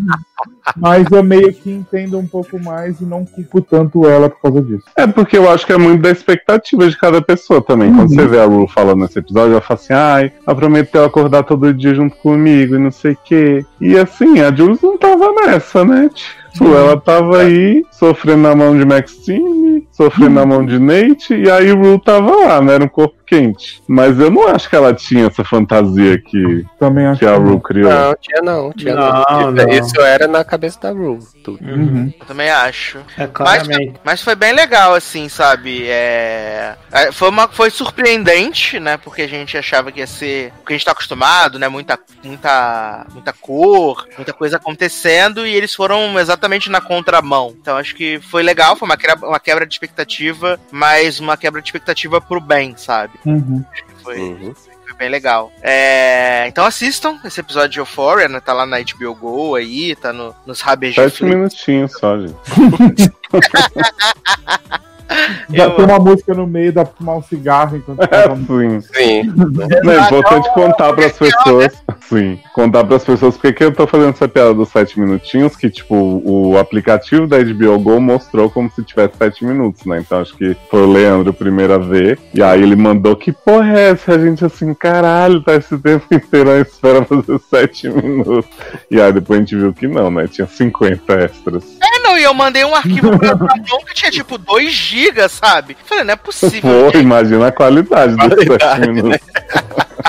F: mas eu meio que entendo um pouco mais e não culpo tanto ela por causa disso.
E: É porque eu acho que é muito da expectativa de cada pessoa também. Quando você vê a Ru falando nesse episódio, ela fala assim: ai, ela prometeu acordar todo dia junto comigo e não sei o quê. E assim, a Jules não tava nessa, né? Tipo, ela tava aí, sofrendo na mão de Maxine, sofrendo na mão de Nate, e aí o Rue tava lá, né? Era um corpo quente. Mas eu não acho que ela tinha essa fantasia que,
F: Também acho
E: que a. Rue criou.
G: Não, tinha não, tinha
D: Não,
G: não.
D: não.
G: Isso era na cabeça da Rue. Tudo.
F: Uhum.
C: Eu também acho.
D: É
C: Mas, mas foi bem legal, assim, sabe? É... é, Foi, uma... foi surpreendente, né? Porque a gente achava que ia ser o que a gente tá acostumado, né? Muita, muita, muita cor, muita coisa acontecendo, e eles foram exatamente na contramão. Então acho que foi legal, foi uma quebra, uma quebra de expectativa, mas uma quebra de expectativa pro bem, sabe?
F: Uhum.
C: Foi,
G: Uhum.
C: foi bem legal. É, Então assistam esse episódio de Euphoria, né? Tá lá na HBO Go aí, tá no, nos rabejos.
E: Sete minutinhos só, gente.
F: Já
C: Eu-
F: tem uma música no meio, dá pra fumar um cigarro enquanto tá
E: Sim.
G: Sim.
E: Não, é importante contar pras pessoas. Sim, contar pras pessoas porque que eu tô fazendo essa piada dos 7 minutinhos, que tipo, o aplicativo da HBO Go mostrou como se tivesse 7 minutos, né? Então acho que foi o Leandro primeiro a ver. E aí ele mandou que porra é essa? A gente assim, caralho, tá esse tempo inteiro à espera fazer 7 minutos. E aí depois a gente viu que não, né? Tinha 50 extras.
C: É, não, e eu mandei um arquivo pra mão que tinha tipo 2 GB, sabe? Falei, não é possível.
E: Pô, imagina a qualidade dos 7
G: Qualidade,
E: minutos.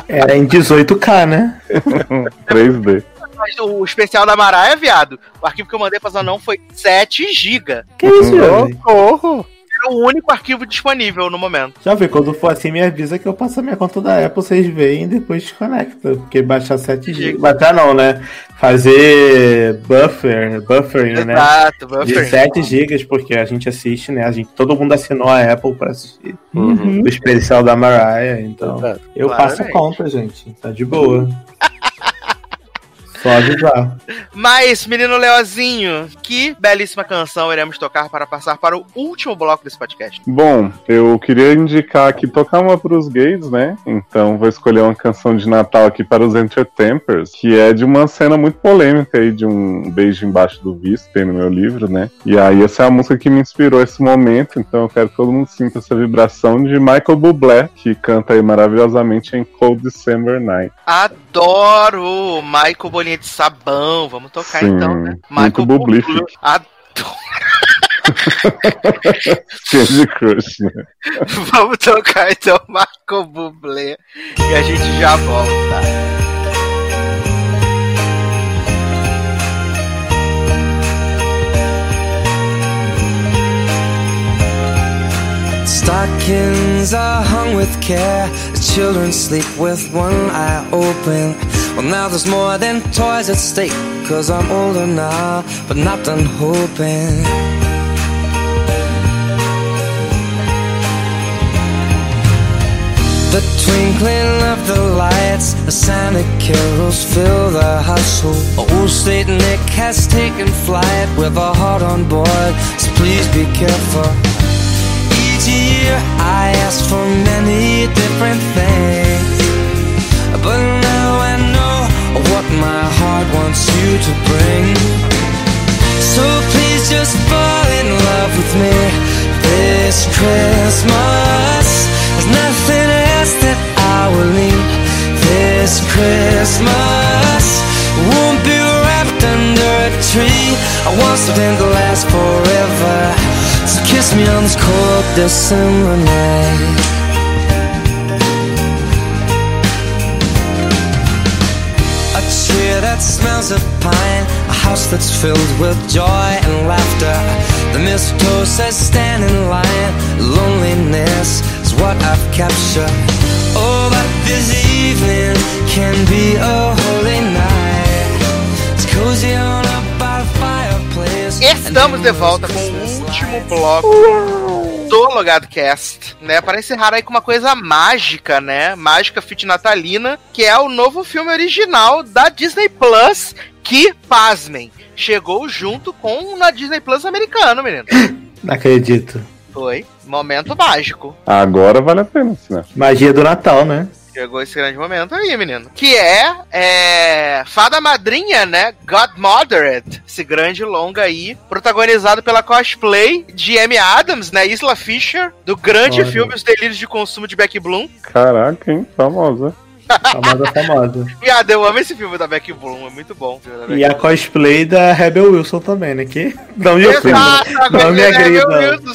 D: Era em 18K, né?
E: 3D.
C: Mas o especial da Maraia, viado, o arquivo que eu mandei pra Zanão foi 7 GB.
D: Que isso, Jovem?
G: Socorro!
C: Era o único arquivo disponível no momento.
D: Já vi, quando for assim, me avisa que eu passo a minha conta da Apple, vocês veem e depois desconecta. Porque baixar 7 GB. Baixar não, né? Fazer buffer, buffering, né?
C: Exato,
D: De
C: buffering.
D: 7 GB, porque a gente assiste, né? A gente, todo mundo assinou a Apple pra assistir
G: Uhum.
D: o especial da Mariah, então.
G: Exato.
D: Eu
C: Claramente.
D: passo a conta, gente. Tá de boa. Só avisar.
C: Mas, menino Leozinho, que belíssima canção iremos tocar para passar para o último bloco desse podcast.
E: Bom, eu queria indicar aqui tocar uma pros gays, né? Então vou escolher uma canção de Natal aqui para os Entertampers, que é de uma cena muito polêmica aí, de um beijo embaixo do visto, tem no meu livro, né? E aí essa é a música que me inspirou esse momento, então eu quero que todo mundo sinta essa vibração de Michael Bublé, que canta aí maravilhosamente em Cold December Night.
C: Adoro Michael Bolinha de Sabão. Vamos tocar
E: Sim,
C: então, né?
E: muito
C: Bublé. Adoro.
E: Candy Crush, né?
C: Vamos tocar então Michael Bublé e a gente já volta.
I: Stockings are hung with care. The children sleep with one eye open. Well, now there's more than toys at stake. Cause I'm older now, but not done hoping. The twinkling of the lights, the Santa carols fill the household. Old Saint Nick has taken flight with a heart on board, so please be careful. Each year I ask for many different things, but now I know what my heart wants you to bring. So please just fall in love with me this Christmas. There's nothing else that I will need this Christmas. Won't be wrapped under a tree. I want something to last forever. So kiss me on this cold December night. A tree that smells of pine, a house that's filled with joy and laughter. The mistletoe says stand in line, loneliness is what I've captured. Oh, but this evening can be a holy night. It's cozy on a fireplace.
C: Estamos de volta com último bloco do Logado Cast, né? Para encerrar aí com uma coisa mágica, né? Mágica fit natalina, que é o novo filme original da Disney Plus, que, pasmem, chegou junto com na Disney Plus americano, menino.
D: Não acredito.
C: Foi. Momento mágico.
E: Agora vale a pena, né?
D: Magia do Natal, né?
C: Chegou esse grande momento aí, menino. Que é, é Fada Madrinha, né? Godmothered. Esse grande longa aí, protagonizado pela cosplay de Amy Adams, né? Isla Fisher, do grande
D: Olha.
C: filme Os Delírios de Consumo de Beck Bloom.
E: Caraca, hein? Famosa.
D: Famosa, famosa.
C: Viado, eu amo esse filme da Beck Bloom, é muito bom.
D: E a cosplay da Rebel Wilson também, né? Que não me ofendam.
C: Exato, a
D: Não me agridam.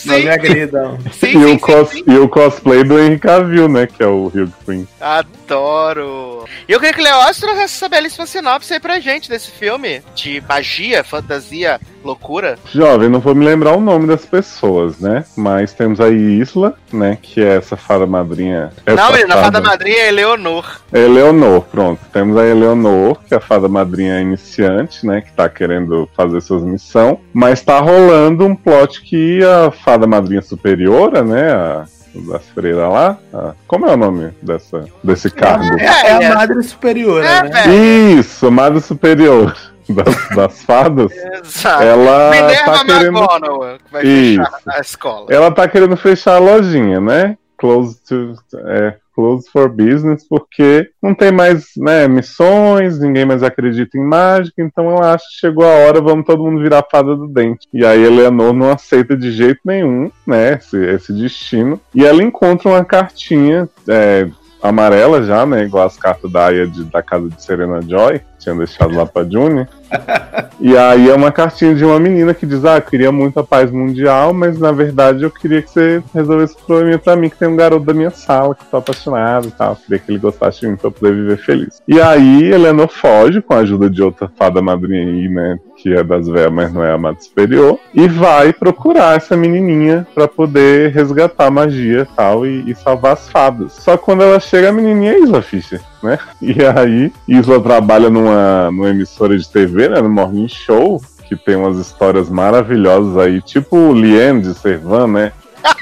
D: Não me agridam.
E: E, o cos- e o cosplay do Henry Cavill, né? Que é o Hugh Queen.
C: Adoro. E eu queria que o Leócio trouxesse essa belíssima sinopse aí pra gente desse filme de magia, fantasia, loucura.
E: Jovem, não vou me lembrar o nome das pessoas, né? Mas temos aí Isla, né? Que é essa fada madrinha. Essa
C: Não, menina, a fada madrinha é Eleonor.
E: Eleonor, pronto. Temos a Eleonor, que é a fada madrinha iniciante, né? Que tá querendo fazer suas missões. Mas tá rolando um plot que a fada madrinha superiora, né? A das freiras lá. a- como é o nome dessa, desse cargo?
D: É, é a madre superior,
C: É,
D: né?
C: velho.
E: Isso, madre superior das, das fadas.
C: Exato.
E: Ela
C: Minerva
E: tá querendo.
C: McGonagall, vai
E: Isso.
C: fechar a escola.
E: Ela tá querendo fechar a lojinha, né? Close to. É, close for business, porque não tem mais né, missões, ninguém mais acredita em mágica, então ela acha que chegou a hora, vamos todo mundo virar fada do dente. E aí Eleanor não aceita de jeito nenhum, né, esse, esse destino. E ela encontra uma cartinha é, amarela já, né, igual as cartas da Aya de- da casa de Serena Joy, tinha deixado lá pra June. E aí é uma cartinha de uma menina que diz: Ah, eu queria muito a paz mundial, mas na verdade eu queria que você resolvesse o problema pra mim, que tem um garoto da minha sala que tô apaixonado e tal. Queria que ele gostasse de mim pra eu poder viver feliz. E aí Eleanor foge com a ajuda de outra fada madrinha aí, né? Que é das velhas, mas não é a mata superior. E vai procurar essa menininha pra poder resgatar a magia e tal e, e salvar as fadas. Só que quando ela chega, a menininha é Isla Fisher. Né? E aí, Isla trabalha numa, numa emissora de TV, né? No Morning Show, que tem umas histórias maravilhosas aí, tipo o Liane de Servan, né?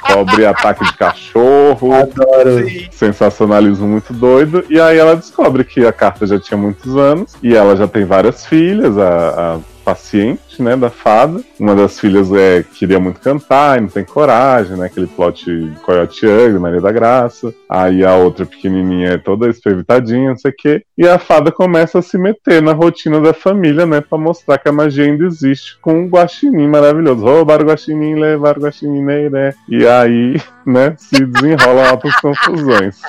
E: Cobre ataque de cachorro,
D: Adoro.
E: sensacionalismo muito doido. E aí ela descobre que a carta já tinha muitos anos e ela já tem várias filhas, a, a paciente, né, da fada. Uma das filhas é, queria muito cantar e não tem coragem, né? Aquele plot Coyote Ugly, Maria da Graça. Aí a outra pequenininha é toda espervitadinha, não sei o quê. E a fada começa a se meter na rotina da família, né? Pra mostrar que a magia ainda existe com um guaxinim maravilhoso. Roubar o guaxinim, levar o guaxinim, né? E aí, né, se desenrolam altas confusões.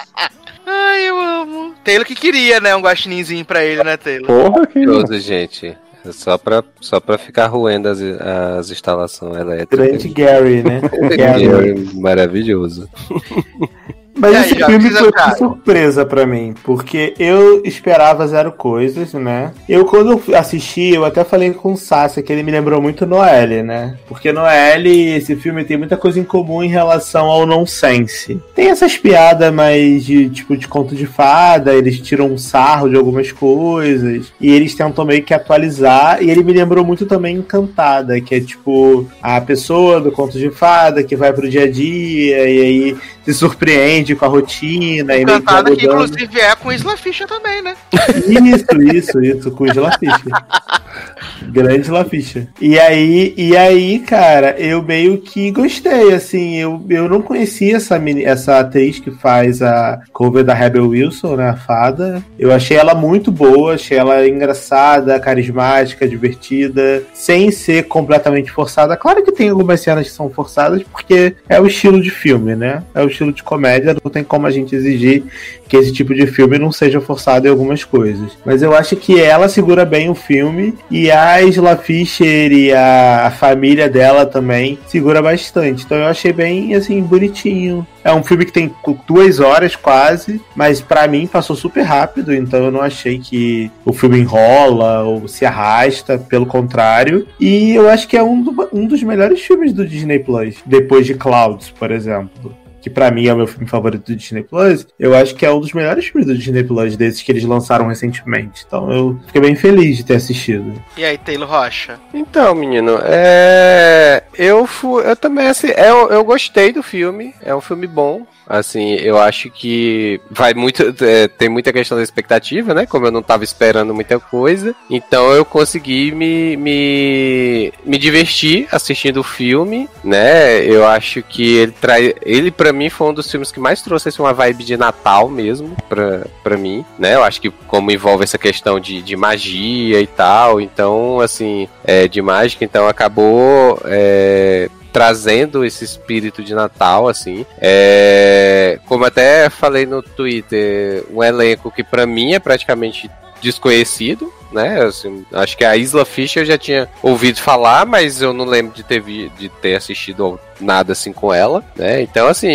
C: Ai, eu amo. Taylor que queria, né? Um guaxininzinho pra ele, né, Taylor?
E: Porra, que
G: Maravilhoso, gente. É Só pra, só pra ficar ruendo as, as instalações elétricas.
D: Grande Gary, né? Gary.
G: É maravilhoso.
D: Mas
C: aí,
D: esse filme foi uma surpresa pra mim, porque eu esperava zero coisas, né? Eu, quando assisti, eu até falei com o Sasha que ele me lembrou muito Noelle, né? Porque Noelle, esse filme tem muita coisa em comum em relação ao nonsense. Tem essas piadas mais de, tipo, de conto de fada, eles tiram um sarro de algumas coisas, e eles tentam meio que atualizar, e ele me lembrou muito também Encantada, que é tipo, a pessoa do conto de fada que vai pro dia a dia, e aí se surpreende com a rotina e
C: Cantada que inclusive é com Isla Fisher também, né?
D: Isso, isso, isso, com Isla Fischer. Grande La Fischer. E aí, e aí, cara, eu meio que gostei, assim, eu, eu não conhecia essa, essa atriz que faz a cover da Rebel Wilson, né, a fada. Eu achei ela muito boa, achei ela engraçada, carismática, divertida, sem ser completamente forçada. Claro que tem algumas cenas que são forçadas, porque é o estilo de filme, né? É o estilo de comédia, não tem como a gente exigir que esse tipo de filme não seja forçado em algumas coisas. Mas eu acho que ela segura bem o filme e a Isla Fisher e a, família dela também segura bastante. Então eu achei bem assim bonitinho. É um filme que tem duas horas quase, mas pra mim passou super rápido, então eu não achei que o filme enrola ou se arrasta, pelo contrário. E eu acho que é um, do- um dos melhores filmes do Disney Plus, depois de Clouds, por exemplo que pra mim é o meu filme favorito do Disney Plus, eu acho que é um dos melhores filmes do Disney Plus desses que eles lançaram recentemente. Então eu fiquei bem feliz de ter assistido.
C: E aí, Taylor Rocha?
G: Então, menino, é. Eu fui. Eu também, assim, eu, eu gostei do filme. É um filme bom. Assim, eu acho que vai muito. é, tem muita questão da expectativa, né? Como eu não tava esperando muita coisa. Então eu consegui me, me, me divertir assistindo o filme, né? Eu acho que ele traz. Ele, pra mim, foi um dos filmes que mais trouxe assim, uma vibe de Natal mesmo, pra, pra mim, né? Eu acho que como envolve essa questão de, de magia e tal, então, assim, é, de mágica, então acabou. é, trazendo esse espírito de Natal, assim. É, como até falei no Twitter, um elenco que pra mim é praticamente desconhecido, né? Assim, acho que a Isla Fisher eu já tinha ouvido falar, mas eu não lembro de ter, vi, de ter assistido nada assim com ela, né? Então, assim,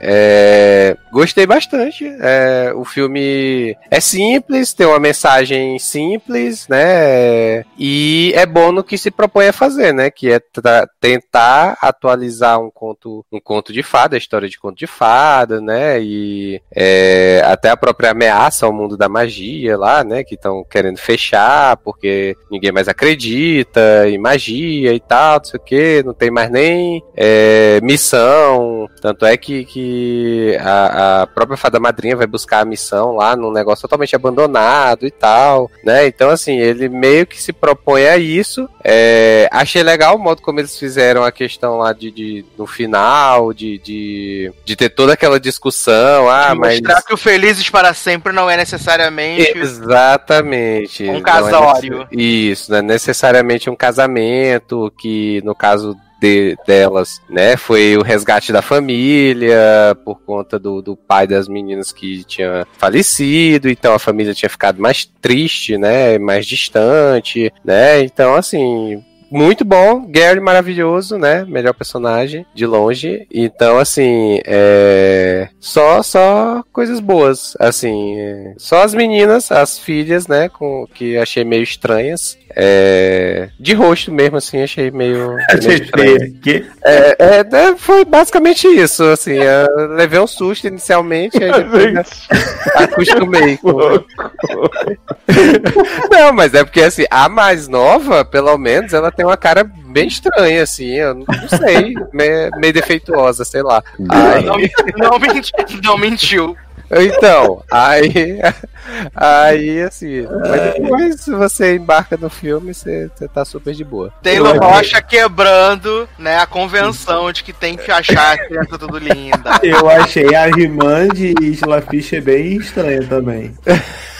G: é... gostei bastante. É... O filme é simples, tem uma mensagem simples, né? E é bom no que se propõe a fazer, né? Que é tentar atualizar um conto, um conto de fada, a história de conto de fada, né? E é... até a própria ameaça ao mundo da magia lá, né? Que estão querendo fechar porque ninguém mais acredita em magia e tal, não sei o que, não tem mais nem é, missão. Tanto é que, que a, a, própria fada madrinha vai buscar a missão lá num negócio totalmente abandonado e tal, né? Então, assim, ele meio que se propõe a isso. É, achei legal o modo como eles fizeram a questão lá de, de no final, de, de, de ter toda aquela discussão. Ah, mas.
C: Mostrar que o Felizes para sempre não é necessariamente.
G: Exatamente.
C: Um casório.
G: É isso, não é necessariamente um casamento, que no caso de, delas, né? Foi o resgate da família por conta do, do pai das meninas que tinha falecido, então a família tinha ficado mais triste, né? Mais distante, né? Então, assim, muito bom, Gary maravilhoso, né? Melhor personagem de longe. Então, assim, é... só só coisas boas, assim, é... só as meninas, as filhas, né, com que achei meio estranhas. É... De rosto mesmo, assim, achei meio. meio estranho.
D: Que?
G: É, é, é, foi basicamente isso, assim. Eu levei um susto inicialmente, aí depois acostumei. Com... Não, mas é porque assim, a mais nova, pelo menos, ela tem uma cara bem estranha, assim. Eu não sei, meio, meio defeituosa, sei lá. Aí...
C: Não, não, mentiu, não mentiu.
G: Então, aí. Aí, assim. Mas depois você embarca no filme, você, você tá super de boa.
C: Taylor Rocha quebrando, né, a convenção de que tem que achar a criança tudo linda.
D: Eu achei a irmã de Isla Fisher bem estranha também.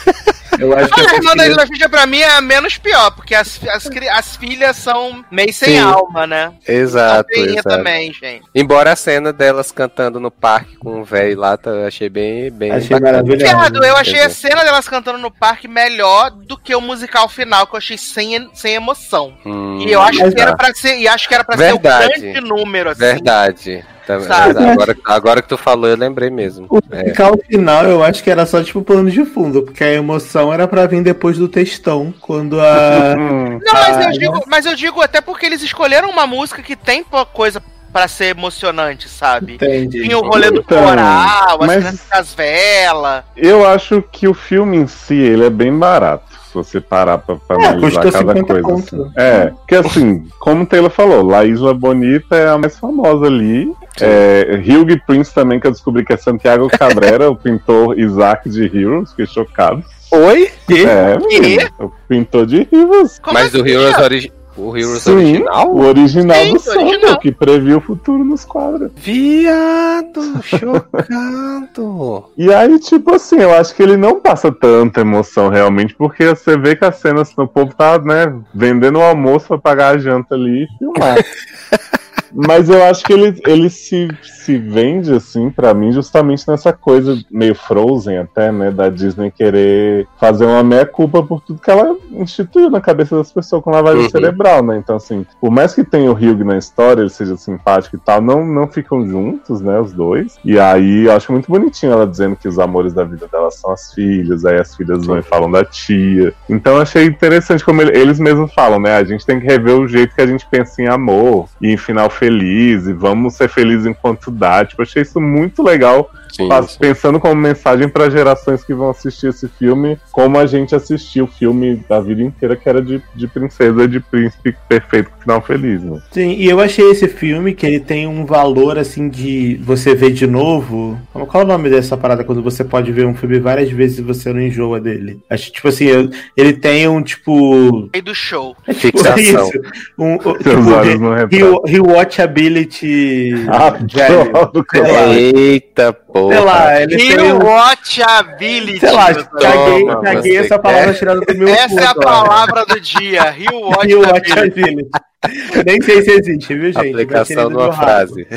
D: Eu acho que
C: a irmã da Isla Fisher pra mim é a menos pior, porque as, as, as filhas são meio sem
G: Sim.
C: alma, né?
G: Exato, exato.
C: também, gente.
G: Embora a cena delas cantando no parque com o velho lá, tá- eu achei bem, bem
D: Achei maravilhoso.
C: Eu achei a cena delas cantando no parque melhor do que o musical final, que eu achei sem, sem emoção.
G: Hum,
C: E eu acho
D: Mas
C: que era pra ser, e acho que era pra
G: Verdade.
C: ser um grande número, assim.
G: Verdade. Tá-? Agora, agora que tu falou, eu lembrei mesmo.
D: O
G: É.
D: final eu acho que era só tipo plano de fundo, porque a emoção era pra vir depois do textão, quando a.
C: Não, mas eu
D: Ah,
C: digo, mas eu digo até porque eles escolheram uma música que tem coisa pra ser emocionante, sabe?
D: Entendi.
C: Tinha o rolê do
E: Então,
C: coral, as crianças velas.
E: Eu acho que o filme em si, ele é bem barato. Se você parar pra, pra
D: É,
E: analisar cada
D: 50
E: coisa. assim. É, porque assim, como o Taylor falou, La Isla Bonita é a mais famosa ali. É, Hugh Prince também, que eu descobri que é Santiago Cabrera, o pintor Isaac de Heroes, fiquei chocado.
G: Oi?
E: É, o pintor de Heroes.
C: Como
G: Mas o
C: assim,
G: Heroes,
C: ó?
G: O Heroes
E: Sim,
G: original?
E: o original
C: Sim,
E: do. Sandro, que previu o futuro nos quadros.
G: Viado, chocado.
E: E aí, tipo assim, eu acho que ele não passa tanta emoção realmente, porque você vê que as cenas o povo tá, né, vendendo o almoço pra pagar a janta ali e filmar. Mas eu acho que ele, ele se, se vende, assim, pra mim, justamente nessa coisa meio Frozen até, né, da Disney querer fazer uma meia-culpa por tudo que ela instituiu na cabeça das pessoas com lavagem
G: Uhum.
E: cerebral, né? Então, assim, por mais que tenha o Hugh na história, ele seja simpático e tal, não, não ficam juntos, né, os dois. E aí, eu acho muito bonitinho ela dizendo que os amores da vida dela são as filhas, aí as filhas vão e falam da tia. Então, eu achei interessante como ele- eles mesmos falam, né, a gente tem que rever o jeito que a gente pensa em amor e em final feliz, e vamos ser felizes enquanto dá. Tipo, achei isso muito legal
G: Sim,
E: Faz- pensando como mensagem para gerações que vão assistir esse filme, como a gente assistiu o filme da vida inteira, que era de, de princesa e de príncipe perfeito com final feliz, né?
D: Sim, e eu achei esse filme que ele tem um valor assim de você ver de novo. Qual é o nome dessa parada quando você pode ver um filme várias vezes e você não enjoa dele? Acho tipo assim, ele tem um tipo.
C: Aí do show.
D: É tipo
G: Fixação.
D: isso. Um,
E: Seus olhos
D: tipo,
E: não
D: re- rewatchability.
E: Ah,
D: velho.
G: Eita porra.
D: Sei lá, ele tem um.
C: Rewatchability.
D: Sei lá, caguei,
G: Toma,
D: caguei essa palavra tirada do meu
C: Essa
D: cu
C: é a
D: agora.
C: palavra do dia. Rewatchability.
D: Nem sei se existe, viu, gente?
G: Aplicação numa frase.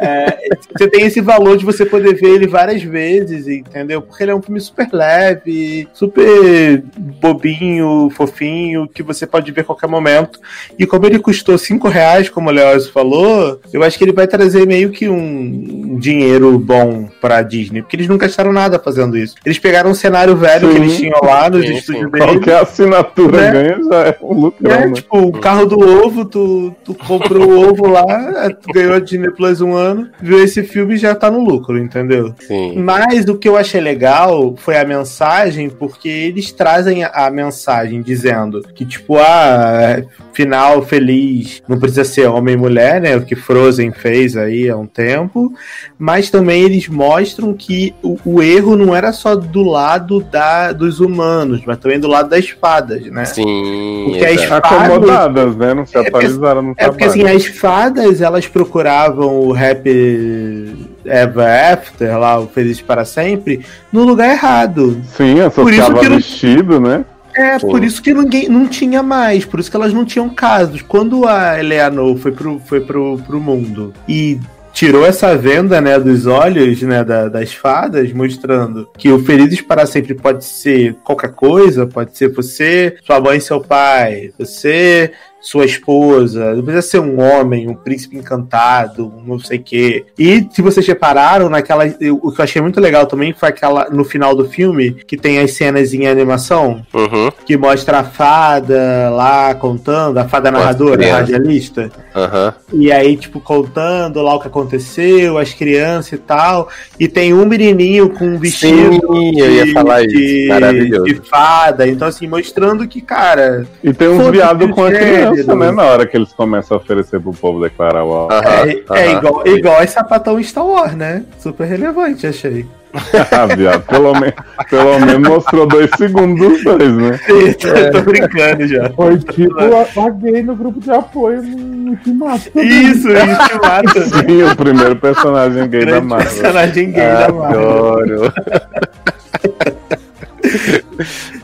D: É, você tem esse valor de você poder ver ele várias vezes, entendeu? Porque ele é um filme super leve, super bobinho, fofinho, que você pode ver a qualquer momento. E como ele custou 5 reais, como o Leoz falou, eu acho que ele vai trazer meio que um dinheiro bom pra Disney, porque eles não gastaram nada fazendo isso. Eles pegaram um cenário velho que
E: Sim.
D: eles tinham lá nos
G: Sim,
D: estúdios
G: sim.
D: deles.
E: Qualquer assinatura
D: Né?
E: ganha já é um lucrão,
D: É,
E: né?
D: tipo, o carro do ovo, tu, tu comprou o ovo lá, tu ganhou a Disney Plus um ano, viu esse filme e já tá no lucro, entendeu?
G: Sim.
D: Mas o que eu achei legal foi a mensagem, porque eles trazem a, mensagem dizendo que, tipo, ah, final feliz, não precisa ser homem e mulher, né? O que Frozen fez aí há um tempo, mas também eles mostram que o, o erro não era só do lado da, dos humanos, mas também do lado das fadas, né?
G: Sim.
D: Porque a espada-
E: Acomodadas, né? Não se
D: É
E: atualizaram
D: É porque assim, as fadas elas procuravam o Happy Ever After, lá, o Feliz para Sempre, no lugar errado.
E: Sim, associava
D: que não-
E: vestido, né?
D: É,
G: Sim.
D: por isso que ninguém não tinha mais, por isso que elas não tinham casos. Quando a Eleanor foi pro, foi pro, pro mundo e tirou essa venda, né, dos olhos, né, da- das fadas, mostrando que o Felizes para Sempre pode ser qualquer coisa, pode ser você, sua mãe e seu pai, você, sua esposa, não precisa ser um homem, um príncipe encantado, um não sei o quê. E se vocês repararam, naquela. eu- O que eu achei muito legal também foi aquela. No final do filme, que tem as cenas em animação,
G: Uhum.
D: que mostra a fada lá contando, a fada narradora, a radialista.
G: Aham.
D: E aí, tipo, contando lá o que aconteceu, as crianças e tal. E tem um menininho com um vestido.
G: Sim, eu ia falar isso.
D: de,
G: Maravilhoso.
D: de fada. Então, assim, mostrando que, cara,
E: E tem uns viados com a criança,
D: gênero.
E: né? Na hora que eles começam a oferecer pro povo declarar o
G: Aham,
D: é, é
G: aham.
D: igual, é igual esse sapatão Star Wars, né? Super relevante, achei.
E: Ah, viado, pelo, me... pelo menos mostrou dois segundos dos dois, né?
D: Eu tô brincando já.
F: Foi tipo a, a gay no grupo de apoio no Ultimato.
D: Isso, isso mata.
E: Sim, o primeiro personagem gay da Marvel.
D: personagem gay da Marvel.
G: Adoro.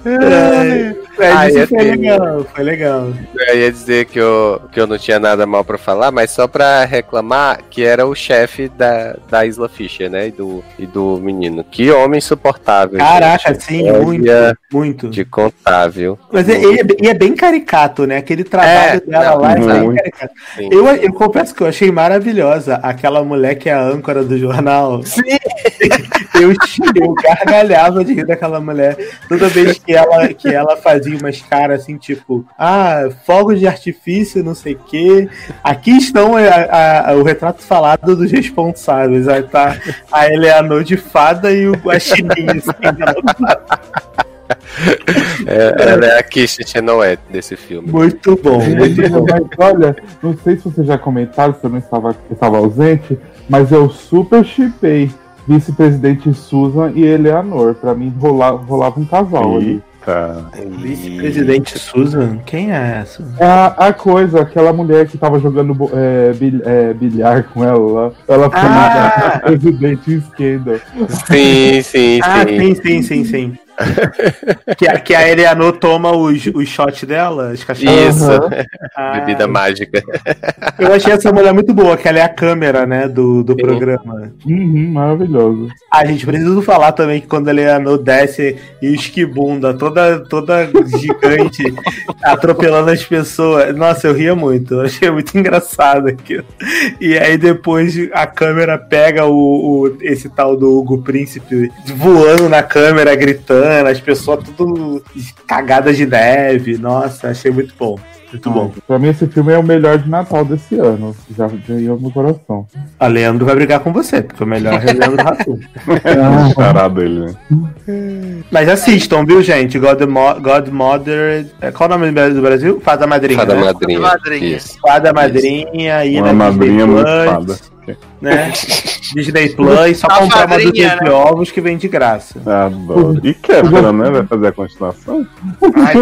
D: É,
G: Ai,
D: isso
G: é
D: foi legal, foi legal.
G: Eu ia dizer que eu, que eu não tinha nada mal pra falar, mas só pra reclamar que era o chefe da, da Isla Fisher, né? E do, e do menino. Que homem insuportável.
D: Caraca,
G: gente.
D: sim, muito, muito.
G: De contar, viu?
D: Mas é, ele é, bem- é bem caricato, né? Aquele trabalho
G: É,
D: dela
G: não,
D: lá é bem
E: muito.
D: caricato.
G: Sim.
D: Eu, eu confesso que eu achei maravilhosa aquela mulher que é a âncora do jornal.
G: Sim.
D: Eu, eu gargalhava de rir daquela mulher toda vez que ela, que ela fazia umas caras assim, tipo, ah, fogos de artifício, não sei o quê. Aqui estão a- a- a- o retrato falado dos responsáveis. Aí tá a Eleanor de fada e o Guaxinim, assim,
G: É, ela é a Kishi Chenoet desse filme.
D: muito bom, muito bom.
F: Mas olha, não sei se vocês já comentaram, se eu não estava, eu estava ausente, mas eu super chipei vice-presidente Susan e Eleanor. Pra mim rola- rolava um casal ali.
E: Eita.
D: Vice-presidente Susan? Quem é essa?
F: A, a coisa, aquela mulher que tava jogando é, bil- é, bilhar com ela lá, ela foi
D: Ah!
F: presidente esquerda.
G: Sim, sim,
D: Ah,
G: sim.
D: sim, sim, sim, sim. Que, a, que a Eleanor toma os, os shots dela, as cachaças.
G: Isso.
D: Ah,
G: Bebida mágica.
D: eu achei essa mulher muito boa, que ela é a câmera, né, do, do programa.
F: Uhum, maravilhoso.
D: A gente precisa falar também que quando a Eleanor desce e o esquibunda, toda, toda gigante, atropelando as pessoas. Nossa, eu ria muito. Eu achei muito engraçado aquilo. E aí depois a câmera pega o, o- esse tal do Hugo Príncipe voando na câmera, gritando, as pessoas tudo cagadas de neve. Nossa, achei muito bom. Muito bom.
F: Pra mim, esse filme é o melhor de Natal desse ano. Já ganhou meu coração.
D: A Leandro vai brigar com você, porque o melhor é o Leandro Ratum.
E: É Chará dele, né?
D: Mas assistam, viu, gente? Godmo Godmother. é, Qual o nome do Brasil? Fada Madrinha.
G: Fada
D: né?
G: madrinha.
C: Madrinha.
G: Isso.
D: Fada Madrinha e
E: Uma madrinha muito fada.
D: Né? Disney Plus, só
C: A
D: comprar uma do
C: madrinha,
D: de
C: né?
D: ovos que vem de graça.
E: Adoro. E Kéfera, né? Vai fazer a continuação?
C: Ai,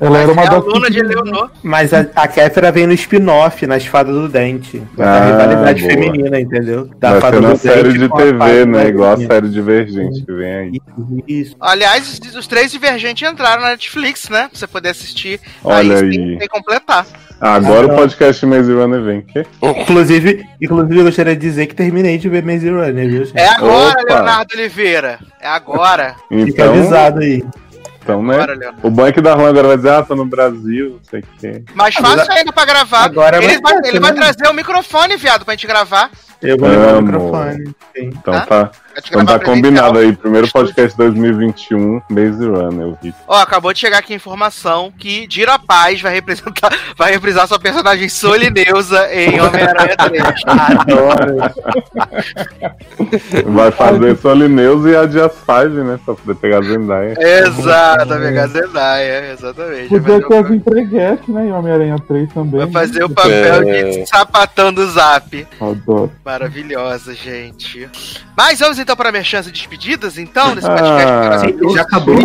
F: Ela era uma
C: é aluna de Eleonor.
D: Mas a, a Kéfera vem no spin-off, nas Fadas do Dente.
E: Ah,
D: rivalidade
E: boa.
D: feminina, entendeu?
E: Vai ser na série de TV, né? Igual a série Divergente que vem aí.
D: Isso.
C: Aliás, os, três divergentes entraram na Netflix, né? Pra você poder assistir.
E: Olha
C: aí.
E: aí.
C: Tem, que completar.
E: Agora
D: Ah,
E: o podcast Maze Runner vem. Quê?
D: Inclusive, inclusive, eu gostaria de dizer que terminei de ver Maze Runner, viu, gente?
C: É agora,
E: Opa.
C: Leonardo Oliveira. É agora.
D: Fica
E: Então,
D: avisado aí.
E: então né?
C: Agora.
E: O bom é que Darlan agora vai dizer, ah, tô no Brasil, não sei o quê.
C: Mais fácil ainda pra gravar.
D: Agora é
C: ele vai,
D: fácil,
C: ele vai
D: né?
C: trazer o microfone, viado, pra gente gravar.
D: Eu vou levar o
E: Amo.
D: microfone. Sim.
E: Então
C: Ah,
E: tá, então tá combinado aí. Primeiro podcast 2021, Maze Runner, eu vi.
C: Ó, acabou de chegar aqui a informação que Dira Paz vai representar, vai reprisar sua personagem Solineusa em Homem-Aranha 3.
D: Adoro.
E: Vai fazer Solineus e a Dias 5, né? Pra poder pegar a Zendaya.
C: Exato, amiga Zendaya, exatamente.
F: Podia
C: fazer,
F: ter as entreguete, né? Em Homem-Aranha 3 também.
C: vai fazer o
F: né?
C: papel
G: É.
C: de sapatão do Zap.
F: Adoro.
C: Maravilhosa, gente. Mas vamos então para minhas chances de despedidas, então, desse podcast.
E: Ah,
D: Sim, já acabou.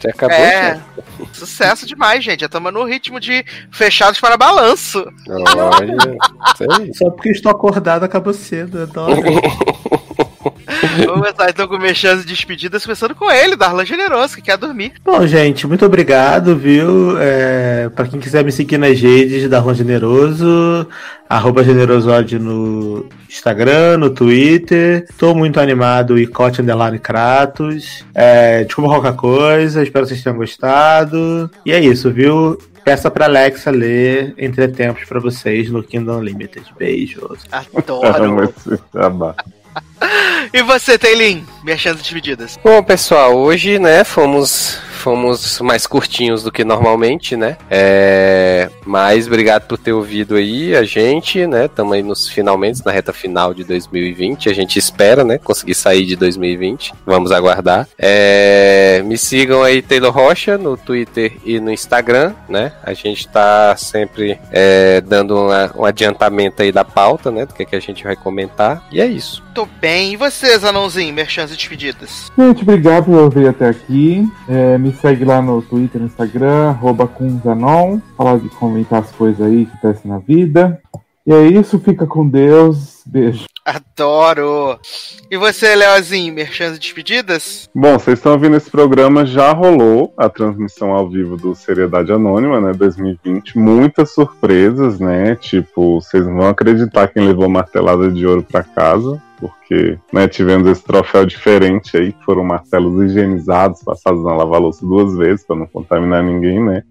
G: Já acabou,
C: é,
G: já?
C: sucesso demais, gente. Já estamos no ritmo de fechados para balanço.
G: Olha.
D: Só porque estou acordado acabou cedo. Adoro.
C: Vamos começar então com minhas chances de despedidas, começando com ele, Darlan Generoso, que quer dormir.
D: Bom, gente, muito obrigado, viu? É, para quem quiser me seguir nas redes da Rua Generoso, arroba generosode no Instagram, no Twitter. Tô muito animado, Icote Underline Kratos. É, desculpa qualquer coisa, espero que vocês tenham gostado. E é isso, viu? Peça pra Alexa ler Entretempos pra vocês no Kingdom Unlimited. Beijos.
C: Adoro. E você, Teilin? Minhas chances de despedidas.
G: Bom, pessoal, hoje, né, fomos fomos mais curtinhos do que normalmente, né? É, mas obrigado por ter ouvido aí a gente, né? Estamos aí nos finalmente, na reta final de 2020. A gente espera, né? Conseguir sair de 2020. Vamos aguardar. É, me sigam aí, Taylor Rocha, no Twitter e no Instagram, né? A gente tá sempre é, dando uma- um adiantamento aí da pauta, né? Do que, que a gente vai comentar. E é isso.
C: Tô bem. E você, Zanãozinho? Minhas chances de despedidas.
F: Gente, obrigado por ouvir até aqui. É, me segue lá no Twitter, no Instagram, arroba. Falar de comentar as coisas aí que acontecem na vida. E é isso, fica com Deus. Beijo.
C: Adoro. E você, Leozinho? Chances de despedidas?
E: Bom, vocês estão ouvindo esse programa, já rolou a transmissão ao vivo do Seriedade Anônima, né, 2020. Muitas surpresas, né? Tipo, vocês não vão acreditar quem levou martelada de ouro pra casa. Porque né, tivemos esse troféu diferente aí, que foram martelos higienizados, passados na lava-louça duas vezes, para não contaminar ninguém, né?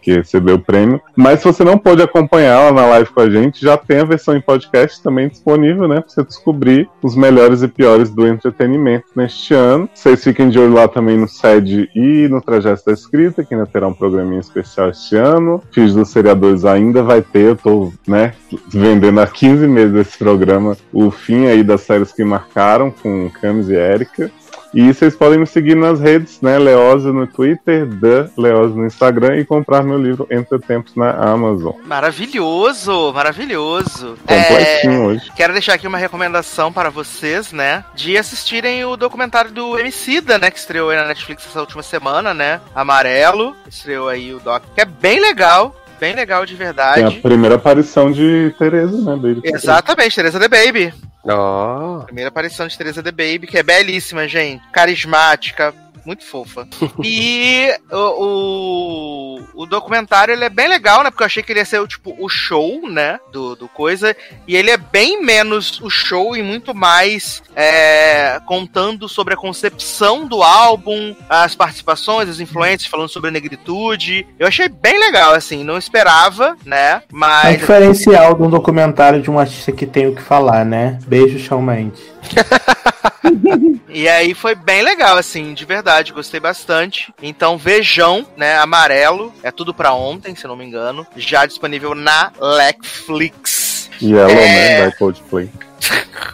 E: Que recebeu o prêmio. Mas se você não pôde acompanhar ela na live com a gente, já tem a versão em podcast também disponível, né? Pra você descobrir os melhores e piores do entretenimento neste ano. Vocês fiquem de olho lá também no SED e no Trajeto da Escrita, que ainda terá um programinha especial este ano. Filhos dos Seriadores ainda vai ter, eu tô, né, vendendo há 15 meses esse programa, o fim aí das séries que marcaram com Camis e Erika. E vocês podem me seguir nas redes, né? Leose no Twitter, The Leose no Instagram e comprar meu livro Entre Tempos na Amazon.
C: Maravilhoso, maravilhoso.
E: Completinho
C: É,
E: hoje.
C: Quero deixar aqui uma recomendação para vocês, né? De assistirem o documentário do Emicida, né? Que estreou aí na Netflix essa última semana, né? Amarelo. Estreou aí o doc, que é bem legal. Bem legal de
E: Tem a
C: verdade.
E: primeira aparição de Tereza, né? Dele.
C: Exatamente, Teresa The Baby.
G: Ó,
C: Primeira aparição de Teresa The Baby, que é belíssima, gente. Carismática, muito fofa. e o, o, o documentário ele é bem legal, né? Porque eu achei que ele ia ser o, tipo, o show, né? Do, do coisa. E ele é bem menos o show e muito mais é, contando sobre a concepção do álbum, as participações, as influências, falando sobre a negritude. Eu achei bem legal, assim. Não esperava, né?
D: É um
C: Mas.
D: diferencial de um documentário de um artista que tem o que falar, né? Beijo, Shawn Mendes.
C: E aí foi bem legal, assim, de verdade, gostei bastante. Então vejam, né, amarelo, é tudo pra ontem, se eu não me engano, já disponível na Netflix.
E: Yellow,
C: É.
E: né? Da Coldplay.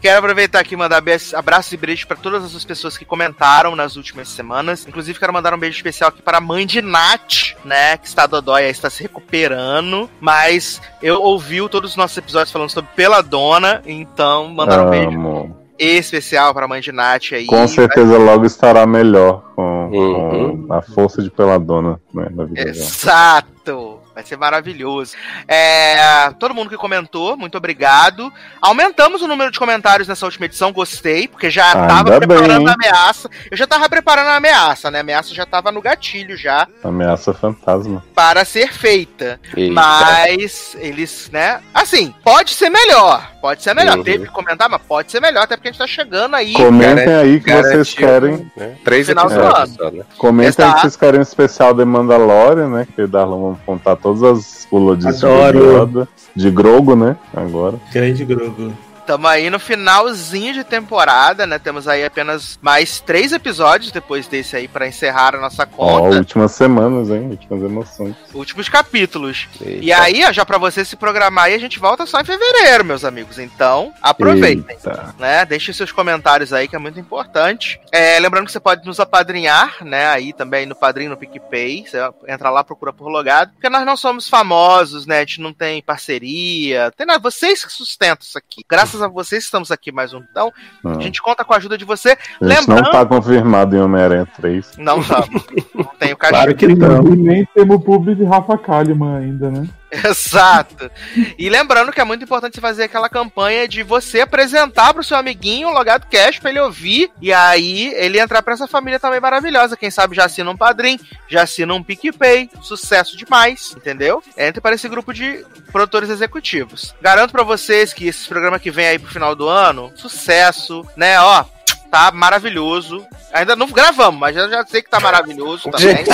C: Quero aproveitar aqui e mandar abraços e beijos para todas as pessoas que comentaram nas últimas semanas. Inclusive, quero mandar um beijo especial aqui para a mãe de Nath, né? Que está dodói, está se recuperando. Mas eu ouvi todos os nossos episódios falando sobre Peladona, então mandar um beijo. Especial para a mãe de Nath aí.
E: Com certeza logo estará melhor com,
G: Uhum.
E: com a força de Peladona né, na vida dela.
C: Exato! Vai ser maravilhoso. É, todo mundo que comentou, muito obrigado. Aumentamos o número de comentários nessa última edição, gostei, porque já
E: Ainda
C: tava preparando
E: bem.
C: a ameaça. Eu já tava preparando a ameaça, né? A ameaça já tava no gatilho já
E: Ameaça fantasma.
C: para ser feita.
G: Eita.
C: Mas eles, né? Assim, pode ser melhor. Pode ser melhor.
G: Uhum.
C: Teve que comentar, mas pode ser melhor, até porque a gente tá chegando aí.
E: Comentem aí que
G: Garantiu,
E: vocês querem.
G: né? Três
C: Final do ano.
G: só, né?
E: Comentem aí que vocês querem um especial de Mandalorian, né? Que Darlan vamos contar todas as pulodices de. De Grogo, né? Agora.
D: Grande Grogo.
C: Tamo aí no finalzinho de temporada, né? Temos aí apenas mais três episódios depois desse aí pra encerrar a nossa
E: Ó,
C: conta.
E: últimas semanas, hein? Últimas emoções.
C: Últimos capítulos.
G: Eita.
C: E aí, ó, já pra você se programar aí, a gente volta só em fevereiro, meus amigos. Então, aproveitem.
E: Eita.
C: né? Deixe seus comentários aí, que é muito importante. É, lembrando que você pode nos apadrinhar, né? Aí também no Padrinho, no PicPay. Você entra lá, procura por logado. Porque nós não somos famosos, né? A gente não tem parceria. Tem nada. Vocês que sustentam isso aqui. Graças a vocês estamos aqui mais um. Então,
E: Hum.
C: a gente conta com a ajuda de você.
E: A gente não
C: Lembrando.
E: tá confirmado em Homem-Aranha 3.
C: Não estamos. Não tem o
D: Claro
C: cachorro.
D: que não.
F: E nem temos o público de Rafa Kalimann ainda, né?
C: Exato. E lembrando que é muito importante você fazer aquela campanha de você apresentar pro seu amiguinho o Logado Cash pra ele ouvir e aí ele entrar pra essa família também maravilhosa. Quem sabe já assina um padrim, já assina um PicPay. Sucesso demais, entendeu? Entre para esse grupo de produtores executivos. Garanto pra vocês que esse programa que vem aí pro final do ano, sucesso, né? Ó, tá maravilhoso. Ainda não gravamos, mas eu já sei que tá maravilhoso também.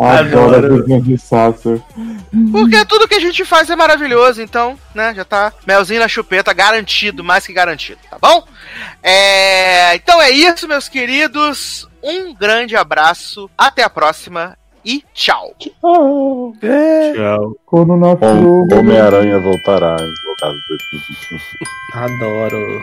F: Adoro
D: Adoro.
F: a cozinha de Sasser.
C: Porque tudo que a gente faz é maravilhoso, então, né, já tá melzinho na chupeta, garantido, mais que garantido, tá bom? É, então é isso, meus queridos. Um grande abraço, até a próxima e tchau.
D: Tchau.
E: Hom-
F: flor.
E: Homem-Aranha voltará em Logado 2021.
D: Adoro.